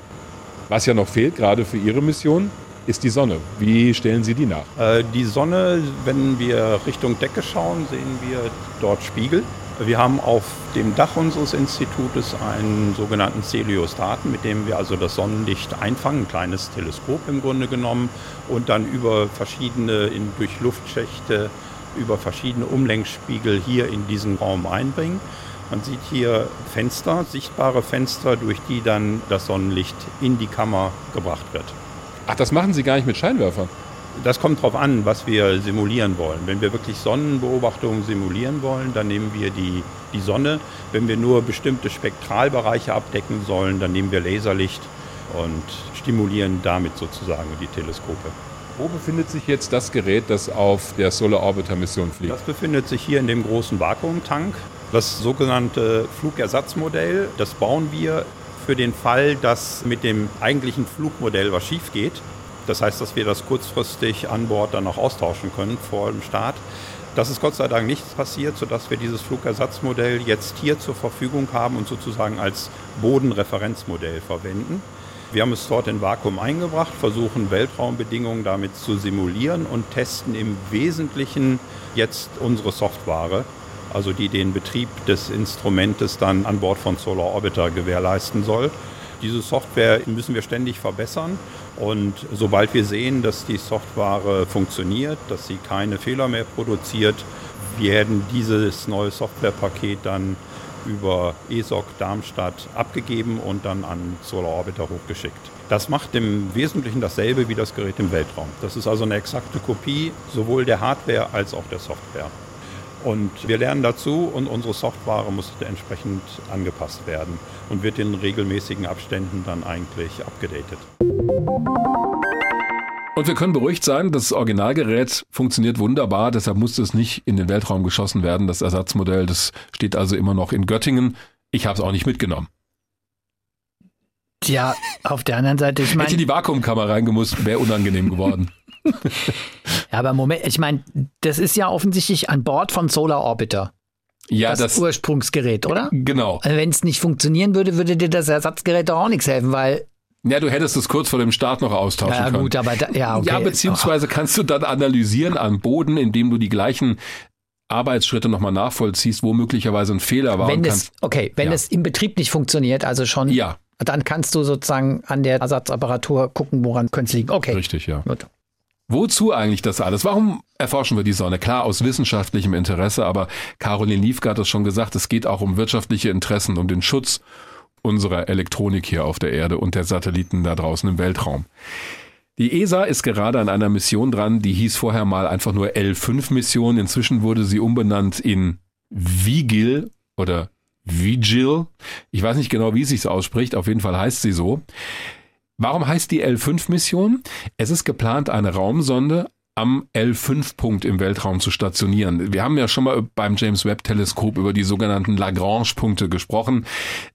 Was ja noch fehlt, gerade für Ihre Mission, ist die Sonne. Wie stellen Sie die nach? Äh, die Sonne, wenn wir Richtung Decke schauen, sehen wir dort Spiegel. Wir haben auf dem Dach unseres Institutes einen sogenannten Celiostaten, mit dem wir also das Sonnenlicht einfangen, ein kleines Teleskop im Grunde genommen, und dann über verschiedene in, durch Luftschächte, über verschiedene Umlenkspiegel hier in diesen Raum einbringen. Man sieht hier Fenster, sichtbare Fenster, durch die dann das Sonnenlicht in die Kammer gebracht wird. Ach, das machen Sie gar nicht mit Scheinwerfern? Das kommt darauf an, was wir simulieren wollen. Wenn wir wirklich Sonnenbeobachtungen simulieren wollen, dann nehmen wir die, die Sonne. Wenn wir nur bestimmte Spektralbereiche abdecken sollen, dann nehmen wir Laserlicht und stimulieren damit sozusagen die Teleskope. Wo befindet sich jetzt das Gerät, das auf der Solar Orbiter Mission fliegt? Das befindet sich hier in dem großen Vakuumtank. Das sogenannte Flugersatzmodell, das bauen wir für den Fall, dass mit dem eigentlichen Flugmodell was schief geht. Das heißt, dass wir das kurzfristig an Bord dann noch austauschen können vor dem Start. Das ist Gott sei Dank nichts passiert, sodass wir dieses Flugersatzmodell jetzt hier zur Verfügung haben und sozusagen als Bodenreferenzmodell verwenden. Wir haben es dort in Vakuum eingebracht, versuchen Weltraumbedingungen damit zu simulieren und testen im Wesentlichen jetzt unsere Software, also die den Betrieb des Instrumentes dann an Bord von Solar Orbiter gewährleisten soll. Diese Software müssen wir ständig verbessern und sobald wir sehen, dass die Software funktioniert, dass sie keine Fehler mehr produziert, werden dieses neue Softwarepaket dann über ESOC Darmstadt abgegeben und dann an Solar Orbiter hochgeschickt. Das macht im Wesentlichen dasselbe wie das Gerät im Weltraum. Das ist also eine exakte Kopie sowohl der Hardware als auch der Software. Und wir lernen dazu und unsere Software muss entsprechend angepasst werden und wird in regelmäßigen Abständen dann eigentlich abgedatet. Und wir können beruhigt sein, das Originalgerät funktioniert wunderbar, deshalb musste es nicht in den Weltraum geschossen werden. Das Ersatzmodell, das steht also immer noch in Göttingen. Ich habe es auch nicht mitgenommen. Tja, auf der anderen Seite, ich meine. Hätte die Vakuumkammer reingemusst, wäre unangenehm geworden. ja, aber Moment, ich meine, das ist ja offensichtlich an Bord von Solar Orbiter. Ja, das, das Ursprungsgerät, oder? Genau. Also Wenn es nicht funktionieren würde, würde dir das Ersatzgerät doch auch nichts helfen, weil ja, du hättest es kurz vor dem Start noch austauschen ja, können. Gut, aber da, ja, okay. ja, beziehungsweise kannst du dann analysieren am Boden, indem du die gleichen Arbeitsschritte nochmal nachvollziehst, wo möglicherweise ein Fehler war. Wenn es, okay, wenn ja. es im Betrieb nicht funktioniert, also schon, ja. dann kannst du sozusagen an der Ersatzapparatur gucken, woran könnte es liegen. Okay. Richtig, ja. Gut. Wozu eigentlich das alles? Warum erforschen wir die Sonne? Klar, aus wissenschaftlichem Interesse, aber Caroline Liefke hat es schon gesagt, es geht auch um wirtschaftliche Interessen, um den Schutz unserer Elektronik hier auf der Erde und der Satelliten da draußen im Weltraum. Die ESA ist gerade an einer Mission dran, die hieß vorher mal einfach nur L5-Mission. Inzwischen wurde sie umbenannt in Vigil oder Vigil. Ich weiß nicht genau, wie es sich ausspricht. Auf jeden Fall heißt sie so. Warum heißt die L5-Mission? Es ist geplant, eine Raumsonde am L5-Punkt im Weltraum zu stationieren. Wir haben ja schon mal beim James Webb-Teleskop über die sogenannten Lagrange-Punkte gesprochen.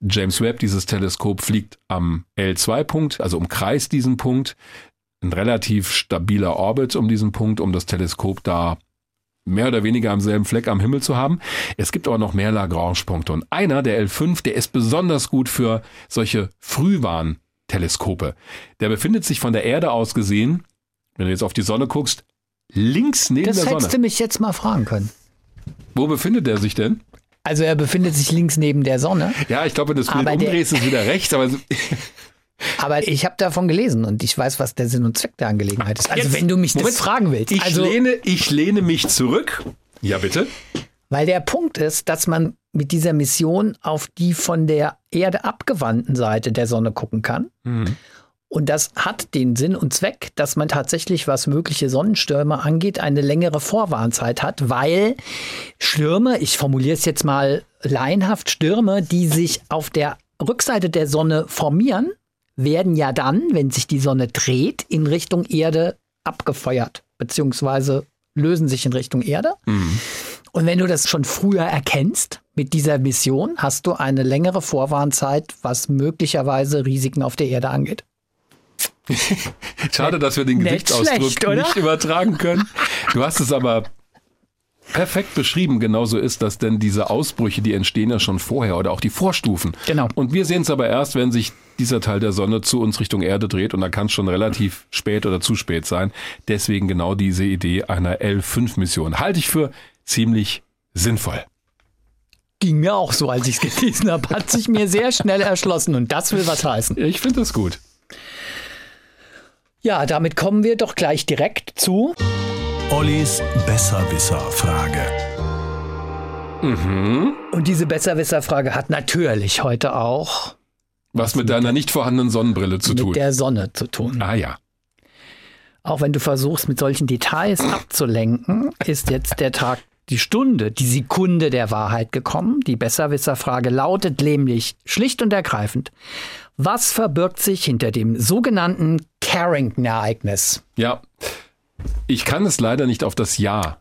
James Webb, dieses Teleskop, fliegt am L2-Punkt, also umkreist diesen Punkt. Ein relativ stabiler Orbit um diesen Punkt, um das Teleskop da mehr oder weniger am selben Fleck am Himmel zu haben. Es gibt aber noch mehr Lagrange-Punkte. Und einer, der L5, der ist besonders gut für solche Frühwarn Teleskope. Der befindet sich von der Erde aus gesehen, wenn du jetzt auf die Sonne guckst, links neben das der Sonne. Das hättest du mich jetzt mal fragen können. Wo befindet er sich denn? Also er befindet sich links neben der Sonne. Ja, ich glaube, wenn du das Bild umdrehst, ist es wieder rechts. Aber, aber ich habe davon gelesen und ich weiß, was der Sinn und Zweck der Angelegenheit ist. Also jetzt, wenn du mich Moment, das fragen willst. Ich, also, lehne, ich lehne mich zurück. Ja, bitte. Weil der Punkt ist, dass man mit dieser Mission auf die von der Erde abgewandten Seite der Sonne gucken kann. Mhm. Und das hat den Sinn und Zweck, dass man tatsächlich, was mögliche Sonnenstürme angeht, eine längere Vorwarnzeit hat, weil Stürme, ich formuliere es jetzt mal laienhaft, Stürme, die sich auf der Rückseite der Sonne formieren, werden ja dann, wenn sich die Sonne dreht, in Richtung Erde abgefeuert, beziehungsweise lösen sich in Richtung Erde. Mhm. Und wenn du das schon früher erkennst mit dieser Mission, hast du eine längere Vorwarnzeit, was möglicherweise Risiken auf der Erde angeht. Schade, dass wir den Gesichtsausdruck nicht, nicht übertragen können. Du hast es aber perfekt beschrieben, genauso ist das, denn diese Ausbrüche, die entstehen ja schon vorher oder auch die Vorstufen. Genau. Und wir sehen es aber erst, wenn sich dieser Teil der Sonne zu uns Richtung Erde dreht und da kann es schon relativ spät oder zu spät sein. Deswegen genau diese Idee einer L5-Mission. Halte ich für ziemlich sinnvoll. Ging mir auch so, als ich es gelesen habe. Hat sich mir sehr schnell erschlossen und das will was heißen. Ich finde das gut. Ja, damit kommen wir doch gleich direkt zu Ollis Besserwisser-Frage. Mhm. Und diese Besserwisserfrage hat natürlich heute auch was mit deiner nicht vorhandenen Sonnenbrille zu mit tun. Mit der Sonne zu tun. Ah ja. Auch wenn du versuchst, mit solchen Details abzulenken, ist jetzt der Tag, die Stunde, die Sekunde der Wahrheit gekommen. Die Besserwisserfrage lautet nämlich schlicht und ergreifend, was verbirgt sich hinter dem sogenannten Carrington-Ereignis? Ja, ich kann es leider nicht auf das Jahr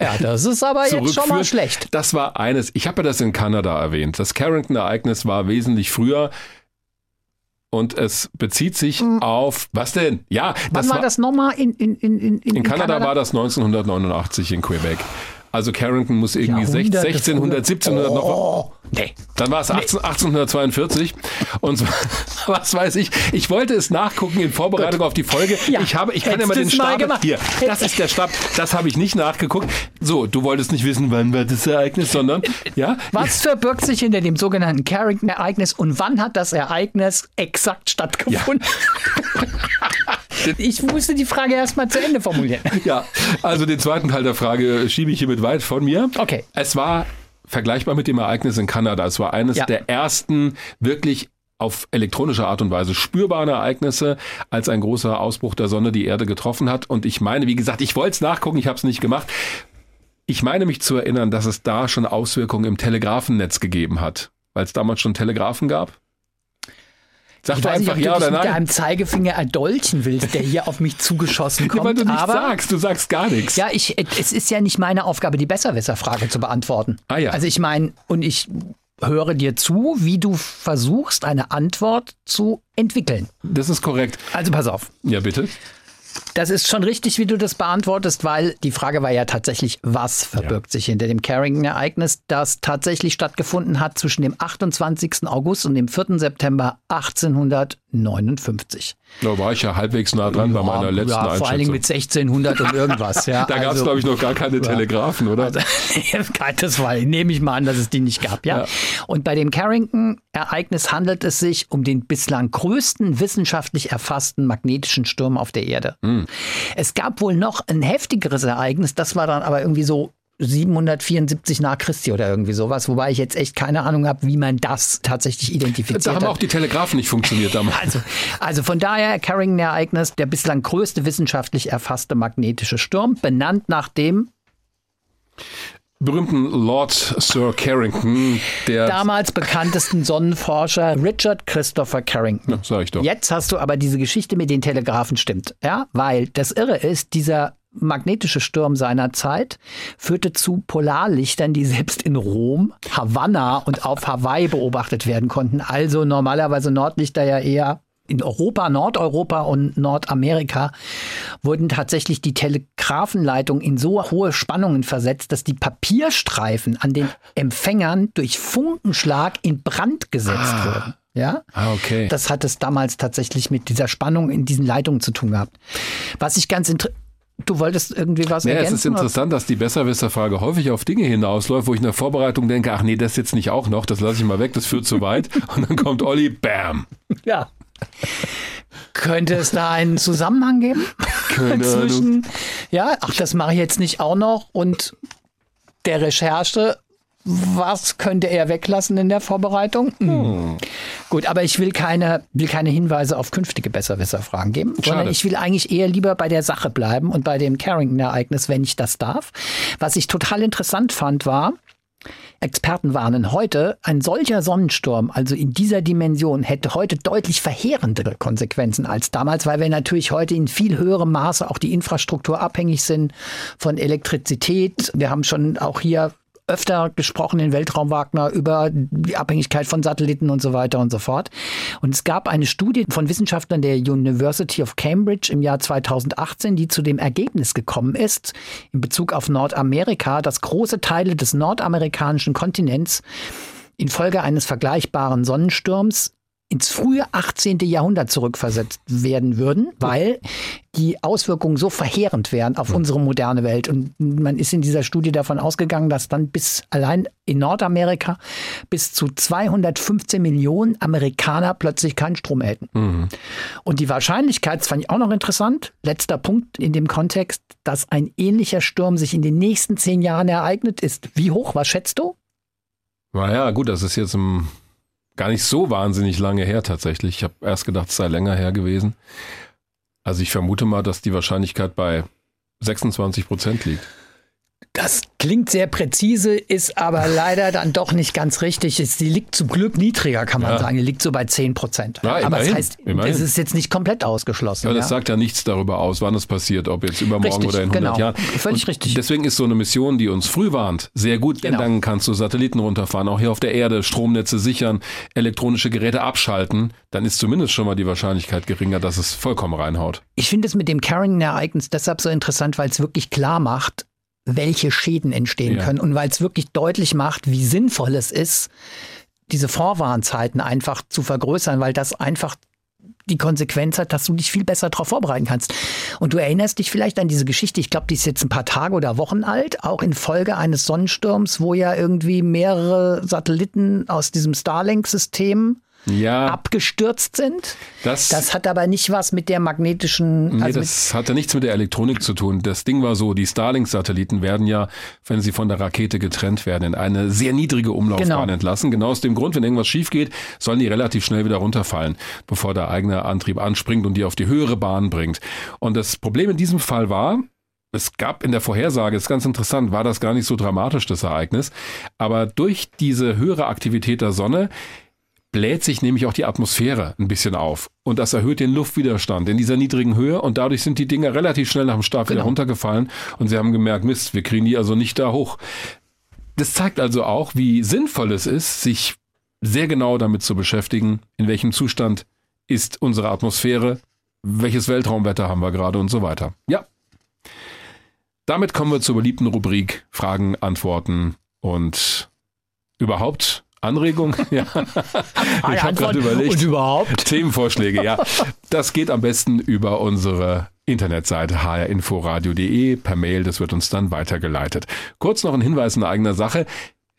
ja, das ist aber jetzt schon mal schlecht. Das war eines, ich habe ja das in Kanada erwähnt. Das Carrington-Ereignis war wesentlich früher. Und es bezieht sich mhm. auf, was denn? Ja, Wann das war, war das nochmal in, in, in, in, in Kanada, Kanada? war das 1989 in Quebec. Also Carrington muss irgendwie 1600, 1700 noch. Oh, nee. Dann war es 18, 1842. Und was weiß ich. Ich wollte es nachgucken in Vorbereitung Gut. auf die Folge. Ja, ich habe, ich kann ja mal den Stapel. Hier, das ist der Stab. Das habe ich nicht nachgeguckt. So, du wolltest nicht wissen, wann war das Ereignis, sondern, ja. Was verbirgt sich hinter dem sogenannten Carrington-Ereignis und wann hat das Ereignis exakt stattgefunden? Ja. Ich musste die Frage erstmal zu Ende formulieren. Ja, also den zweiten Teil der Frage schiebe ich hiermit weit von mir. Okay. Es war vergleichbar mit dem Ereignis in Kanada. Es war eines ja. der ersten wirklich auf elektronische Art und Weise spürbaren Ereignisse, als ein großer Ausbruch der Sonne die Erde getroffen hat. Und ich meine, wie gesagt, ich wollte es nachgucken, ich habe es nicht gemacht. Ich meine mich zu erinnern, dass es da schon Auswirkungen im Telegrafennetz gegeben hat, weil es damals schon Telegrafen gab. Sag ich doch einfach nicht, ja oder nein. mit deinem Zeigefinger erdolchen willst, der hier auf mich zugeschossen kommt. Ja, weil du nichts aber, sagst, du sagst gar nichts. Ja, ich, es ist ja nicht meine Aufgabe, die Besserwisser-Frage zu beantworten. Ah ja. Also ich meine, und ich höre dir zu, wie du versuchst, eine Antwort zu entwickeln. Das ist korrekt. Also pass auf. Ja, bitte. Das ist schon richtig, wie du das beantwortest, weil die Frage war ja tatsächlich, was verbirgt ja. sich hinter dem Carrington-Ereignis, das tatsächlich stattgefunden hat zwischen dem 28. August und dem 4. September 1859. Da war ich ja halbwegs nah dran ja, bei meiner letzten ja, vor allen Dingen mit 1600 und irgendwas. Ja. da gab es, also, glaube ich, noch gar keine Telegrafen, oder? Also, das war, nehme ich mal an, dass es die nicht gab. Ja. ja. Und bei dem Carrington-Ereignis handelt es sich um den bislang größten wissenschaftlich erfassten magnetischen Sturm auf der Erde. Mhm. Es gab wohl noch ein heftigeres Ereignis, das war dann aber irgendwie so 774 nach Christi oder irgendwie sowas, wobei ich jetzt echt keine Ahnung habe, wie man das tatsächlich identifiziert Da haben hat. auch die Telegrafen nicht funktioniert damals. Also, also von daher Carrington-Ereignis, der bislang größte wissenschaftlich erfasste magnetische Sturm, benannt nach dem berühmten Lord Sir Carrington, der damals bekanntesten Sonnenforscher Richard Christopher Carrington. Ja, sag ich doch. Jetzt hast du aber diese Geschichte mit den Telegrafen stimmt, ja, weil das Irre ist, dieser magnetische Sturm seiner Zeit führte zu Polarlichtern, die selbst in Rom, Havanna und auf Hawaii beobachtet werden konnten. Also normalerweise Nordlichter ja eher in Europa, Nordeuropa und Nordamerika wurden tatsächlich die Telegrafenleitungen in so hohe Spannungen versetzt, dass die Papierstreifen an den Empfängern durch Funkenschlag in Brand gesetzt ah. wurden. Ja, ah, okay. Das hat es damals tatsächlich mit dieser Spannung in diesen Leitungen zu tun gehabt. Was ich ganz interessant Du wolltest irgendwie was naja, ergänzen? Es ist interessant, oder? dass die Besserwisser-Frage häufig auf Dinge hinausläuft, wo ich in der Vorbereitung denke, ach nee, das jetzt nicht auch noch, das lasse ich mal weg, das führt zu weit. Und dann kommt Olli, bam. Ja. Könnte es da einen Zusammenhang geben? Keine Zwischen, Ahnung. ja, ach, das mache ich jetzt nicht auch noch und der Recherche was könnte er weglassen in der Vorbereitung? Hm. Hm. Gut, aber ich will keine, will keine Hinweise auf künftige Besserwisser-Fragen geben, Schade. sondern ich will eigentlich eher lieber bei der Sache bleiben und bei dem Carrington-Ereignis, wenn ich das darf. Was ich total interessant fand, war, Experten warnen heute, ein solcher Sonnensturm, also in dieser Dimension, hätte heute deutlich verheerendere Konsequenzen als damals, weil wir natürlich heute in viel höherem Maße auch die Infrastruktur abhängig sind von Elektrizität. Wir haben schon auch hier öfter gesprochen in Weltraum Wagner über die Abhängigkeit von Satelliten und so weiter und so fort. Und es gab eine Studie von Wissenschaftlern der University of Cambridge im Jahr 2018, die zu dem Ergebnis gekommen ist, in Bezug auf Nordamerika, dass große Teile des nordamerikanischen Kontinents infolge eines vergleichbaren Sonnensturms ins frühe 18. Jahrhundert zurückversetzt werden würden, weil die Auswirkungen so verheerend wären auf unsere moderne Welt. Und man ist in dieser Studie davon ausgegangen, dass dann bis allein in Nordamerika bis zu 215 Millionen Amerikaner plötzlich keinen Strom hätten. Mhm. Und die Wahrscheinlichkeit, das fand ich auch noch interessant, letzter Punkt in dem Kontext, dass ein ähnlicher Sturm sich in den nächsten zehn Jahren ereignet, ist wie hoch? Was schätzt du? Naja, gut, das ist jetzt im gar nicht so wahnsinnig lange her tatsächlich. Ich habe erst gedacht, es sei länger her gewesen. Also ich vermute mal, dass die Wahrscheinlichkeit bei 26 Prozent liegt. Das klingt sehr präzise, ist aber leider dann doch nicht ganz richtig. Sie liegt zum Glück niedriger, kann man ja. sagen. Die liegt so bei 10 Prozent. Ja, aber das heißt, immerhin. es ist jetzt nicht komplett ausgeschlossen. Ja, das sagt ja nichts darüber aus, wann es passiert, ob jetzt übermorgen richtig, oder in 100 genau. Jahren. Völlig Und richtig. Deswegen ist so eine Mission, die uns früh warnt, sehr gut, denn genau. dann kannst du Satelliten runterfahren, auch hier auf der Erde, Stromnetze sichern, elektronische Geräte abschalten. Dann ist zumindest schon mal die Wahrscheinlichkeit geringer, dass es vollkommen reinhaut. Ich finde es mit dem Carrington-Ereignis deshalb so interessant, weil es wirklich klar macht, welche Schäden entstehen ja. können und weil es wirklich deutlich macht, wie sinnvoll es ist, diese Vorwarnzeiten einfach zu vergrößern, weil das einfach die Konsequenz hat, dass du dich viel besser darauf vorbereiten kannst. Und du erinnerst dich vielleicht an diese Geschichte, ich glaube, die ist jetzt ein paar Tage oder Wochen alt, auch in Folge eines Sonnensturms, wo ja irgendwie mehrere Satelliten aus diesem Starlink-System ja. abgestürzt sind. Das, das hat aber nicht was mit der magnetischen. Nee, also das hatte nichts mit der Elektronik zu tun. Das Ding war so, die Starlink-Satelliten werden ja, wenn sie von der Rakete getrennt werden, in eine sehr niedrige Umlaufbahn genau. entlassen. Genau aus dem Grund, wenn irgendwas schief geht, sollen die relativ schnell wieder runterfallen, bevor der eigene Antrieb anspringt und die auf die höhere Bahn bringt. Und das Problem in diesem Fall war, es gab in der Vorhersage, ist ganz interessant, war das gar nicht so dramatisch, das Ereignis. Aber durch diese höhere Aktivität der Sonne bläht sich nämlich auch die Atmosphäre ein bisschen auf. Und das erhöht den Luftwiderstand in dieser niedrigen Höhe und dadurch sind die Dinger relativ schnell nach dem Start genau. wieder runtergefallen und sie haben gemerkt, Mist, wir kriegen die also nicht da hoch. Das zeigt also auch, wie sinnvoll es ist, sich sehr genau damit zu beschäftigen, in welchem Zustand ist unsere Atmosphäre, welches Weltraumwetter haben wir gerade und so weiter. Ja. Damit kommen wir zur beliebten Rubrik Fragen, Antworten und überhaupt Anregung? Ja. Ich habe gerade überlegt. Und überhaupt? Themenvorschläge, ja. Das geht am besten über unsere Internetseite hrinforadio.de per Mail. Das wird uns dann weitergeleitet. Kurz noch ein Hinweis in eigener Sache.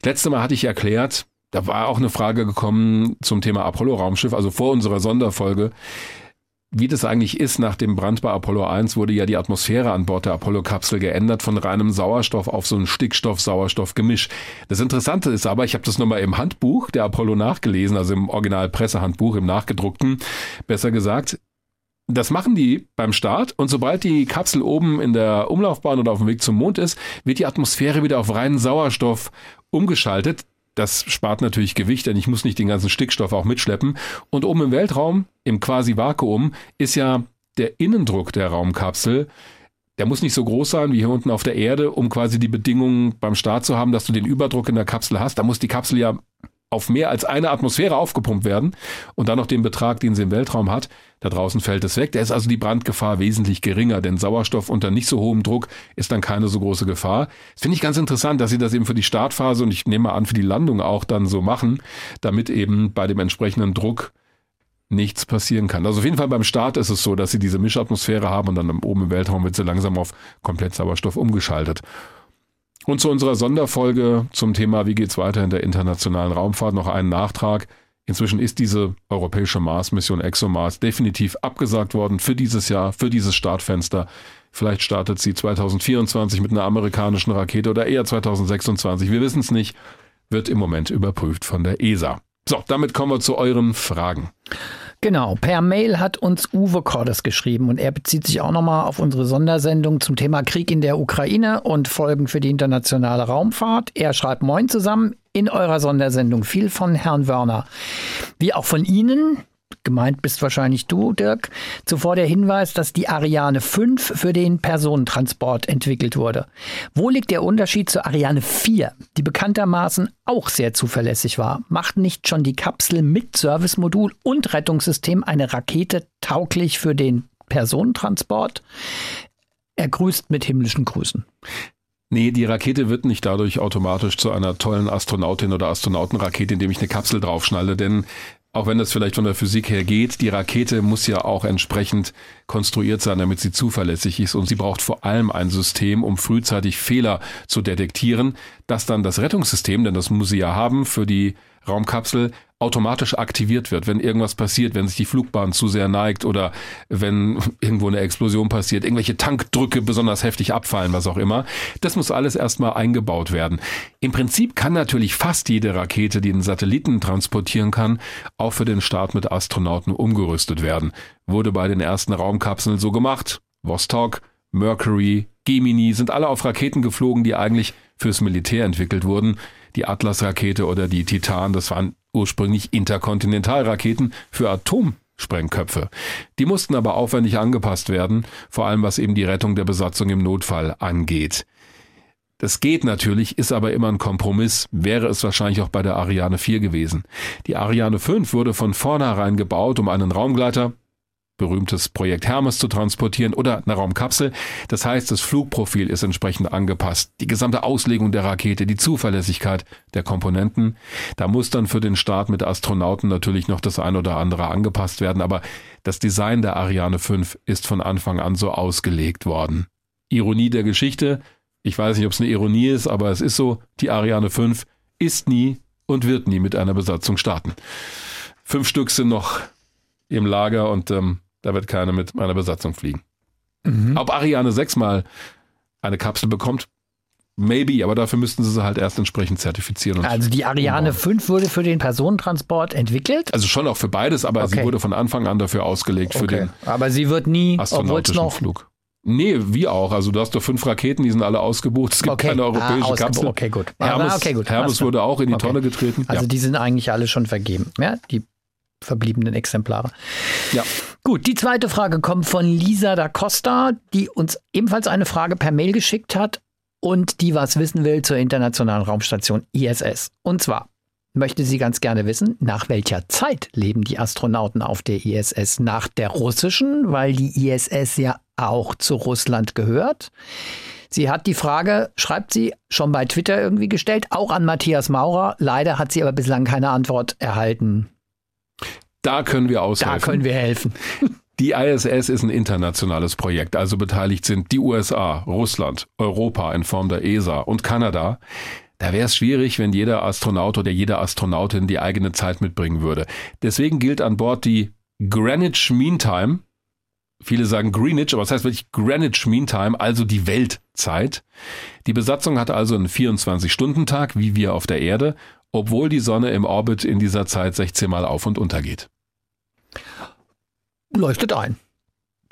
Letzte Mal hatte ich erklärt, da war auch eine Frage gekommen zum Thema Apollo-Raumschiff, also vor unserer Sonderfolge wie das eigentlich ist, nach dem Brand bei Apollo 1 wurde ja die Atmosphäre an Bord der Apollo-Kapsel geändert von reinem Sauerstoff auf so ein Stickstoff-Sauerstoff-Gemisch. Das Interessante ist aber, ich habe das nochmal im Handbuch der Apollo nachgelesen, also im Original-Pressehandbuch, im nachgedruckten, besser gesagt, das machen die beim Start und sobald die Kapsel oben in der Umlaufbahn oder auf dem Weg zum Mond ist, wird die Atmosphäre wieder auf reinen Sauerstoff umgeschaltet. Das spart natürlich Gewicht, denn ich muss nicht den ganzen Stickstoff auch mitschleppen. Und oben im Weltraum, im quasi Vakuum, ist ja der Innendruck der Raumkapsel der muss nicht so groß sein wie hier unten auf der Erde, um quasi die Bedingungen beim Start zu haben, dass du den Überdruck in der Kapsel hast. Da muss die Kapsel ja auf mehr als eine Atmosphäre aufgepumpt werden und dann noch den Betrag, den sie im Weltraum hat. Da draußen fällt es weg. Da ist also die Brandgefahr wesentlich geringer, denn Sauerstoff unter nicht so hohem Druck ist dann keine so große Gefahr. Das finde ich ganz interessant, dass sie das eben für die Startphase und ich nehme mal an für die Landung auch dann so machen, damit eben bei dem entsprechenden Druck nichts passieren kann. Also auf jeden Fall beim Start ist es so, dass sie diese Mischatmosphäre haben und dann oben im Weltraum wird sie langsam auf komplett Sauerstoff umgeschaltet. Und zu unserer Sonderfolge zum Thema, wie geht's weiter in der internationalen Raumfahrt, noch einen Nachtrag. Inzwischen ist diese europäische Mars-Mission ExoMars definitiv abgesagt worden für dieses Jahr, für dieses Startfenster. Vielleicht startet sie 2024 mit einer amerikanischen Rakete oder eher 2026. Wir wissen es nicht. Wird im Moment überprüft von der ESA. So, damit kommen wir zu euren Fragen. Genau, per Mail hat uns Uwe Cordes geschrieben und er bezieht sich auch nochmal auf unsere Sondersendung zum Thema Krieg in der Ukraine und Folgen für die internationale Raumfahrt. Er schreibt Moin zusammen in eurer Sondersendung viel von Herrn Wörner. Wie auch von Ihnen, gemeint bist wahrscheinlich du, Dirk, zuvor der Hinweis, dass die Ariane 5 für den Personentransport entwickelt wurde. Wo liegt der Unterschied zur Ariane 4, die bekanntermaßen auch sehr zuverlässig war? Macht nicht schon die Kapsel mit Servicemodul und Rettungssystem eine Rakete tauglich für den Personentransport? Er grüßt mit himmlischen Grüßen. Nee, die Rakete wird nicht dadurch automatisch zu einer tollen Astronautin oder Astronautenrakete, indem ich eine Kapsel draufschnalle, denn auch wenn das vielleicht von der Physik her geht, die Rakete muss ja auch entsprechend konstruiert sein, damit sie zuverlässig ist. Und sie braucht vor allem ein System, um frühzeitig Fehler zu detektieren, dass dann das Rettungssystem, denn das muss sie ja haben für die Raumkapsel, automatisch aktiviert wird, wenn irgendwas passiert, wenn sich die Flugbahn zu sehr neigt oder wenn irgendwo eine Explosion passiert, irgendwelche Tankdrücke besonders heftig abfallen, was auch immer. Das muss alles erstmal eingebaut werden. Im Prinzip kann natürlich fast jede Rakete, die einen Satelliten transportieren kann, auch für den Start mit Astronauten umgerüstet werden. Wurde bei den ersten Raumkapseln so gemacht. Vostok, Mercury, Gemini sind alle auf Raketen geflogen, die eigentlich fürs Militär entwickelt wurden. Die Atlas-Rakete oder die Titan, das waren ursprünglich Interkontinentalraketen für Atomsprengköpfe. Die mussten aber aufwendig angepasst werden, vor allem was eben die Rettung der Besatzung im Notfall angeht. Das geht natürlich, ist aber immer ein Kompromiss, wäre es wahrscheinlich auch bei der Ariane 4 gewesen. Die Ariane 5 wurde von vornherein gebaut, um einen Raumgleiter, berühmtes Projekt Hermes zu transportieren oder eine Raumkapsel. Das heißt, das Flugprofil ist entsprechend angepasst. Die gesamte Auslegung der Rakete, die Zuverlässigkeit der Komponenten. Da muss dann für den Start mit Astronauten natürlich noch das ein oder andere angepasst werden, aber das Design der Ariane 5 ist von Anfang an so ausgelegt worden. Ironie der Geschichte. Ich weiß nicht, ob es eine Ironie ist, aber es ist so, die Ariane 5 ist nie und wird nie mit einer Besatzung starten. Fünf Stück sind noch im Lager und ähm, da wird keiner mit meiner Besatzung fliegen. Mhm. Ob Ariane 6 mal eine Kapsel bekommt, maybe, aber dafür müssten sie sie halt erst entsprechend zertifizieren. also die Ariane umbauen. 5 wurde für den Personentransport entwickelt? Also schon auch für beides, aber okay. sie wurde von Anfang an dafür ausgelegt für den Aber sie wird nie astronautischen noch Flug. Nee, wie auch. Also du hast doch fünf Raketen, die sind alle ausgebucht. Es gibt okay. keine europäische ah, Kapsel. Okay, gut. Hermes, okay, gut. Hermes wurde auch in die okay. Tonne getreten. Also ja. die sind eigentlich alle schon vergeben. Ja, die verbliebenen Exemplare. Ja. Gut, die zweite Frage kommt von Lisa da Costa, die uns ebenfalls eine Frage per Mail geschickt hat und die was wissen will zur internationalen Raumstation ISS. Und zwar möchte sie ganz gerne wissen, nach welcher Zeit leben die Astronauten auf der ISS? Nach der russischen, weil die ISS ja auch zu Russland gehört. Sie hat die Frage, schreibt sie, schon bei Twitter irgendwie gestellt, auch an Matthias Maurer. Leider hat sie aber bislang keine Antwort erhalten. Da können wir aushelfen. Da können wir helfen. Die ISS ist ein internationales Projekt, also beteiligt sind die USA, Russland, Europa in Form der ESA und Kanada. Da wäre es schwierig, wenn jeder Astronaut oder jede Astronautin die eigene Zeit mitbringen würde. Deswegen gilt an Bord die Greenwich Mean Time. Viele sagen Greenwich, aber es das heißt wirklich Greenwich Mean Time, also die Weltzeit. Die Besatzung hat also einen 24-Stunden-Tag, wie wir auf der Erde, obwohl die Sonne im Orbit in dieser Zeit 16 Mal auf und unter geht. Leuchtet ein.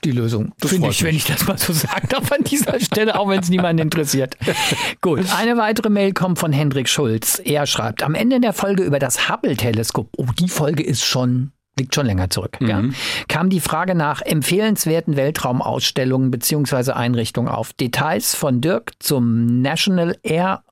Die Lösung. Finde ich, mich. wenn ich das mal so sagen darf an dieser Stelle, auch wenn es niemanden interessiert. Gut, eine weitere Mail kommt von Hendrik Schulz. Er schreibt, am Ende der Folge über das Hubble-Teleskop, oh, die Folge ist schon liegt schon länger zurück, mhm. ja, kam die Frage nach empfehlenswerten Weltraumausstellungen bzw. Einrichtungen auf. Details von Dirk zum National Air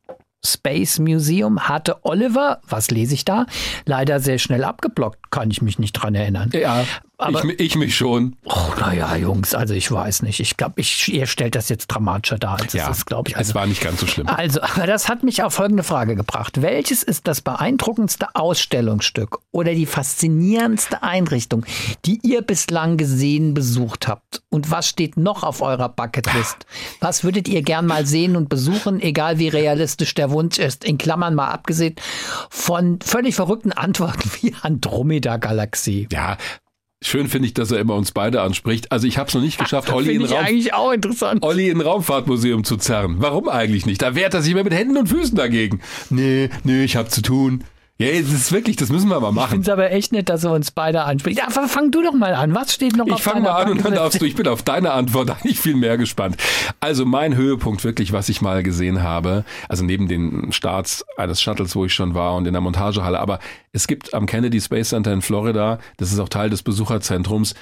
Space Museum hatte Oliver, was lese ich da, leider sehr schnell abgeblockt, kann ich mich nicht dran erinnern. Ja, aber, ich, ich, mich schon. Oh, naja, Jungs, also ich weiß nicht. Ich glaube, ich, ihr stellt das jetzt dramatischer dar, als ja, es ist, glaube ich. Also, es war nicht ganz so schlimm. Also, aber das hat mich auf folgende Frage gebracht. Welches ist das beeindruckendste Ausstellungsstück oder die faszinierendste Einrichtung, die ihr bislang gesehen, besucht habt? Und was steht noch auf eurer Bucketlist? Was würdet ihr gern mal sehen und besuchen, egal wie realistisch der Wunsch ist? In Klammern mal abgesehen von völlig verrückten Antworten wie Andromeda-Galaxie. Ja, Schön finde ich, dass er immer uns beide anspricht. Also ich habe es noch nicht geschafft, Olli in, Raum, Olli in Raumfahrtmuseum zu zerren. Warum eigentlich nicht? Da wehrt er sich immer mit Händen und Füßen dagegen. Nee, nee, ich habe zu tun. Ja, das ist wirklich, das müssen wir mal machen. Ich finde es aber echt nett, dass er uns beide anspricht. Ja, fang du doch mal an. Was steht noch ich auf Ich fange mal an und dann darfst du. Ich bin auf deine Antwort eigentlich viel mehr gespannt. Also mein Höhepunkt wirklich, was ich mal gesehen habe, also neben den Starts eines Shuttles, wo ich schon war und in der Montagehalle, aber es gibt am Kennedy Space Center in Florida, das ist auch Teil des Besucherzentrums,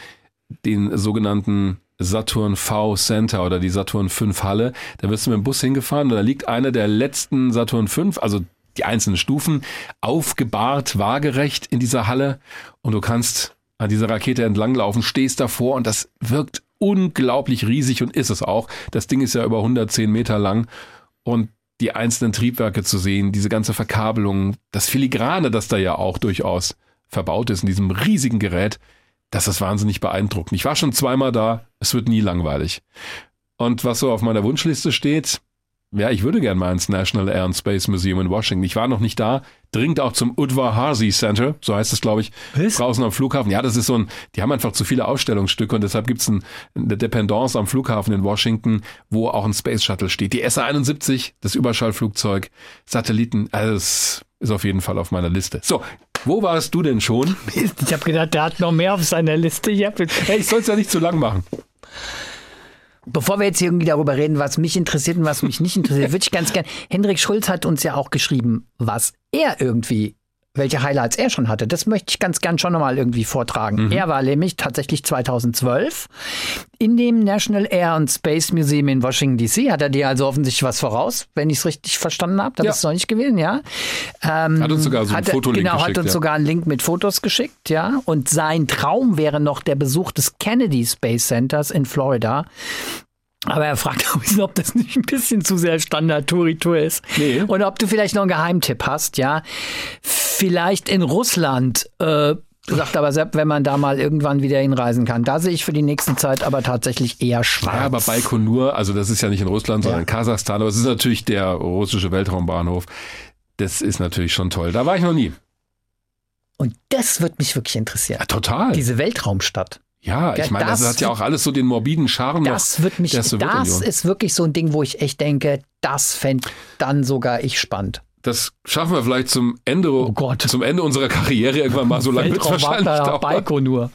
den sogenannten Saturn V Center oder die Saturn 5 Halle. Da wirst du mit dem Bus hingefahren und da liegt einer der letzten Saturn 5, also die einzelnen Stufen aufgebahrt, waagerecht in dieser Halle und du kannst an dieser Rakete entlanglaufen, stehst davor und das wirkt unglaublich riesig und ist es auch. Das Ding ist ja über 110 Meter lang und die einzelnen Triebwerke zu sehen, diese ganze Verkabelung, das Filigrane, das da ja auch durchaus verbaut ist in diesem riesigen Gerät, das ist wahnsinnig beeindruckend. Ich war schon zweimal da, es wird nie langweilig. Und was so auf meiner Wunschliste steht, ja, ich würde gern mal ins National Air and Space Museum in Washington. Ich war noch nicht da. Dringend auch zum Udvar Hazy Center, so heißt es, glaube ich, Was? draußen am Flughafen. Ja, das ist so ein, die haben einfach zu viele Ausstellungsstücke und deshalb gibt's ein, eine Dependance am Flughafen in Washington, wo auch ein Space Shuttle steht. Die SA-71, das Überschallflugzeug, Satelliten, alles ist auf jeden Fall auf meiner Liste. So, wo warst du denn schon? Ich habe gedacht, der hat noch mehr auf seiner Liste. Ich, hey, ich soll es ja nicht zu lang machen. Bevor wir jetzt irgendwie darüber reden, was mich interessiert und was mich nicht interessiert, würde ich ganz gern. Hendrik Schulz hat uns ja auch geschrieben, was er irgendwie welche Highlights er schon hatte. Das möchte ich ganz gern schon nochmal irgendwie vortragen. Mhm. Er war nämlich tatsächlich 2012 in dem National Air and Space Museum in Washington DC. Hat er dir also offensichtlich was voraus, wenn ich es richtig verstanden habe? Da ja. bist du noch nicht gewesen, ja? Ähm, hat uns sogar so ein Fotolink genau, geschickt. Genau, hat uns ja. sogar einen Link mit Fotos geschickt, ja. Und sein Traum wäre noch der Besuch des Kennedy Space Centers in Florida. Aber er fragt auch, ob das nicht ein bisschen zu sehr Standard-Tour ist. Nee. Und ob du vielleicht noch einen Geheimtipp hast, ja. Vielleicht in Russland, äh, Sagt aber Sepp, wenn man da mal irgendwann wieder hinreisen kann. Da sehe ich für die nächste Zeit aber tatsächlich eher schwarz. Ja, aber Baikonur, also das ist ja nicht in Russland, sondern ja. in Kasachstan, aber es ist natürlich der russische Weltraumbahnhof. Das ist natürlich schon toll. Da war ich noch nie. Und das wird mich wirklich interessieren. Ja, total. Diese Weltraumstadt. Ja, ich meine, das, das, hat ja auch alles so den morbiden Charme. Das wird mich, das ist wirklich so ein Ding, wo ich echt denke, das fände dann sogar ich spannend. Das schaffen wir vielleicht zum Ende, oh zum Ende unserer Karriere irgendwann mal. So lange wird wahrscheinlich dauern. Baiko nur.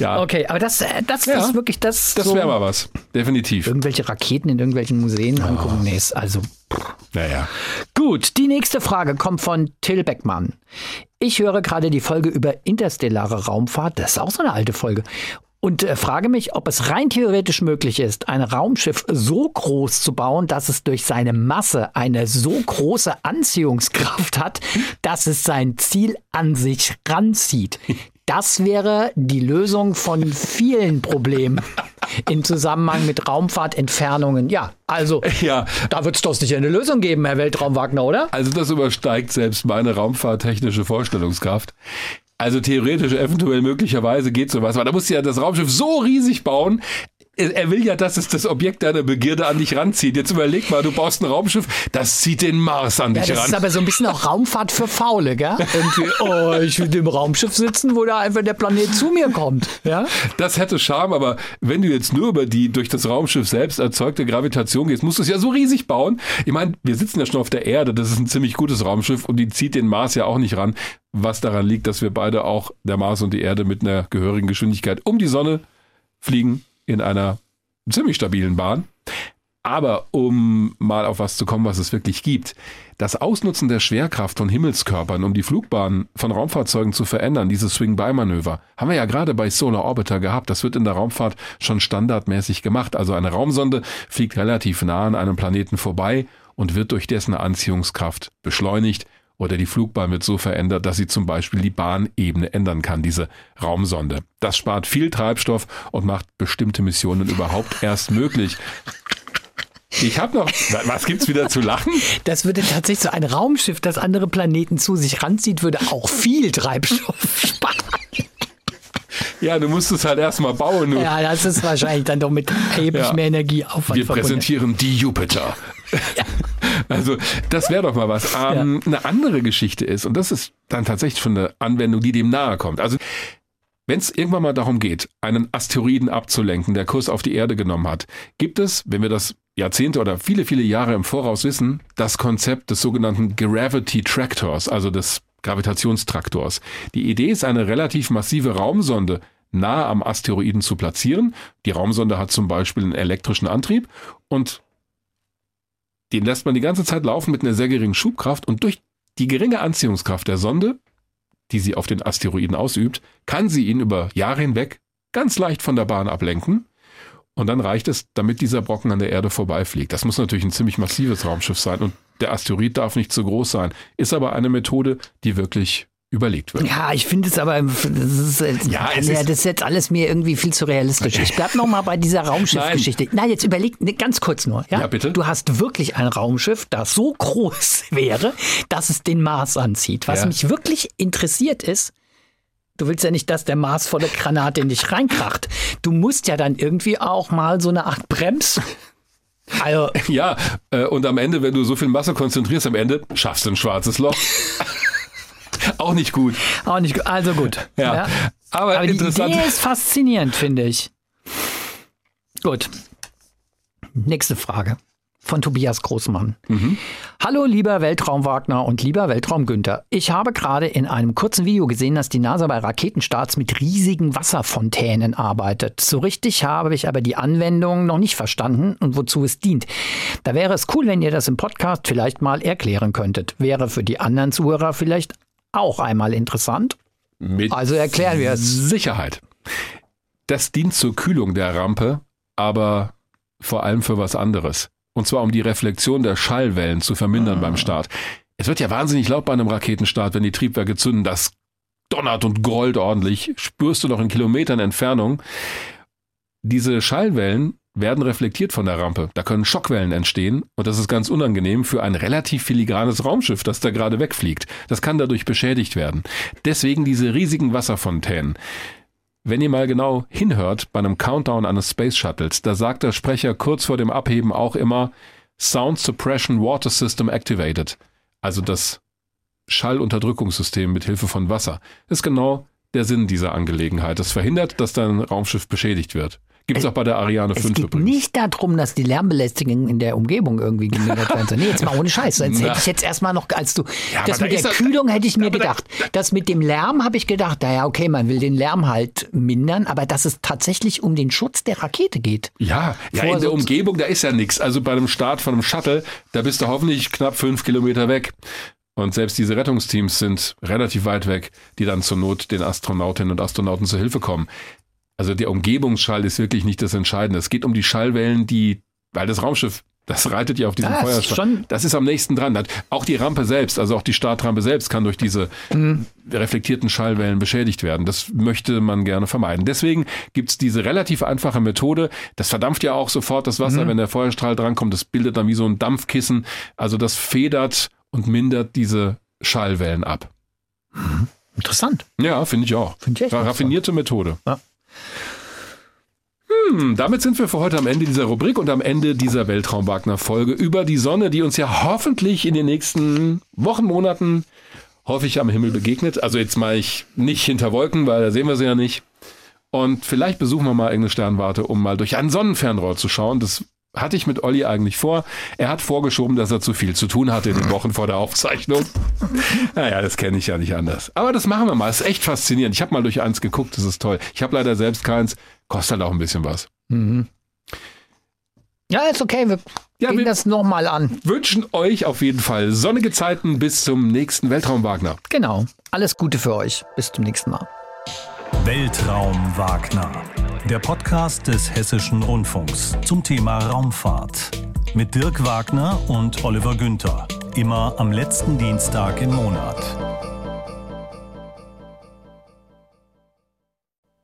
Ja. Okay, aber das, das ja, ist wirklich das. Das so wäre mal was. Definitiv. Irgendwelche Raketen in irgendwelchen Museen oh. angucken. Nee, also. Naja. Gut, die nächste Frage kommt von Till Beckmann. Ich höre gerade die Folge über interstellare Raumfahrt. Das ist auch so eine alte Folge und äh, frage mich, ob es rein theoretisch möglich ist, ein Raumschiff so groß zu bauen, dass es durch seine Masse eine so große Anziehungskraft hat, dass es sein Ziel an sich ranzieht. Das wäre die Lösung von vielen Problemen im Zusammenhang mit Raumfahrtentfernungen. Ja, also ja. da wird es doch sicher eine Lösung geben, Herr Weltraumwagner, oder? Also das übersteigt selbst meine raumfahrttechnische Vorstellungskraft. Also theoretisch, eventuell, möglicherweise geht sowas. Aber da muss ja das Raumschiff so riesig bauen, er will ja, dass es das Objekt deiner Begierde an dich ranzieht. Jetzt überleg mal, du baust ein Raumschiff, das zieht den Mars an dich ja, das ran. Das ist aber so ein bisschen auch Raumfahrt für Faule, gell? Irgendwie, oh, ich will im Raumschiff sitzen, wo da einfach der Planet zu mir kommt. Ja? Das hätte Charme, aber wenn du jetzt nur über die durch das Raumschiff selbst erzeugte Gravitation gehst, musst du es ja so riesig bauen. Ich meine, wir sitzen ja schon auf der Erde, das ist ein ziemlich gutes Raumschiff und die zieht den Mars ja auch nicht ran. Was daran liegt, dass wir beide auch, der Mars und die Erde, mit einer gehörigen Geschwindigkeit um die Sonne fliegen in einer ziemlich stabilen Bahn. Aber um mal auf was zu kommen, was es wirklich gibt, das Ausnutzen der Schwerkraft von Himmelskörpern, um die Flugbahn von Raumfahrzeugen zu verändern, dieses Swing-By-Manöver, haben wir ja gerade bei Solar Orbiter gehabt. Das wird in der Raumfahrt schon standardmäßig gemacht. Also eine Raumsonde fliegt relativ nah an einem Planeten vorbei und wird durch dessen Anziehungskraft beschleunigt oder die Flugbahn wird so verändert, dass sie zum Beispiel die Bahnebene ändern kann, diese Raumsonde. Das spart viel Treibstoff und macht bestimmte Missionen überhaupt erst möglich. Ich habe noch. Was gibt's wieder zu lachen? Das würde tatsächlich so ein Raumschiff, das andere Planeten zu sich ranzieht, würde auch viel Treibstoff sparen. Ja, du musst es halt erstmal bauen. Nur. Ja, das ist wahrscheinlich dann doch mit erheblich ja. mehr Energieaufwand Wir verbunden. präsentieren die Jupiter. Ja. Also, das wäre doch mal was. Ähm, ja. Eine andere Geschichte ist, und das ist dann tatsächlich schon eine Anwendung, die dem nahe kommt. Also, wenn es irgendwann mal darum geht, einen Asteroiden abzulenken, der Kurs auf die Erde genommen hat, gibt es, wenn wir das Jahrzehnte oder viele, viele Jahre im Voraus wissen, das Konzept des sogenannten Gravity Tractors, also des Gravitationstraktors. Die Idee ist, eine relativ massive Raumsonde nahe am Asteroiden zu platzieren. Die Raumsonde hat zum Beispiel einen elektrischen Antrieb und den lässt man die ganze Zeit laufen mit einer sehr geringen Schubkraft und durch die geringe Anziehungskraft der Sonde, die sie auf den Asteroiden ausübt, kann sie ihn über Jahre hinweg ganz leicht von der Bahn ablenken. Und dann reicht es, damit dieser Brocken an der Erde vorbeifliegt. Das muss natürlich ein ziemlich massives Raumschiff sein und der Asteroid darf nicht zu groß sein. Ist aber eine Methode, die wirklich überlegt wird. Ja, ich finde es aber, das ist, ja, es ja, das ist jetzt alles mir irgendwie viel zu realistisch. Ich bleib noch mal bei dieser Raumschiffgeschichte. Nein. Nein, jetzt überleg ne, ganz kurz nur. Ja? ja, bitte. Du hast wirklich ein Raumschiff, das so groß wäre, dass es den Mars anzieht. Was ja. mich wirklich interessiert ist, Du willst ja nicht, dass der maßvolle Granat in dich reinkracht. Du musst ja dann irgendwie auch mal so eine Art Brems. Also. Ja, äh, und am Ende, wenn du so viel Masse konzentrierst, am Ende schaffst du ein schwarzes Loch. auch nicht gut. Auch nicht gut. Also gut. Ja. ja. Aber, Aber die Idee ist faszinierend, finde ich. Gut. Nächste Frage von Tobias Großmann. Mhm. Hallo lieber Weltraum Wagner und lieber Weltraum Günther. Ich habe gerade in einem kurzen Video gesehen, dass die NASA bei Raketenstarts mit riesigen Wasserfontänen arbeitet. So richtig habe ich aber die Anwendung noch nicht verstanden und wozu es dient. Da wäre es cool, wenn ihr das im Podcast vielleicht mal erklären könntet. Wäre für die anderen Zuhörer vielleicht auch einmal interessant. Mit also erklären wir es. Sicherheit. Das dient zur Kühlung der Rampe, aber vor allem für was anderes. Und zwar um die Reflexion der Schallwellen zu vermindern ah. beim Start. Es wird ja wahnsinnig laut bei einem Raketenstart, wenn die Triebwerke zünden. Das donnert und grollt ordentlich. Spürst du noch in Kilometern Entfernung. Diese Schallwellen werden reflektiert von der Rampe. Da können Schockwellen entstehen und das ist ganz unangenehm für ein relativ filigranes Raumschiff, das da gerade wegfliegt. Das kann dadurch beschädigt werden. Deswegen diese riesigen Wasserfontänen. Wenn ihr mal genau hinhört bei einem Countdown eines Space Shuttles, da sagt der Sprecher kurz vor dem Abheben auch immer Sound Suppression Water System Activated. Also das Schallunterdrückungssystem mit Hilfe von Wasser. Ist genau der Sinn dieser Angelegenheit. Das verhindert, dass dein Raumschiff beschädigt wird. Gibt es auch bei der Ariane 5 es geht übrigens. nicht darum, dass die Lärmbelästigung in der Umgebung irgendwie gemindert werden soll. Nee, jetzt mal ohne Scheiß. Das hätte ich jetzt erstmal noch, als du, ja, das mit da der Kühlung hätte ich mir gedacht. Da, das mit dem Lärm habe ich gedacht, naja, okay, man will den Lärm halt mindern, aber dass es tatsächlich um den Schutz der Rakete geht. Ja, ja in der Umgebung, da ist ja nichts. Also bei einem Start von einem Shuttle, da bist du hoffentlich knapp fünf Kilometer weg. Und selbst diese Rettungsteams sind relativ weit weg, die dann zur Not den Astronautinnen und Astronauten zur Hilfe kommen. Also der Umgebungsschall ist wirklich nicht das Entscheidende. Es geht um die Schallwellen, die, weil das Raumschiff das reitet ja auf diesem das Feuerstrahl. Das ist am nächsten dran. Auch die Rampe selbst, also auch die Startrampe selbst, kann durch diese mhm. reflektierten Schallwellen beschädigt werden. Das möchte man gerne vermeiden. Deswegen gibt's diese relativ einfache Methode. Das verdampft ja auch sofort das Wasser, mhm. wenn der Feuerstrahl drankommt. Das bildet dann wie so ein Dampfkissen. Also das federt und mindert diese Schallwellen ab. Mhm. Interessant. Ja, finde ich auch. Find ich echt Raffinierte Methode. Ja. Hm, damit sind wir für heute am Ende dieser Rubrik und am Ende dieser Weltraum-Wagner-Folge über die Sonne, die uns ja hoffentlich in den nächsten Wochen, Monaten häufig am Himmel begegnet. Also jetzt mal ich nicht hinter Wolken, weil da sehen wir sie ja nicht. Und vielleicht besuchen wir mal irgendeine Sternwarte, um mal durch ein Sonnenfernrohr zu schauen. Das hatte ich mit Olli eigentlich vor. Er hat vorgeschoben, dass er zu viel zu tun hatte in den Wochen vor der Aufzeichnung. Naja, das kenne ich ja nicht anders. Aber das machen wir mal. Das ist echt faszinierend. Ich habe mal durch eins geguckt, das ist toll. Ich habe leider selbst keins. Kostet halt auch ein bisschen was. Mhm. Ja, ist okay. Wir ja, gehen das nochmal an. Wünschen euch auf jeden Fall sonnige Zeiten bis zum nächsten Weltraum Wagner. Genau. Alles Gute für euch. Bis zum nächsten Mal. Weltraum Wagner. Der Podcast des Hessischen Rundfunks zum Thema Raumfahrt. Mit Dirk Wagner und Oliver Günther. Immer am letzten Dienstag im Monat.